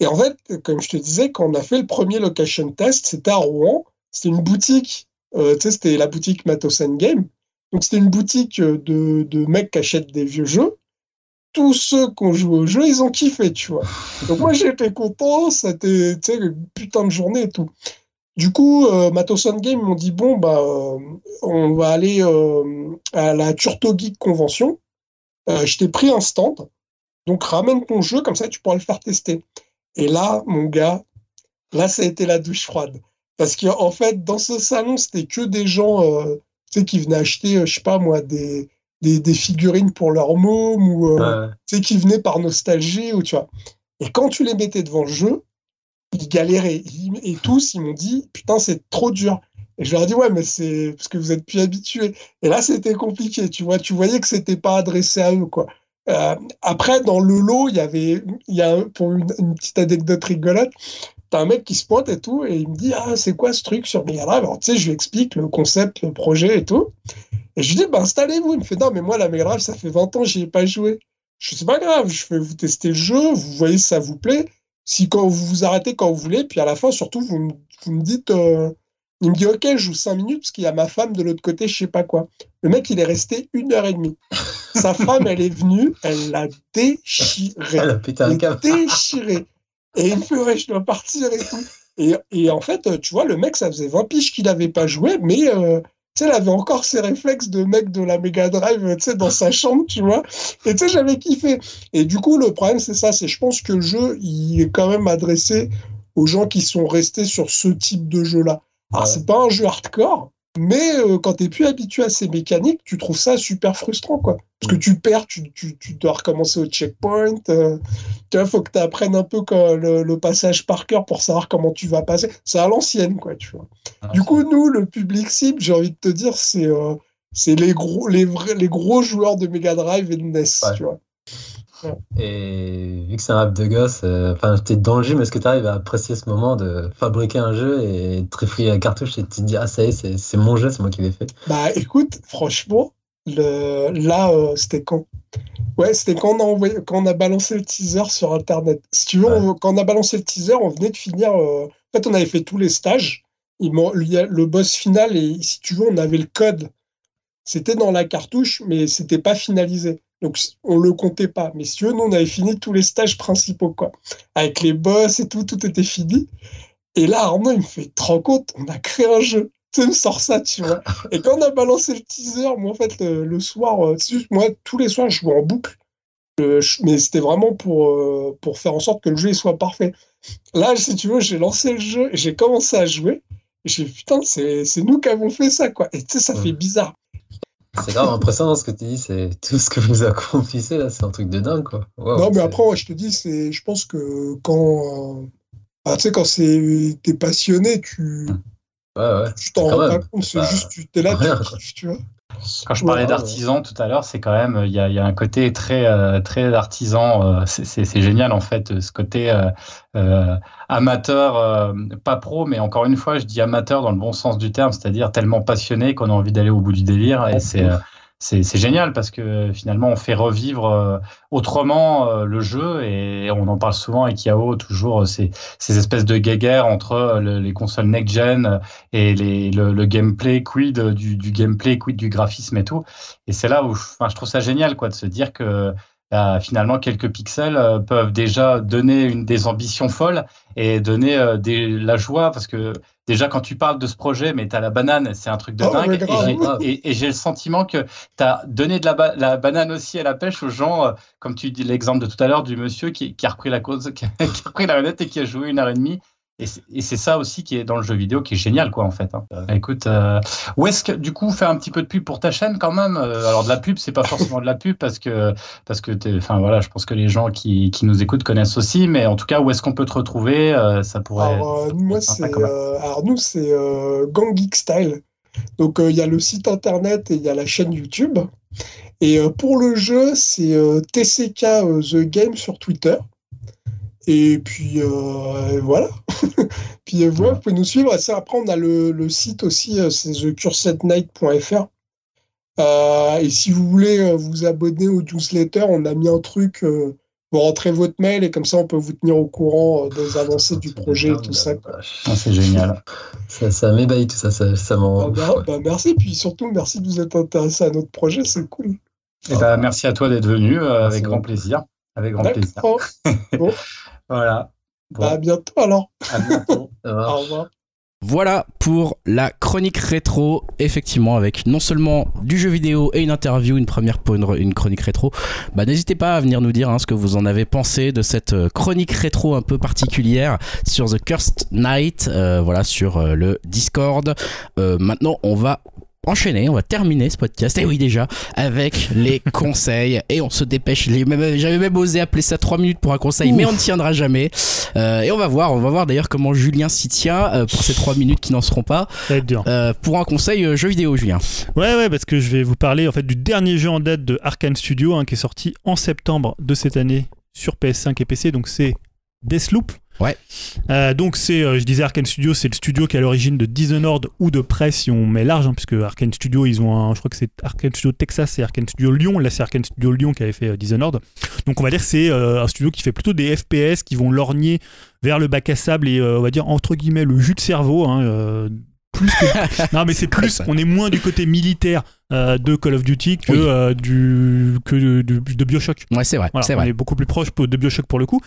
Et en fait, comme je te disais, quand on a fait le premier location test, c'était à Rouen. C'était une boutique, euh, tu sais, c'était la boutique Matos Game. Donc, c'était une boutique euh, de, de mecs qui achètent des vieux jeux. Tous ceux qui ont joué au jeu, ils ont kiffé, tu vois. Donc, moi, j'étais content. C'était, une putain de journée et tout. Du coup, euh, Matos Game m'ont dit bon, bah, euh, on va aller à la Turto Geek Convention. Euh, je t'ai pris un stand. Donc, ramène ton jeu, comme ça, tu pourras le faire tester. Et là, mon gars, là, ça a été la douche froide. Parce qu'en en fait, dans ce salon, c'était que des gens, euh, tu sais, qui venaient acheter, euh, je sais pas moi, des, des, des figurines pour leur môme ou euh, Ouais. tu sais, qui venaient par nostalgie ou tu vois. Et quand tu les mettais devant le jeu, ils galéraient. Et tous, ils m'ont dit, putain, c'est trop dur. Et je leur ai dit, ouais, mais c'est parce que vous êtes plus habitués. Et là, c'était compliqué, tu vois. Tu voyais que c'était pas adressé à eux, quoi. Euh, après, dans le lot, il y avait, il y a, pour une, petite anecdote rigolote, t'as un mec qui se pointe et tout, et il me dit, ah, c'est quoi ce truc sur Mega Drive? Alors, tu sais, je lui explique le concept, le projet et tout. Et je lui dis, bah, installez-vous. Il me fait, non, mais moi, la Mega Drive, ça fait 20 ans, j'y ai pas joué. Je c'est pas grave, je fais vous tester le jeu, vous voyez si ça vous plaît. Si quand vous vous arrêtez quand vous voulez, puis à la fin, surtout, vous me, vous me dites, euh, il me dit, ok, je joue 5 minutes parce qu'il y a ma femme de l'autre côté, je sais pas quoi. Le mec, il est resté une heure et demie. Sa femme, elle est venue, elle l'a déchiré. Elle a pété un câble. déchiré. Et il me fait, ouais, je dois partir et tout. Et, et en fait, euh, tu vois, le mec, ça faisait 20 piges qu'il n'avait pas joué, mais euh, tu sais, il avait encore ses réflexes de mec de la Mega Drive, tu sais, dans sa chambre, tu vois. Et tu sais, j'avais kiffé. Et du coup, le problème, c'est ça, c'est je pense que le jeu, il est quand même adressé aux gens qui sont restés sur ce type de jeu-là. Alors, Ouais. c'est pas un jeu hardcore, mais euh, quand tu es plus habitué à ces mécaniques, tu trouves ça super frustrant, quoi. Parce que tu perds, tu, tu, tu dois recommencer au checkpoint. euh, tu vois, faut que tu apprennes un peu quand le, le passage par cœur pour savoir comment tu vas passer. C'est à l'ancienne, quoi, tu vois. Du coup, nous, le public cible, j'ai envie de te dire, c'est euh, c'est les gros, les, vrais, les gros joueurs de Mega Drive et de NES, Ouais. tu vois. Et vu que c'est un rap de gosse, euh, enfin, t'es dans le jeu, mais est-ce que tu arrives à apprécier ce moment de fabriquer un jeu et de trifouiller la cartouche et de te dire, ah, ça y est, c'est mon jeu, c'est moi qui l'ai fait? Bah écoute, franchement, le... là, euh, c'était quand? Ouais, c'était quand on a envoyé, quand on a balancé le teaser sur Internet. Si tu veux, Ouais. on- quand on a balancé le teaser, on venait de finir. euh, En fait, on avait fait tous les stages. Il m'en- il y a le boss final et si tu veux, on avait le code. C'était dans la cartouche, mais c'était pas finalisé. Donc on le comptait pas. Mais si nous, on avait fini tous les stages principaux, quoi. Avec les boss et tout, tout était fini. Et là, Arnaud, il me fait, te rends compte, on a créé un jeu. Tu me sort ça, tu vois. Et quand on a balancé le teaser, moi, en fait, le, le soir, euh, c'est juste, moi, tous les soirs, je jouais en boucle. Euh, je- mais c'était vraiment pour, euh, pour faire en sorte que le jeu il soit parfait. Là, si tu veux, j'ai lancé le jeu et j'ai commencé à jouer. Et j'ai putain, c'est c'est nous qui avons fait ça, quoi. Et tu sais, ça Ouais. fait bizarre. C'est grave impressionnant ce que tu dis, c'est tout ce que vous accomplissez là, c'est un truc de dingue quoi. Wow, non, mais après, ouais, je te dis, c'est, je pense que quand, euh, ah, tu sais, quand c'est, t'es passionné, tu, Ouais, ouais. tu t'en rends pas compte. C'est Bah, juste, tu t'es là, rien, tu tu vois. Quand je parlais Ouais, d'artisan tout à l'heure, c'est quand même, il y a, il y a un côté très, euh, très artisan. euh, c'est- c'est c'est génial en fait, ce côté euh, amateur, euh, pas pro, mais encore une fois, je dis amateur dans le bon sens du terme, c'est-à-dire tellement passionné qu'on a envie d'aller au bout du délire. Et c'est euh, c'est génial parce que finalement, on fait revivre euh, autrement euh, le jeu et on en parle souvent avec Yao, toujours euh, ces, ces espèces de guéguerres entre le- les consoles next-gen et les, le, le gameplay, quid du, du gameplay, quid du graphisme et tout. Et c'est là où je, enfin, je trouve ça génial quoi, de se dire que bah, finalement quelques pixels euh, peuvent déjà donner une, des ambitions folles et donner euh, des, la joie parce que déjà quand tu parles de ce projet, mais tu as la banane, c'est un truc de Oh, dingue. Et j'ai- le sentiment que tu as donné de la, ba- la banane aussi à la pêche aux gens, euh, comme tu dis l'exemple de tout à l'heure du monsieur qui, qui a repris la cause, qui a, qui a repris la manette et qui a joué une heure et demie. Et c'est- ça aussi qui est dans le jeu vidéo qui est génial, quoi, en fait. hein. Écoute, euh, où est-ce que, du coup, faire un petit peu de pub pour ta chaîne quand même Euh, Alors, de la pub, c'est pas forcément de la pub parce que, parce que enfin, voilà, je pense que les gens qui, qui nous écoutent connaissent aussi, mais en tout cas, où est-ce qu'on peut te retrouver Euh, Ça pourrait. Alors, euh, moi, c'est, euh, alors, nous, c'est euh, Gang Geek Style. Donc, euh, il y a le site internet et il y a la chaîne YouTube. Et euh, pour le jeu, c'est euh, TCK euh, The Game sur Twitter. Et puis, euh, voilà. puis, euh, voilà, vous pouvez nous suivre. Et ça, après, on a le, le site aussi, euh, c'est thecursetnight.fr. Euh, et si vous voulez euh, vous abonner au newsletter, on a mis un truc. euh, vous rentrez votre mail et comme ça, on peut vous tenir au courant euh, des avancées du projet et tout ça. Ah, c'est génial. Ça, ça m'ébahit tout ça, ça, ça m'en. Ah bah, bah, merci, puis surtout merci de vous être intéressé à notre projet, c'est cool. Et ben, merci à toi d'être venu, euh, avec grand plaisir. Avec grand plaisir. Voilà. Bon, Bah, à bientôt alors. à bientôt. Au revoir. Voilà pour la chronique rétro, effectivement avec non seulement du jeu vidéo et une interview, une première pour une, une chronique rétro. Bah n'hésitez pas à venir nous dire hein, ce que vous en avez pensé de cette euh, chronique rétro un peu particulière sur The Cursed Night, euh, voilà sur euh, le Discord. Euh, maintenant on va enchaîner, on va terminer ce podcast, et oui déjà, avec les conseils, et on se dépêche. J'avais même osé appeler ça 3 minutes pour un conseil, mais on ne tiendra jamais. Euh, et on va voir, on va voir d'ailleurs comment Julien s'y tient euh, pour ces 3 minutes qui n'en seront pas. Ça va être dur. Euh, pour un conseil jeu vidéo, Julien. Ouais, ouais, parce que je vais vous parler en fait du dernier jeu en date de Arkane Studio hein, qui est sorti en septembre de cette année sur PS5 et PC. Donc c'est Deathloop. Ouais. Euh, donc c'est, euh, je disais Arkane Studio, c'est le studio qui est à l'origine de Dishonored ou de Prey si on met large, hein, puisque Arkane Studio, ils ont un, je crois que c'est Arkane Studio Texas et Arkane Studio Lyon. Là c'est Arkane Studio Lyon qui avait fait euh, Dishonored. Donc on va dire que c'est euh, un studio qui fait plutôt des FPS qui vont lorgner vers le bac à sable et on va dire entre guillemets le jus de cerveau. hein, plus que... non mais c'est plus, on est moins du côté militaire euh, de Call of Duty que, Oui. euh, du, que de, de- de Bioshock. Ouais, c'est vrai, Voilà, c'est on vrai. est beaucoup plus proche de Bioshock pour le coup.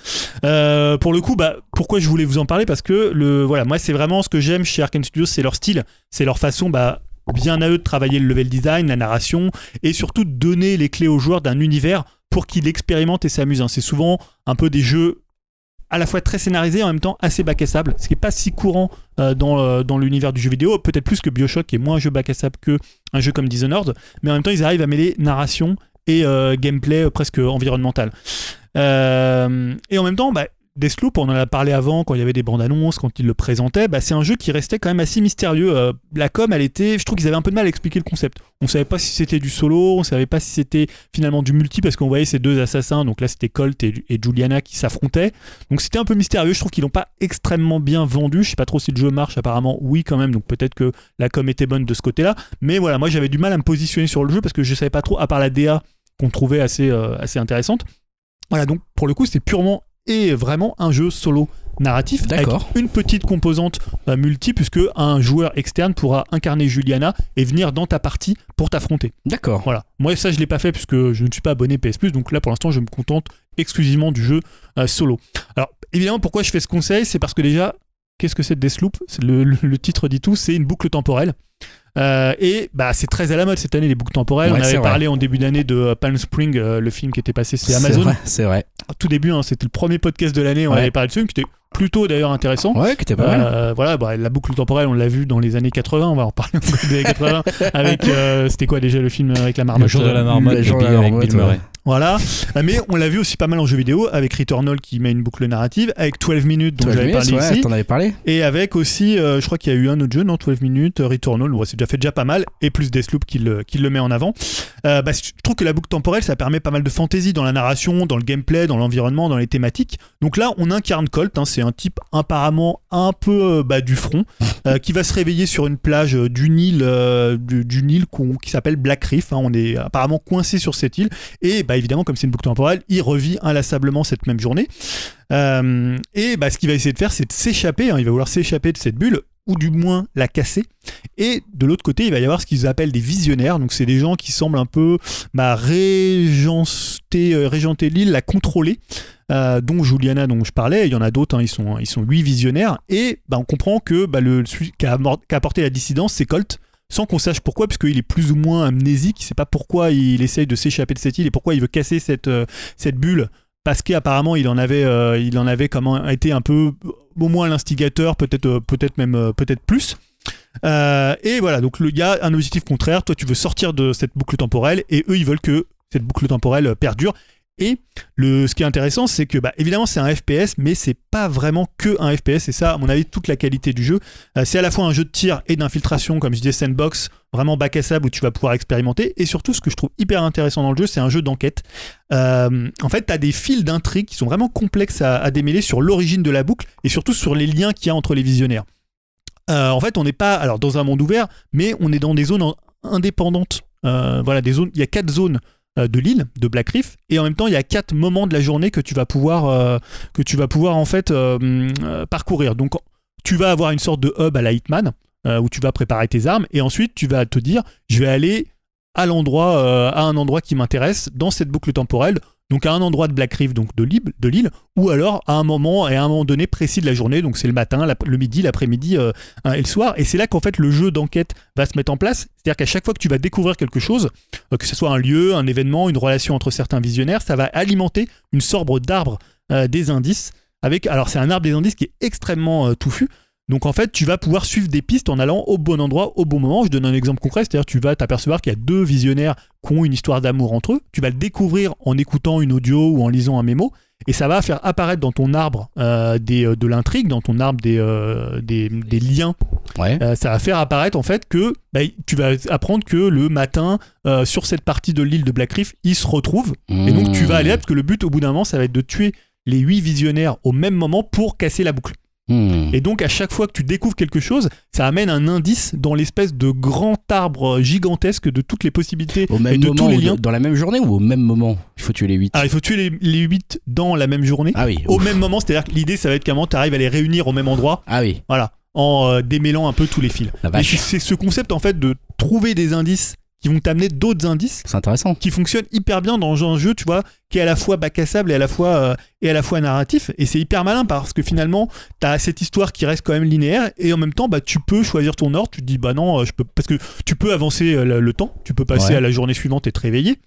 Euh, pour le coup, bah, pourquoi je voulais vous en parler? Parce que le, voilà, moi, c'est vraiment ce que j'aime chez Arkane Studios, c'est leur style, c'est leur façon, bah, bien à eux de travailler le level design, la narration, et surtout de donner les clés aux joueurs d'un univers pour qu'ils l'expérimentent et s'amusent. hein. C'est souvent un peu des jeux à la fois très scénarisés et en même temps assez bac ce qui n'est pas si courant euh, dans, euh, dans l'univers du jeu vidéo, peut-être plus que Bioshock est moins un jeu bac à sable que un jeu comme Dishonored, mais en même temps ils arrivent à mêler narration et euh, gameplay presque environnemental. Et en même temps, bah, Deathloop, on en a parlé avant quand il y avait des bandes annonces, quand ils le présentaient, bah, c'est un jeu qui restait quand même assez mystérieux. Euh, la com, elle était, je trouve qu'ils avaient un peu de mal à expliquer le concept. On savait pas si c'était du solo, on savait pas si c'était finalement du multi parce qu'on voyait ces deux assassins, donc là c'était Colt et, Juliana qui s'affrontaient. Donc c'était un peu mystérieux. Je trouve qu'ils l'ont pas extrêmement bien vendu. Je sais pas trop si le jeu marche. Apparemment, oui quand même. Donc peut-être que la com était bonne de ce côté-là. Mais voilà, moi j'avais du mal à me positionner sur le jeu parce que je savais pas trop, à part la DA qu'on trouvait assez, euh, assez intéressante. Voilà, donc pour le coup, c'est purement et vraiment un jeu solo narratif avec D'accord. une petite composante euh, multi puisque un joueur externe pourra incarner Juliana et venir dans ta partie pour t'affronter. D'accord. Voilà. Moi ça je l'ai pas fait puisque je ne suis pas abonné PS Plus donc là pour l'instant je me contente exclusivement du jeu euh, solo. Alors évidemment pourquoi je fais ce conseil? C'est parce que déjà qu'est-ce que c'est Deathloop? Le- le titre dit tout c'est une boucle temporelle. Euh, et bah c'est très à la mode cette année les boucles temporelles. Ouais, On avait vrai. parlé en début d'année de euh, Palm Spring, euh, le film qui était passé c'est Amazon. vrai, C'est vrai. Au tout début hein, c'était le premier podcast de l'année on Ouais. avait parlé de ce film qui était plutôt d'ailleurs intéressant. Ouais, que t'es pas mal. Voilà, bah, la boucle temporelle, on l'a vu dans les années 80, on va en parler des années 80, avec, euh, c'était quoi déjà le film avec la marmotte Le jour de la marmotte, Le le jour de la billet avec Bill Murray. Voilà, Euh, mais on l'a vu aussi pas mal en jeu vidéo, avec Returnal qui met une boucle narrative, avec 12 minutes dont 12 j'avais parlé ouais, ici, t'en avais parlé et avec aussi, euh, je crois qu'il y a eu un autre jeu, non 12 minutes, euh, Returnal, bon, c'est déjà fait déjà pas mal, et plus Deathloop qui le, qui le met en avant. Euh, bah, je trouve que la boucle temporelle, ça permet pas mal de fantaisie dans la narration, dans le gameplay, dans l'environnement, dans les thématiques. Donc là, on incarne Colt, hein, c'est un type apparemment un peu euh, bah, du front, qui va se réveiller sur une plage euh, du Nil, euh, du, du Nil qu'on- qui s'appelle Black Reef. hein. on est apparemment coincé sur cette île, et bah, évidemment, comme c'est une boucle temporelle, il revit inlassablement cette même journée. Euh, et bah, ce qu'il va essayer de faire, c'est de s'échapper. hein. Il va vouloir s'échapper de cette bulle, ou du moins la casser. Et de l'autre côté, il va y avoir ce qu'ils appellent des visionnaires. Donc, c'est des gens qui semblent un peu bah, régenter, euh, l'île, la contrôler. Euh, dont Juliana, dont je parlais, il y en a d'autres, hein, ils sont ils visionnaires, et bah, on comprend que bah, celui qui a apporté la dissidence, c'est Colt, sans qu'on sache pourquoi, puisqu'il est plus ou moins amnésique, il sait pas pourquoi il essaye de s'échapper de cette île et pourquoi il veut casser cette, euh, cette bulle, parce qu'apparemment il en avait, euh, il en avait comment, été un peu, au moins l'instigateur, peut-être euh, peut-être même peut-être plus. Et voilà, donc il y a un objectif contraire, toi tu veux sortir de cette boucle temporelle, et eux ils veulent que cette boucle temporelle perdure. Et le, ce qui est intéressant, c'est que, bah, évidemment, c'est un FPS, mais c'est pas vraiment que un FPS. Et ça, à mon avis, toute la qualité du jeu. Euh, c'est à la fois un jeu de tir et d'infiltration, comme je disais, sandbox, vraiment bac à sable où tu vas pouvoir expérimenter. Et surtout, ce que je trouve hyper intéressant dans le jeu, c'est un jeu d'enquête. Euh, en fait, tu as des fils d'intrigue qui sont vraiment complexes à, démêler sur l'origine de la boucle et surtout sur les liens qu'il y a entre les visionnaires. Euh, en fait, on n'est pas alors dans un monde ouvert, mais on est dans des zones en- indépendantes. Voilà, des zones. Il y a quatre zones de l'île de Black Reef et en même temps il y a quatre moments de la journée que tu vas pouvoir euh, que tu vas pouvoir en fait euh, euh, parcourir. Donc tu vas avoir une sorte de hub à la Hitman euh, où tu vas préparer tes armes et ensuite tu vas te dire je vais aller à l'endroit euh, à un endroit qui m'intéresse dans cette boucle temporelle donc à un endroit de Black Reef donc de l'île ou alors à un moment et à un moment donné précis de la journée donc c'est le matin le midi l'après-midi euh, hein, et le soir et c'est là qu'en fait le jeu d'enquête va se mettre en place c'est-à-dire qu'à chaque fois que tu vas découvrir quelque chose euh, que ce soit un lieu, un événement, une relation entre certains visionnaires, ça va alimenter une sorte d'arbre euh, des indices. Avec, alors c'est un arbre des indices qui est extrêmement touffu. Donc en fait, tu vas pouvoir suivre des pistes en allant au bon endroit, au bon moment. Je donne un exemple concret, c'est-à-dire tu vas t'apercevoir qu'il y a deux visionnaires qui ont une histoire d'amour entre eux. Tu vas le découvrir en écoutant une audio ou en lisant un mémo. Et ça va faire apparaître dans ton arbre euh, des, euh, de l'intrigue, dans ton arbre des, euh, des, des liens. Ouais. Euh, ça va faire apparaître en fait que bah, tu vas apprendre que le matin, sur cette partie de l'île de Black Reef, ils se retrouvent. Et donc tu vas aller là, parce que le but au bout d'un moment, ça va être de tuer les huit visionnaires au même moment pour casser la boucle. Hmm. Et donc à chaque fois que tu découvres quelque chose, ça amène un indice dans l'espèce de grand arbre gigantesque de toutes les possibilités Au et de tous les liens. dans la même journée ou au même moment? Il faut tuer les 8. Alors il faut tuer les, les 8 dans la même journée. Ah oui. Au ouf. même moment, c'est-à-dire que l'idée ça va être qu'à un moment tu arrives à les réunir au même endroit, Ah oui. voilà, en euh, démêlant un peu tous les fils. C'est ce concept en fait de trouver des indices qui vont t'amener d'autres indices C'est intéressant. qui fonctionne hyper bien dans un jeu, tu vois, qui est à la fois bac à sable et à la fois, euh, et à la fois narratif. Et c'est hyper malin parce que finalement, tu as cette histoire qui reste quand même linéaire et en même temps, bah, tu peux choisir ton ordre. Tu te dis, bah non, euh, je peux. Parce que tu peux avancer euh, le, le temps, tu peux passer Ouais. à la journée suivante et te réveiller.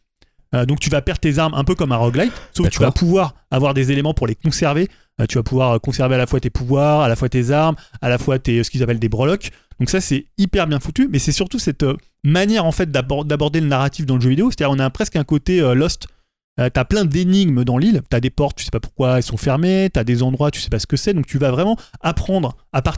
Euh, donc tu vas perdre tes armes un peu comme un roguelite, sauf que tu vas pouvoir avoir des éléments pour les conserver. Euh, tu vas pouvoir conserver à la fois tes pouvoirs, à la fois tes armes, à la fois tes, ce qu'ils appellent des breloques. Donc ça c'est hyper bien foutu, mais c'est surtout cette euh, manière en fait d'abor- d'aborder le narratif dans le jeu vidéo. C'est-à-dire on a presque un côté euh, Lost. Euh, t'as plein d'énigmes dans l'île, t'as des portes, tu sais pas pourquoi elles sont fermées, t'as des endroits, tu sais pas ce que c'est, donc tu vas vraiment apprendre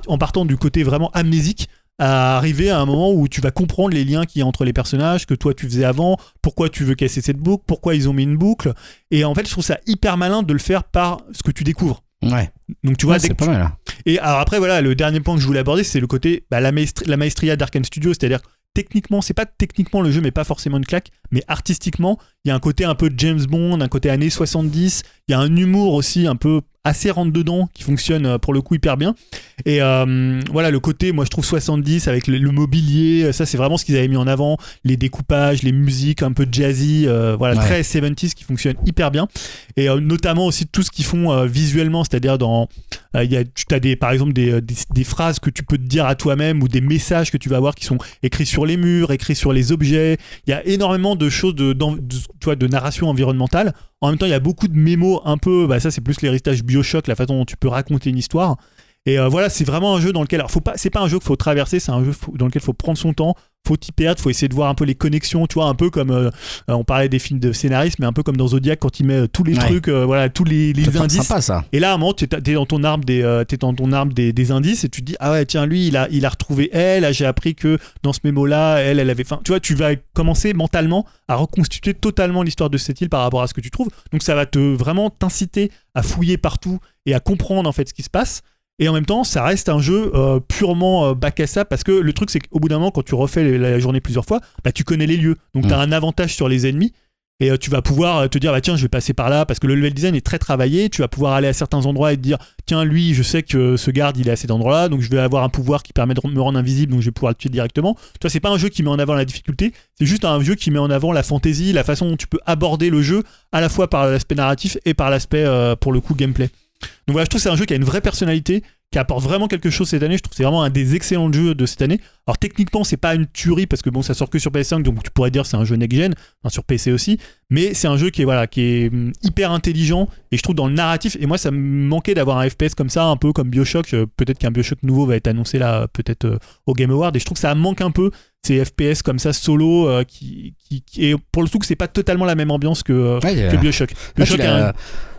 en partant du côté vraiment amnésique à arriver à un moment où tu vas comprendre les liens qu'il y a entre les personnages, que toi tu faisais avant, pourquoi tu veux casser cette boucle, pourquoi ils ont mis une boucle. Et en fait, je trouve ça hyper malin de le faire par ce que tu découvres. Ouais. Donc tu vois, Ouais, c'est pas mal. hein. et alors après, voilà, le dernier point que je voulais aborder, c'est le côté, bah, la, maestri- la maestria d'Arkane Studio, c'est-à-dire que techniquement, c'est pas techniquement le jeu, mais pas forcément une claque, mais artistiquement, il y a un côté un peu James Bond, un côté années 70, il y a un humour aussi un peu assez rentre dedans qui fonctionne euh, pour le coup hyper bien. Et euh, voilà, le côté, moi je trouve 70 avec le, le mobilier, ça c'est vraiment ce qu'ils avaient mis en avant, les découpages, les musiques un peu jazzy, euh, voilà, Ouais. très 70s qui fonctionne hyper bien. Et euh, notamment aussi tout ce qu'ils font euh, visuellement, c'est-à-dire dans euh, il y a, tu as des, par exemple des, euh, des, des phrases que tu peux te dire à toi-même ou des messages que tu vas avoir qui sont écrits sur les murs, écrits sur les objets. Il y a énormément de choses de, de- tu vois, de narration environnementale. En même temps, il y a beaucoup de mémos un peu, bah ça c'est plus l'héritage Bioshock, la façon dont tu peux raconter une histoire. Et euh, voilà, c'est vraiment un jeu dans lequel, alors faut pas, c'est pas un jeu qu'il faut traverser, c'est un jeu dans lequel il faut prendre son temps, faut t'y perdre, faut essayer de voir un peu les connexions, tu vois, un peu comme euh, euh, on parlait des films de scénaristes, mais un peu comme dans Zodiac quand il met euh, tous les Ouais. trucs, euh, voilà, tous les, les C'est indices. sympa ça. Et là, à un moment, tu es dans ton arbre des, t'es dans ton arbre des, des indices et tu te dis ah ouais tiens lui il a il a retrouvé elle. Là, j'ai appris que dans ce mémo là, elle elle avait faim. Tu vois, tu vas commencer mentalement à reconstituer totalement l'histoire de cette île par rapport à ce que tu trouves. Donc ça va te vraiment t'inciter à fouiller partout et à comprendre en fait ce qui se passe. Et en même temps, ça reste un jeu euh, purement euh, bac à sable parce que le truc c'est qu'au bout d'un moment, quand tu refais la journée plusieurs fois, bah, tu connais les lieux. Donc Mm. tu as un avantage sur les ennemis. Et euh, tu vas pouvoir te dire, bah, tiens, je vais passer par là, parce que le level design est très travaillé. Tu vas pouvoir aller à certains endroits et te dire, tiens, lui, je sais que ce garde, il est à cet endroit-là, donc je vais avoir un pouvoir qui permet de me rendre invisible, donc je vais pouvoir le tuer directement. Tu vois, c'est pas un jeu qui met en avant la difficulté, c'est juste un jeu qui met en avant la fantaisie, la façon dont tu peux aborder le jeu, à la fois par l'aspect narratif et par l'aspect, euh, pour le coup, gameplay. Donc voilà, je trouve que c'est un jeu qui a une vraie personnalité, qui apporte vraiment quelque chose cette année. Je trouve que c'est vraiment un des excellents jeux de cette année. Alors techniquement, c'est pas une tuerie parce que bon, ça sort que sur PS5, donc tu pourrais dire c'est un jeu next-gen, sur PC aussi. Mais c'est un jeu qui est voilà, qui est hum, hyper intelligent et je trouve dans le narratif. Et moi, ça me manquait d'avoir un FPS comme ça, un peu comme Bioshock. Euh, Peut-être qu'un Bioshock nouveau va être annoncé là, peut-être euh, au Game Award. Et je trouve que ça manque un peu ces FPS comme ça solo euh, qui, qui, qui- et pour le coup que c'est pas totalement la même ambiance que, euh, Ouais, que euh, Bioshock. là,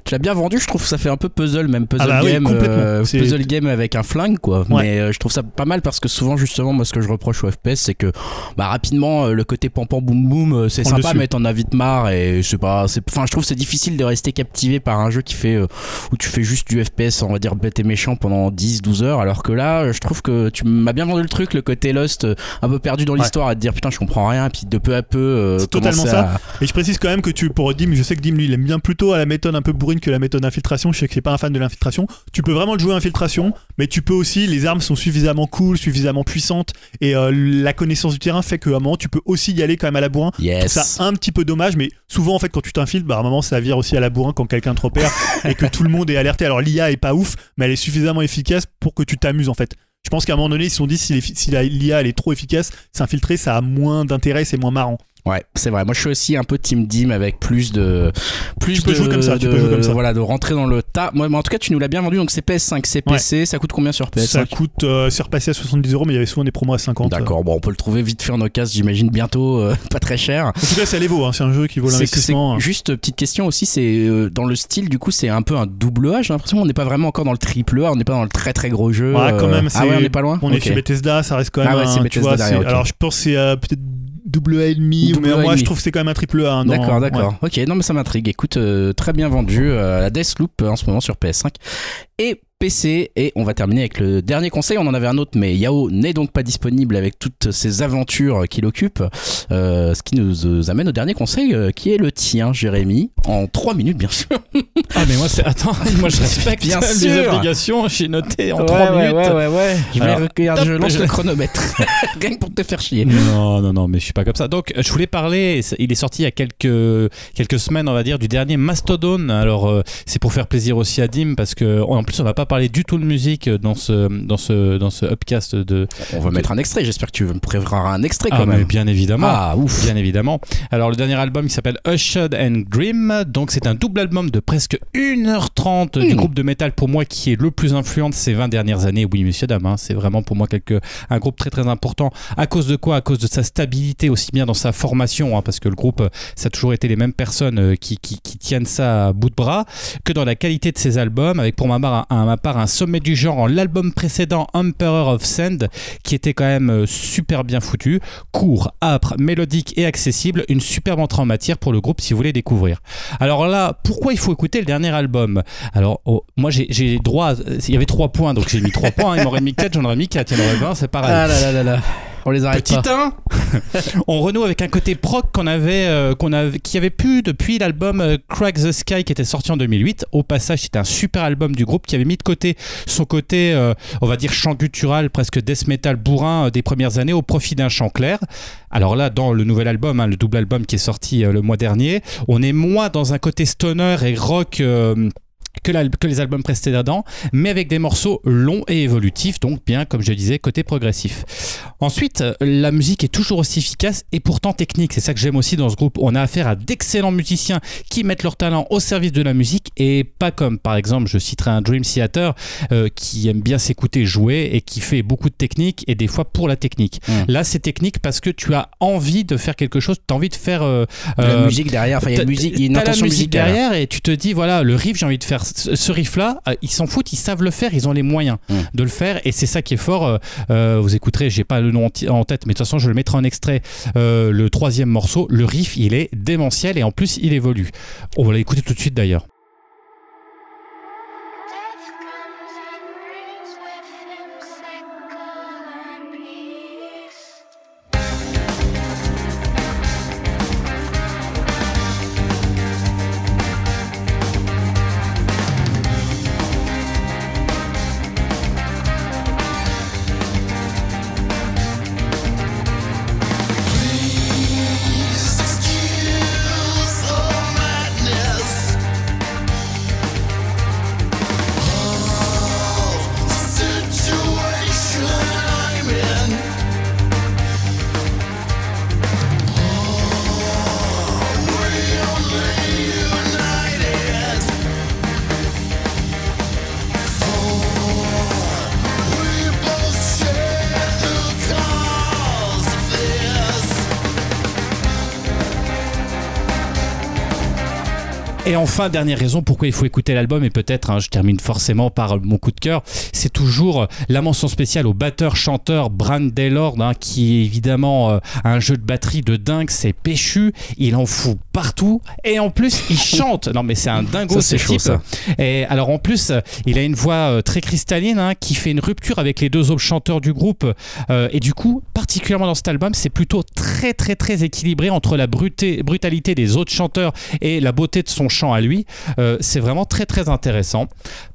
tu l'as bien vendu, je trouve que ça fait un peu puzzle, même puzzle Ah bah game, euh, puzzle game avec un flingue quoi. Ouais. Mais euh, je trouve ça pas mal parce que souvent justement moi ce que je reproche au FPS c'est que bah rapidement euh, le côté pam pam boum boum c'est sympa dessus. mais t'en as vite marre et c'est pas, c'est- enfin je trouve que c'est difficile de rester captivé par un jeu qui fait euh, où tu fais juste du FPS on va dire bête et méchant pendant 10-12 heures alors que là je trouve que tu m'as bien vendu le truc le côté Lost un peu perdu dans Ouais. l'histoire à te dire putain je comprends rien puis de peu à peu euh, C'est totalement ça. à- Et je précise quand même que tu, pour Dim, je sais que Dim, lui, il aime bien plutôt à la méthode un peu bourrine que la méthode infiltration. Je sais que c'est pas un fan de l'infiltration. Tu peux vraiment le jouer infiltration, mais tu peux aussi, les armes sont suffisamment cool, suffisamment puissantes, et euh, la connaissance du terrain fait qu'à un moment, tu peux aussi y aller quand même à la bourrin. Yes ça un petit peu dommage, mais souvent en fait quand tu t'infiltres, bah, à un moment ça vire aussi à la bourrin quand quelqu'un te repère et que tout le monde est alerté. Alors l'IA est pas ouf, mais elle est suffisamment efficace pour que tu t'amuses en fait. Je pense qu'à un moment donné, ils se sont dit si, l'IA elle est trop efficace, s'infiltrer ça a moins d'intérêt, c'est moins marrant. Ouais, c'est vrai. Moi, je suis aussi un peu team Dim avec plus de, plus Tu peux de, jouer comme ça, tu peux jouer comme ça. Voilà, de rentrer dans le tas. Moi, mais en tout cas, tu nous l'as bien vendu. Donc, c'est PS5, c'est PC. Ça coûte combien sur PS5 Ça coûte, euh, c'est repassé à 70 euros, mais il y avait souvent des promos à 50. D'accord. Bon, on peut le trouver vite fait en occasion, j'imagine bientôt, euh, pas très cher. En tout cas, ça les vaut, hein, c'est un jeu qui vaut l'investissement. c'est- Juste petite question aussi, c'est euh, dans le style du coup c'est un peu un double A. J'ai l'impression qu'on n'est pas vraiment encore dans le triple A, on n'est pas dans le très très gros jeu. Ouais, quand euh, même, Ah ouais, on n'est pas loin. On est chez Bethesda, ça reste quand même Ah ouais, c'est un, tu vois, derrière. Alors je pense que c'est peut-être double A et demi, Mais A moi je trouve que c'est quand même un triple A. hein, D'accord, d'accord. ouais. Ok, non mais ça m'intrigue. Écoute, euh, très bien vendu euh, la Deathloop euh, en ce moment sur PS5 et PC. Et on va terminer avec le dernier conseil. On en avait un autre, mais Yao n'est donc pas disponible avec toutes ces aventures qu'il occupe. Euh, ce qui nous euh, amène au dernier conseil, euh, qui est le tien, Jérémy, en 3 minutes bien sûr. Ah, mais moi, c'est. Attends, moi, je respecte Bien les sûr. obligations. J'ai noté en Ouais, 3 ouais, minutes. Ouais, ouais, ouais. Je, lance je- le chronomètre. Rien que pour te faire chier. Non, non, non, mais je suis pas comme ça. Donc, je voulais parler. Il est sorti il y a quelques quelques semaines, on va dire, du dernier Mastodon. Alors, euh, c'est pour faire plaisir aussi à Dim parce que en plus, on n'a pas parlé du tout de musique dans ce dans ce dans ce upcast de. On va mettre un extrait. J'espère que tu me prépareras un extrait quand Ah, mais même. bien évidemment. Ah, ouf. Bien évidemment. Alors, le dernier album qui s'appelle Ushed and Grim. Donc, c'est un double album de presque 1h30 du Hmm. groupe de métal pour moi qui est le plus influent de ces 20 dernières années. Oui, monsieur, dame. hein, c'est vraiment pour moi quelque, un groupe très très important. À cause de quoi? À cause de sa stabilité, aussi bien dans sa formation, hein, parce que le groupe, euh, ça a toujours été les mêmes personnes euh, qui, qui, qui tiennent ça à bout de bras, que dans la qualité de ses albums, avec pour ma part un, ma part un sommet du genre en l'album précédent, Emperor of Sand, qui était quand même euh, super bien foutu, court, âpre, mélodique et accessible, une superbe entrée en matière pour le groupe si vous voulez découvrir. Alors là, pourquoi il faut écouter le dernier album? Alors, oh, moi j'ai droit, à- il y avait 3 points, donc j'ai mis 3 points, il m'aurait mis 4, j'en aurais mis 4, il y en aurait 20, c'est pareil. Ah là là là là. On les arrête Petit pas. 1 On renoue avec un côté proc qu'on avait, euh, qu'on avait, qui avait pu depuis l'album euh, Crack the Sky qui était sorti en 2008. Au passage, c'était un super album du groupe qui avait mis de côté son côté, euh, on va dire, chant guttural, presque death metal bourrin euh, des premières années au profit d'un chant clair. Alors là, dans le nouvel album, hein, le double album qui est sorti euh, le mois dernier, on est moins dans un côté stoner et rock. Que, les albums précédents, mais avec des morceaux longs et évolutifs, donc bien, comme je disais, côté progressif. Ensuite, la musique est toujours aussi efficace et pourtant technique. C'est ça que j'aime aussi dans ce groupe. On a affaire à d'excellents musiciens qui mettent leur talent au service de la musique et pas comme, par exemple, je citerai un Dream Theater euh, qui aime bien s'écouter jouer et qui fait beaucoup de technique et des fois pour la technique. Mm. Là, c'est technique parce que tu as envie de faire quelque chose, tu as envie de faire. euh, La euh, musique derrière. Enfin, il y a une musique, y a une t'as la musique musicale. derrière et tu te dis voilà le riff j'ai envie de faire ce, ce riff là ils s'en foutent ils savent le faire ils ont les moyens Mm. de le faire et c'est ça qui est fort euh, euh, vous écouterez j'ai pas le nom en tête mais de toute façon je le mettrai en extrait euh, le troisième morceau. Le riff il est démentiel et en plus il évolue. On va l'écouter tout de suite d'ailleurs Et enfin, dernière raison pourquoi il faut écouter l'album, et peut-être, hein, je termine forcément par mon coup de cœur, c'est toujours la mention spéciale au batteur-chanteur Brand Taylor, hein, qui évidemment euh, a un jeu de batterie de dingue, c'est péchu, il en fout partout, et en plus, il chante. Non, mais c'est un dingo, c'est ce chaud, type. ça. Et alors, en plus, euh, il a une voix euh, très cristalline, hein, qui fait une rupture avec les deux autres chanteurs du groupe, euh, et du coup, particulièrement dans cet album, c'est plutôt très, très, très équilibré entre la bruté- brutalité des autres chanteurs et la beauté de son à lui. Euh, c'est vraiment très très intéressant.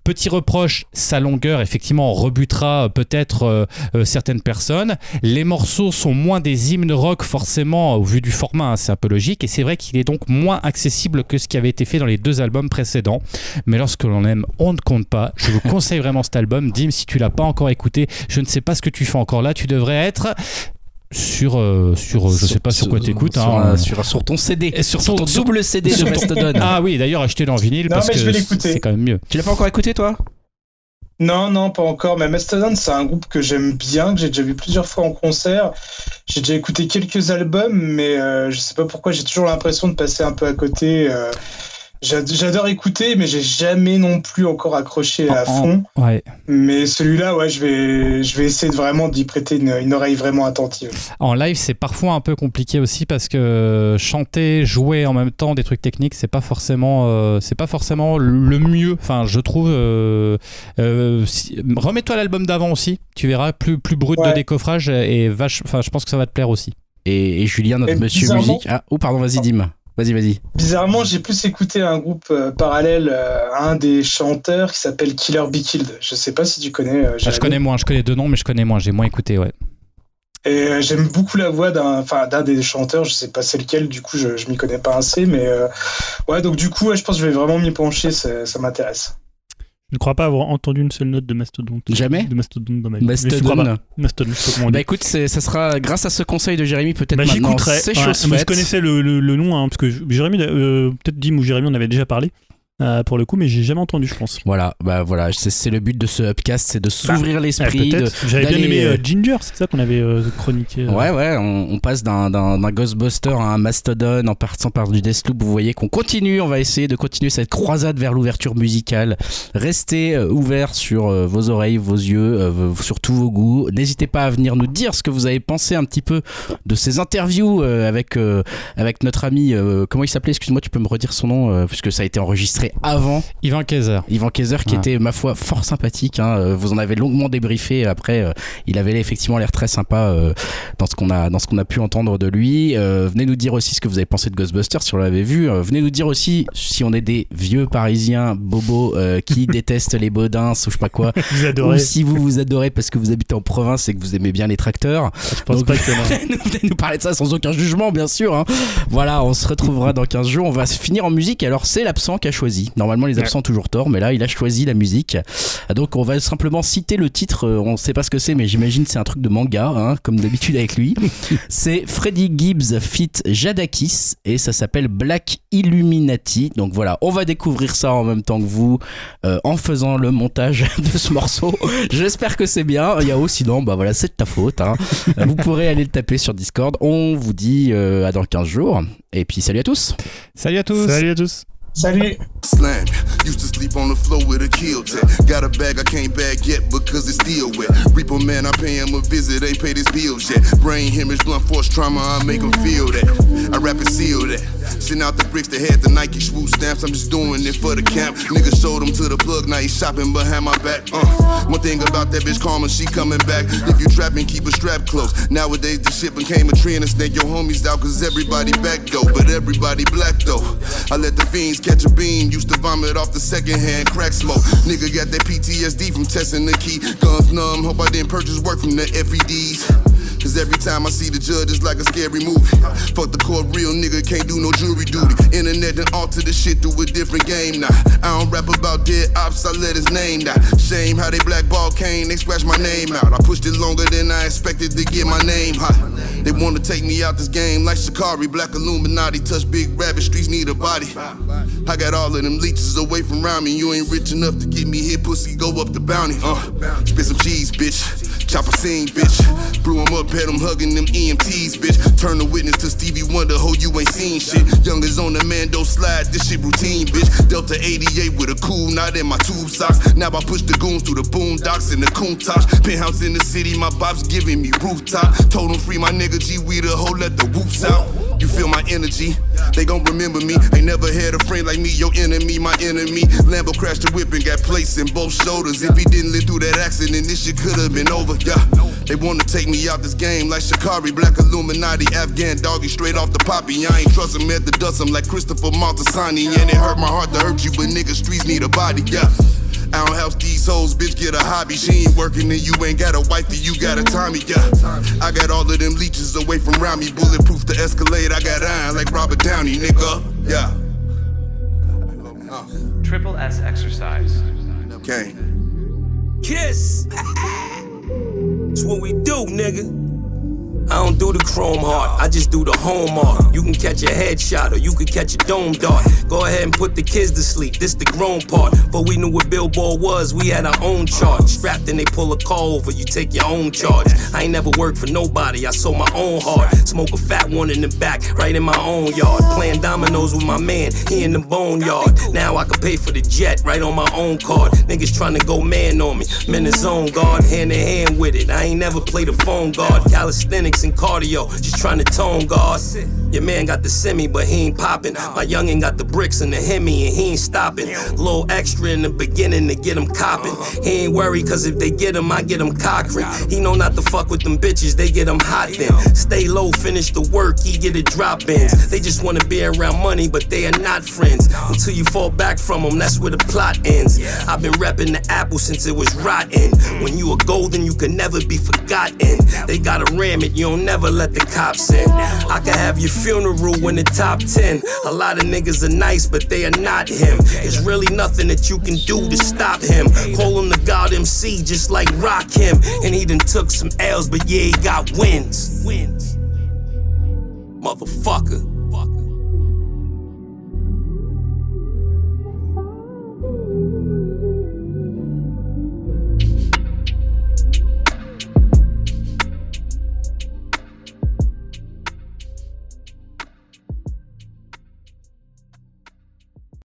Petit reproche, sa longueur effectivement rebutera peut-être euh, euh, certaines personnes. Les morceaux sont moins des hymnes rock forcément au vu du format, hein, c'est un peu logique et c'est vrai qu'il est donc moins accessible que ce qui avait été fait dans les deux albums précédents. Mais lorsque l'on aime, on ne compte pas. Je vous conseille vraiment cet album. Dim, si tu l'as pas encore écouté, je ne sais pas ce que tu fais encore là. Tu devrais être Sur, euh, sur, euh, je sais pas sur quoi t'écoutes. Sur, hein. un- sur, sur ton CD. Et sur Sur ton- ton double CD de Mastodon. Ah oui, d'ailleurs, achetez-le en vinyle Non, parce mais que je vais l'écouter. c'est quand même mieux. Tu l'as pas encore écouté, toi? Non, non, pas encore. Mais Mastodon, c'est un groupe que j'aime bien, que j'ai déjà vu plusieurs fois en concert. J'ai déjà écouté quelques albums, mais euh, je sais pas pourquoi, j'ai toujours l'impression de passer un peu à côté. euh. J'ad- J'adore écouter, mais j'ai jamais non plus encore accroché à fond. Ouais. Mais celui-là, ouais, je vais, je vais essayer de vraiment d'y prêter une, une oreille vraiment attentive. En live, c'est parfois un peu compliqué aussi parce que chanter, jouer en même temps des trucs techniques, c'est pas forcément, euh, c'est pas forcément le mieux. Enfin, je trouve. euh, euh, si- Remets-toi l'album d'avant aussi. Tu verras plus plus brut de décoffrage et vache. Enfin, je pense que ça va te plaire aussi. et, et Julien, notre Et monsieur musique. Ah, oh, pardon, vas-y, Dim. Vas-y, vas-y. Bizarrement, j'ai plus écouté un groupe euh, parallèle euh, à un des chanteurs qui s'appelle Killer Be Killed. Je sais pas si tu connais. euh, Ah, je connais moins. Je connais deux noms, mais je connais moins. J'ai moins écouté. Ouais. Et euh, j'aime beaucoup la voix d'un, enfin, d'un des chanteurs. Je sais pas c'est lequel. Du coup, je, je m'y connais pas assez, mais euh, ouais. Donc du coup, ouais, je pense que je vais vraiment m'y pencher. Ça, ça m'intéresse. Je ne crois pas avoir entendu une seule note de Mastodon. Jamais De Mastodon dans ma vie. Mais je crois Mastodon. pas. Mastodon, je sais pas comment on dit. Bah écoute, ça sera grâce à ce conseil de Jérémy, peut-être Bah, maintenant. j'écouterai. C'est Ouais, chose je connaissais le, le- le nom, hein, parce que Jérémy, euh, peut-être Dim ou Jérémy, on avait déjà parlé euh, pour le coup, mais j'ai jamais entendu, je pense. Voilà, bah voilà, c'est le but de ce upcast, c'est de s'ouvrir Ouais, l'esprit. de- peut-être. J'avais bien aimé euh, euh, Ginger, c'est ça qu'on avait euh, chroniqué. euh. Ouais, ouais, on, on passe d'un, Ghostbuster à un Mastodon en partant par du Deathloop. Vous voyez qu'on continue, on va essayer de continuer cette croisade vers l'ouverture musicale. Restez euh, ouverts sur euh, vos oreilles, vos yeux, euh, vos- sur tous vos goûts. N'hésitez pas à venir nous dire ce que vous avez pensé un petit peu de ces interviews euh, avec, euh, avec notre ami, euh, comment il s'appelait? Excuse-moi, tu peux me redire son nom, euh, puisque ça a été enregistré avant. Ivan Kaiser. Yvan Kaiser qui Ouais. était ma foi fort sympathique hein. Euh, vous en avez longuement débriefé après euh, il avait effectivement l'air très sympa euh, dans ce qu'on a dans ce qu'on a pu entendre de lui Euh, venez nous dire aussi ce que vous avez pensé de Ghostbusters si on l'avait vu Euh, venez nous dire aussi si on est des vieux parisiens bobos euh, qui détestent les bodins ou je sais pas quoi Vous ou adorez. si vous vous adorez parce que vous habitez en province et que vous aimez bien les tracteurs Je pense Donc- pas a. venez nous- parler de ça sans aucun jugement, bien sûr. hein. Voilà, on se retrouvera dans 15 jours. On va se finir en musique. Alors, c'est l'absent qui a choisi. Normalement, les absents ont toujours tort, mais là, il a choisi la musique. Donc, on va simplement citer le titre. Euh, On sait pas ce que c'est, mais j'imagine c'est un truc de manga, hein, comme d'habitude avec lui. c'est Freddie Gibbs fit Jadakis et ça s'appelle Black Illuminati. Donc voilà, on va découvrir ça en même temps que vous euh, en faisant le montage de ce morceau. J'espère que c'est bien. Yao, sinon, bah voilà, c'est de ta faute. hein. Euh, Vous pourrez aller le taper sur Discord. On vous dit euh, à dans 15 jours. Et puis salut à tous. Salut à tous. Salut à tous. Slam. Used to sleep on the floor with a kill tech. Got a bag I can't bag yet because it's still wet. Reaper man, I pay him a visit, ain't paid his bills yet. Brain hemorrhage, blunt force trauma, I make him feel that. I rap and seal that. Send out the bricks that had the Nike swoop stamps. I'm just doing it for the camp. Niggas showed him to the plug, now he's shopping behind my back. Uh, one thing about that bitch Karma, she coming back. If you trapping, keep a strap close. Nowadays the shit became a trend and snake your homies out cause everybody back though, but everybody black though. I let the fiends catch a beam, used to vomit off the second hand crack smoke. Nigga got that PTSD from testing the key. Guns numb, hope I didn't purchase work from the FEDs. Cause every time I see the judge, it's like a scary movie. Fuck the court, real nigga can't do no jury duty. Internet done alter the shit to a different game now. I don't rap about dead ops, I let his name die. Shame how they blackball Kane, they scratch my name out. I pushed it longer than I expected to get my name hot. They wanna take me out this game like Shikari, Black Illuminati. Touch big rabbit, streets need a body. I got all of them leeches away from around me. You ain't rich enough to get me hit, pussy, go up the bounty. Uh, spit some cheese, bitch. Chop a scene, bitch. Blew him up, had him hugging them EMTs, bitch. Turn the witness to Stevie Wonder, ho, you ain't seen shit. Youngers on the Mando slide, this shit routine, bitch. Delta 88 with a cool knot in my tube socks. Now I push the goons through the boondocks and the coon. Penthouse in the city, my bob's giving me rooftop. Told him free my nigga G, we the hoe, let the whoops out. You feel my energy? They gon' remember me. Ain't never had a friend like me, your enemy, my enemy. Lambo crashed the whip and got placed in both shoulders. If he didn't live through that accident, this shit could've been over. Yeah, they wanna take me out this game like Shikari, Black Illuminati, Afghan doggy, straight off the poppy. I ain't trust him at the dust, I'm like Christopher Maltasani. And it hurt my heart to hurt you, but nigga, streets need a body. Yeah. I don't help these hoes, bitch, get a hobby. She ain't working and you ain't got a wifey, you got a Tommy, yeah. I got all of them leeches away from around me. Bulletproof to escalate, I got iron like Robert Downey, nigga. Yeah. Triple S exercise. Okay. Kiss. It's what we do, nigga. I don't do the chrome heart, I just do the home art. You can catch a headshot or you can catch a dome dart. Go ahead and put the kids to sleep, this the grown part. But we knew what Billboard was, we had our own chart. Strapped and they pull a call over, you take your own charge. I ain't never worked for nobody, I sold my own heart. Smoke a fat one in the back, right in my own yard. Playing dominoes with my man, he in the boneyard. Now I can pay for the jet, right on my own card. Niggas trying to go man on me, in the zone guard, hand in hand with it. I ain't never played a phone guard. Calisthenics and cardio, just trying to tone guard. Your man got the semi, but he ain't popping. My youngin' got the bricks and the Hemi, and he ain't stopping. Little extra in the beginning to get him copping. He ain't worried, cause if they get him, I get him cockring. He know not to fuck with them bitches, they get him hot then. Stay low, finish the work, he get it drop ins. They just wanna be around money, but they are not friends. Until you fall back from them, that's where the plot ends. I've been repping the apple since it was rotten. When you are golden, you can never be forgotten. They gotta ram it, you don't never let the cops in. I can have your funeral in the top 10. A lot of niggas are nice, but they are not him. There's really nothing that you can do to stop him. Call him the God MC, just like rock him. And he done took some L's, but yeah, he got wins. Wins. Motherfucker.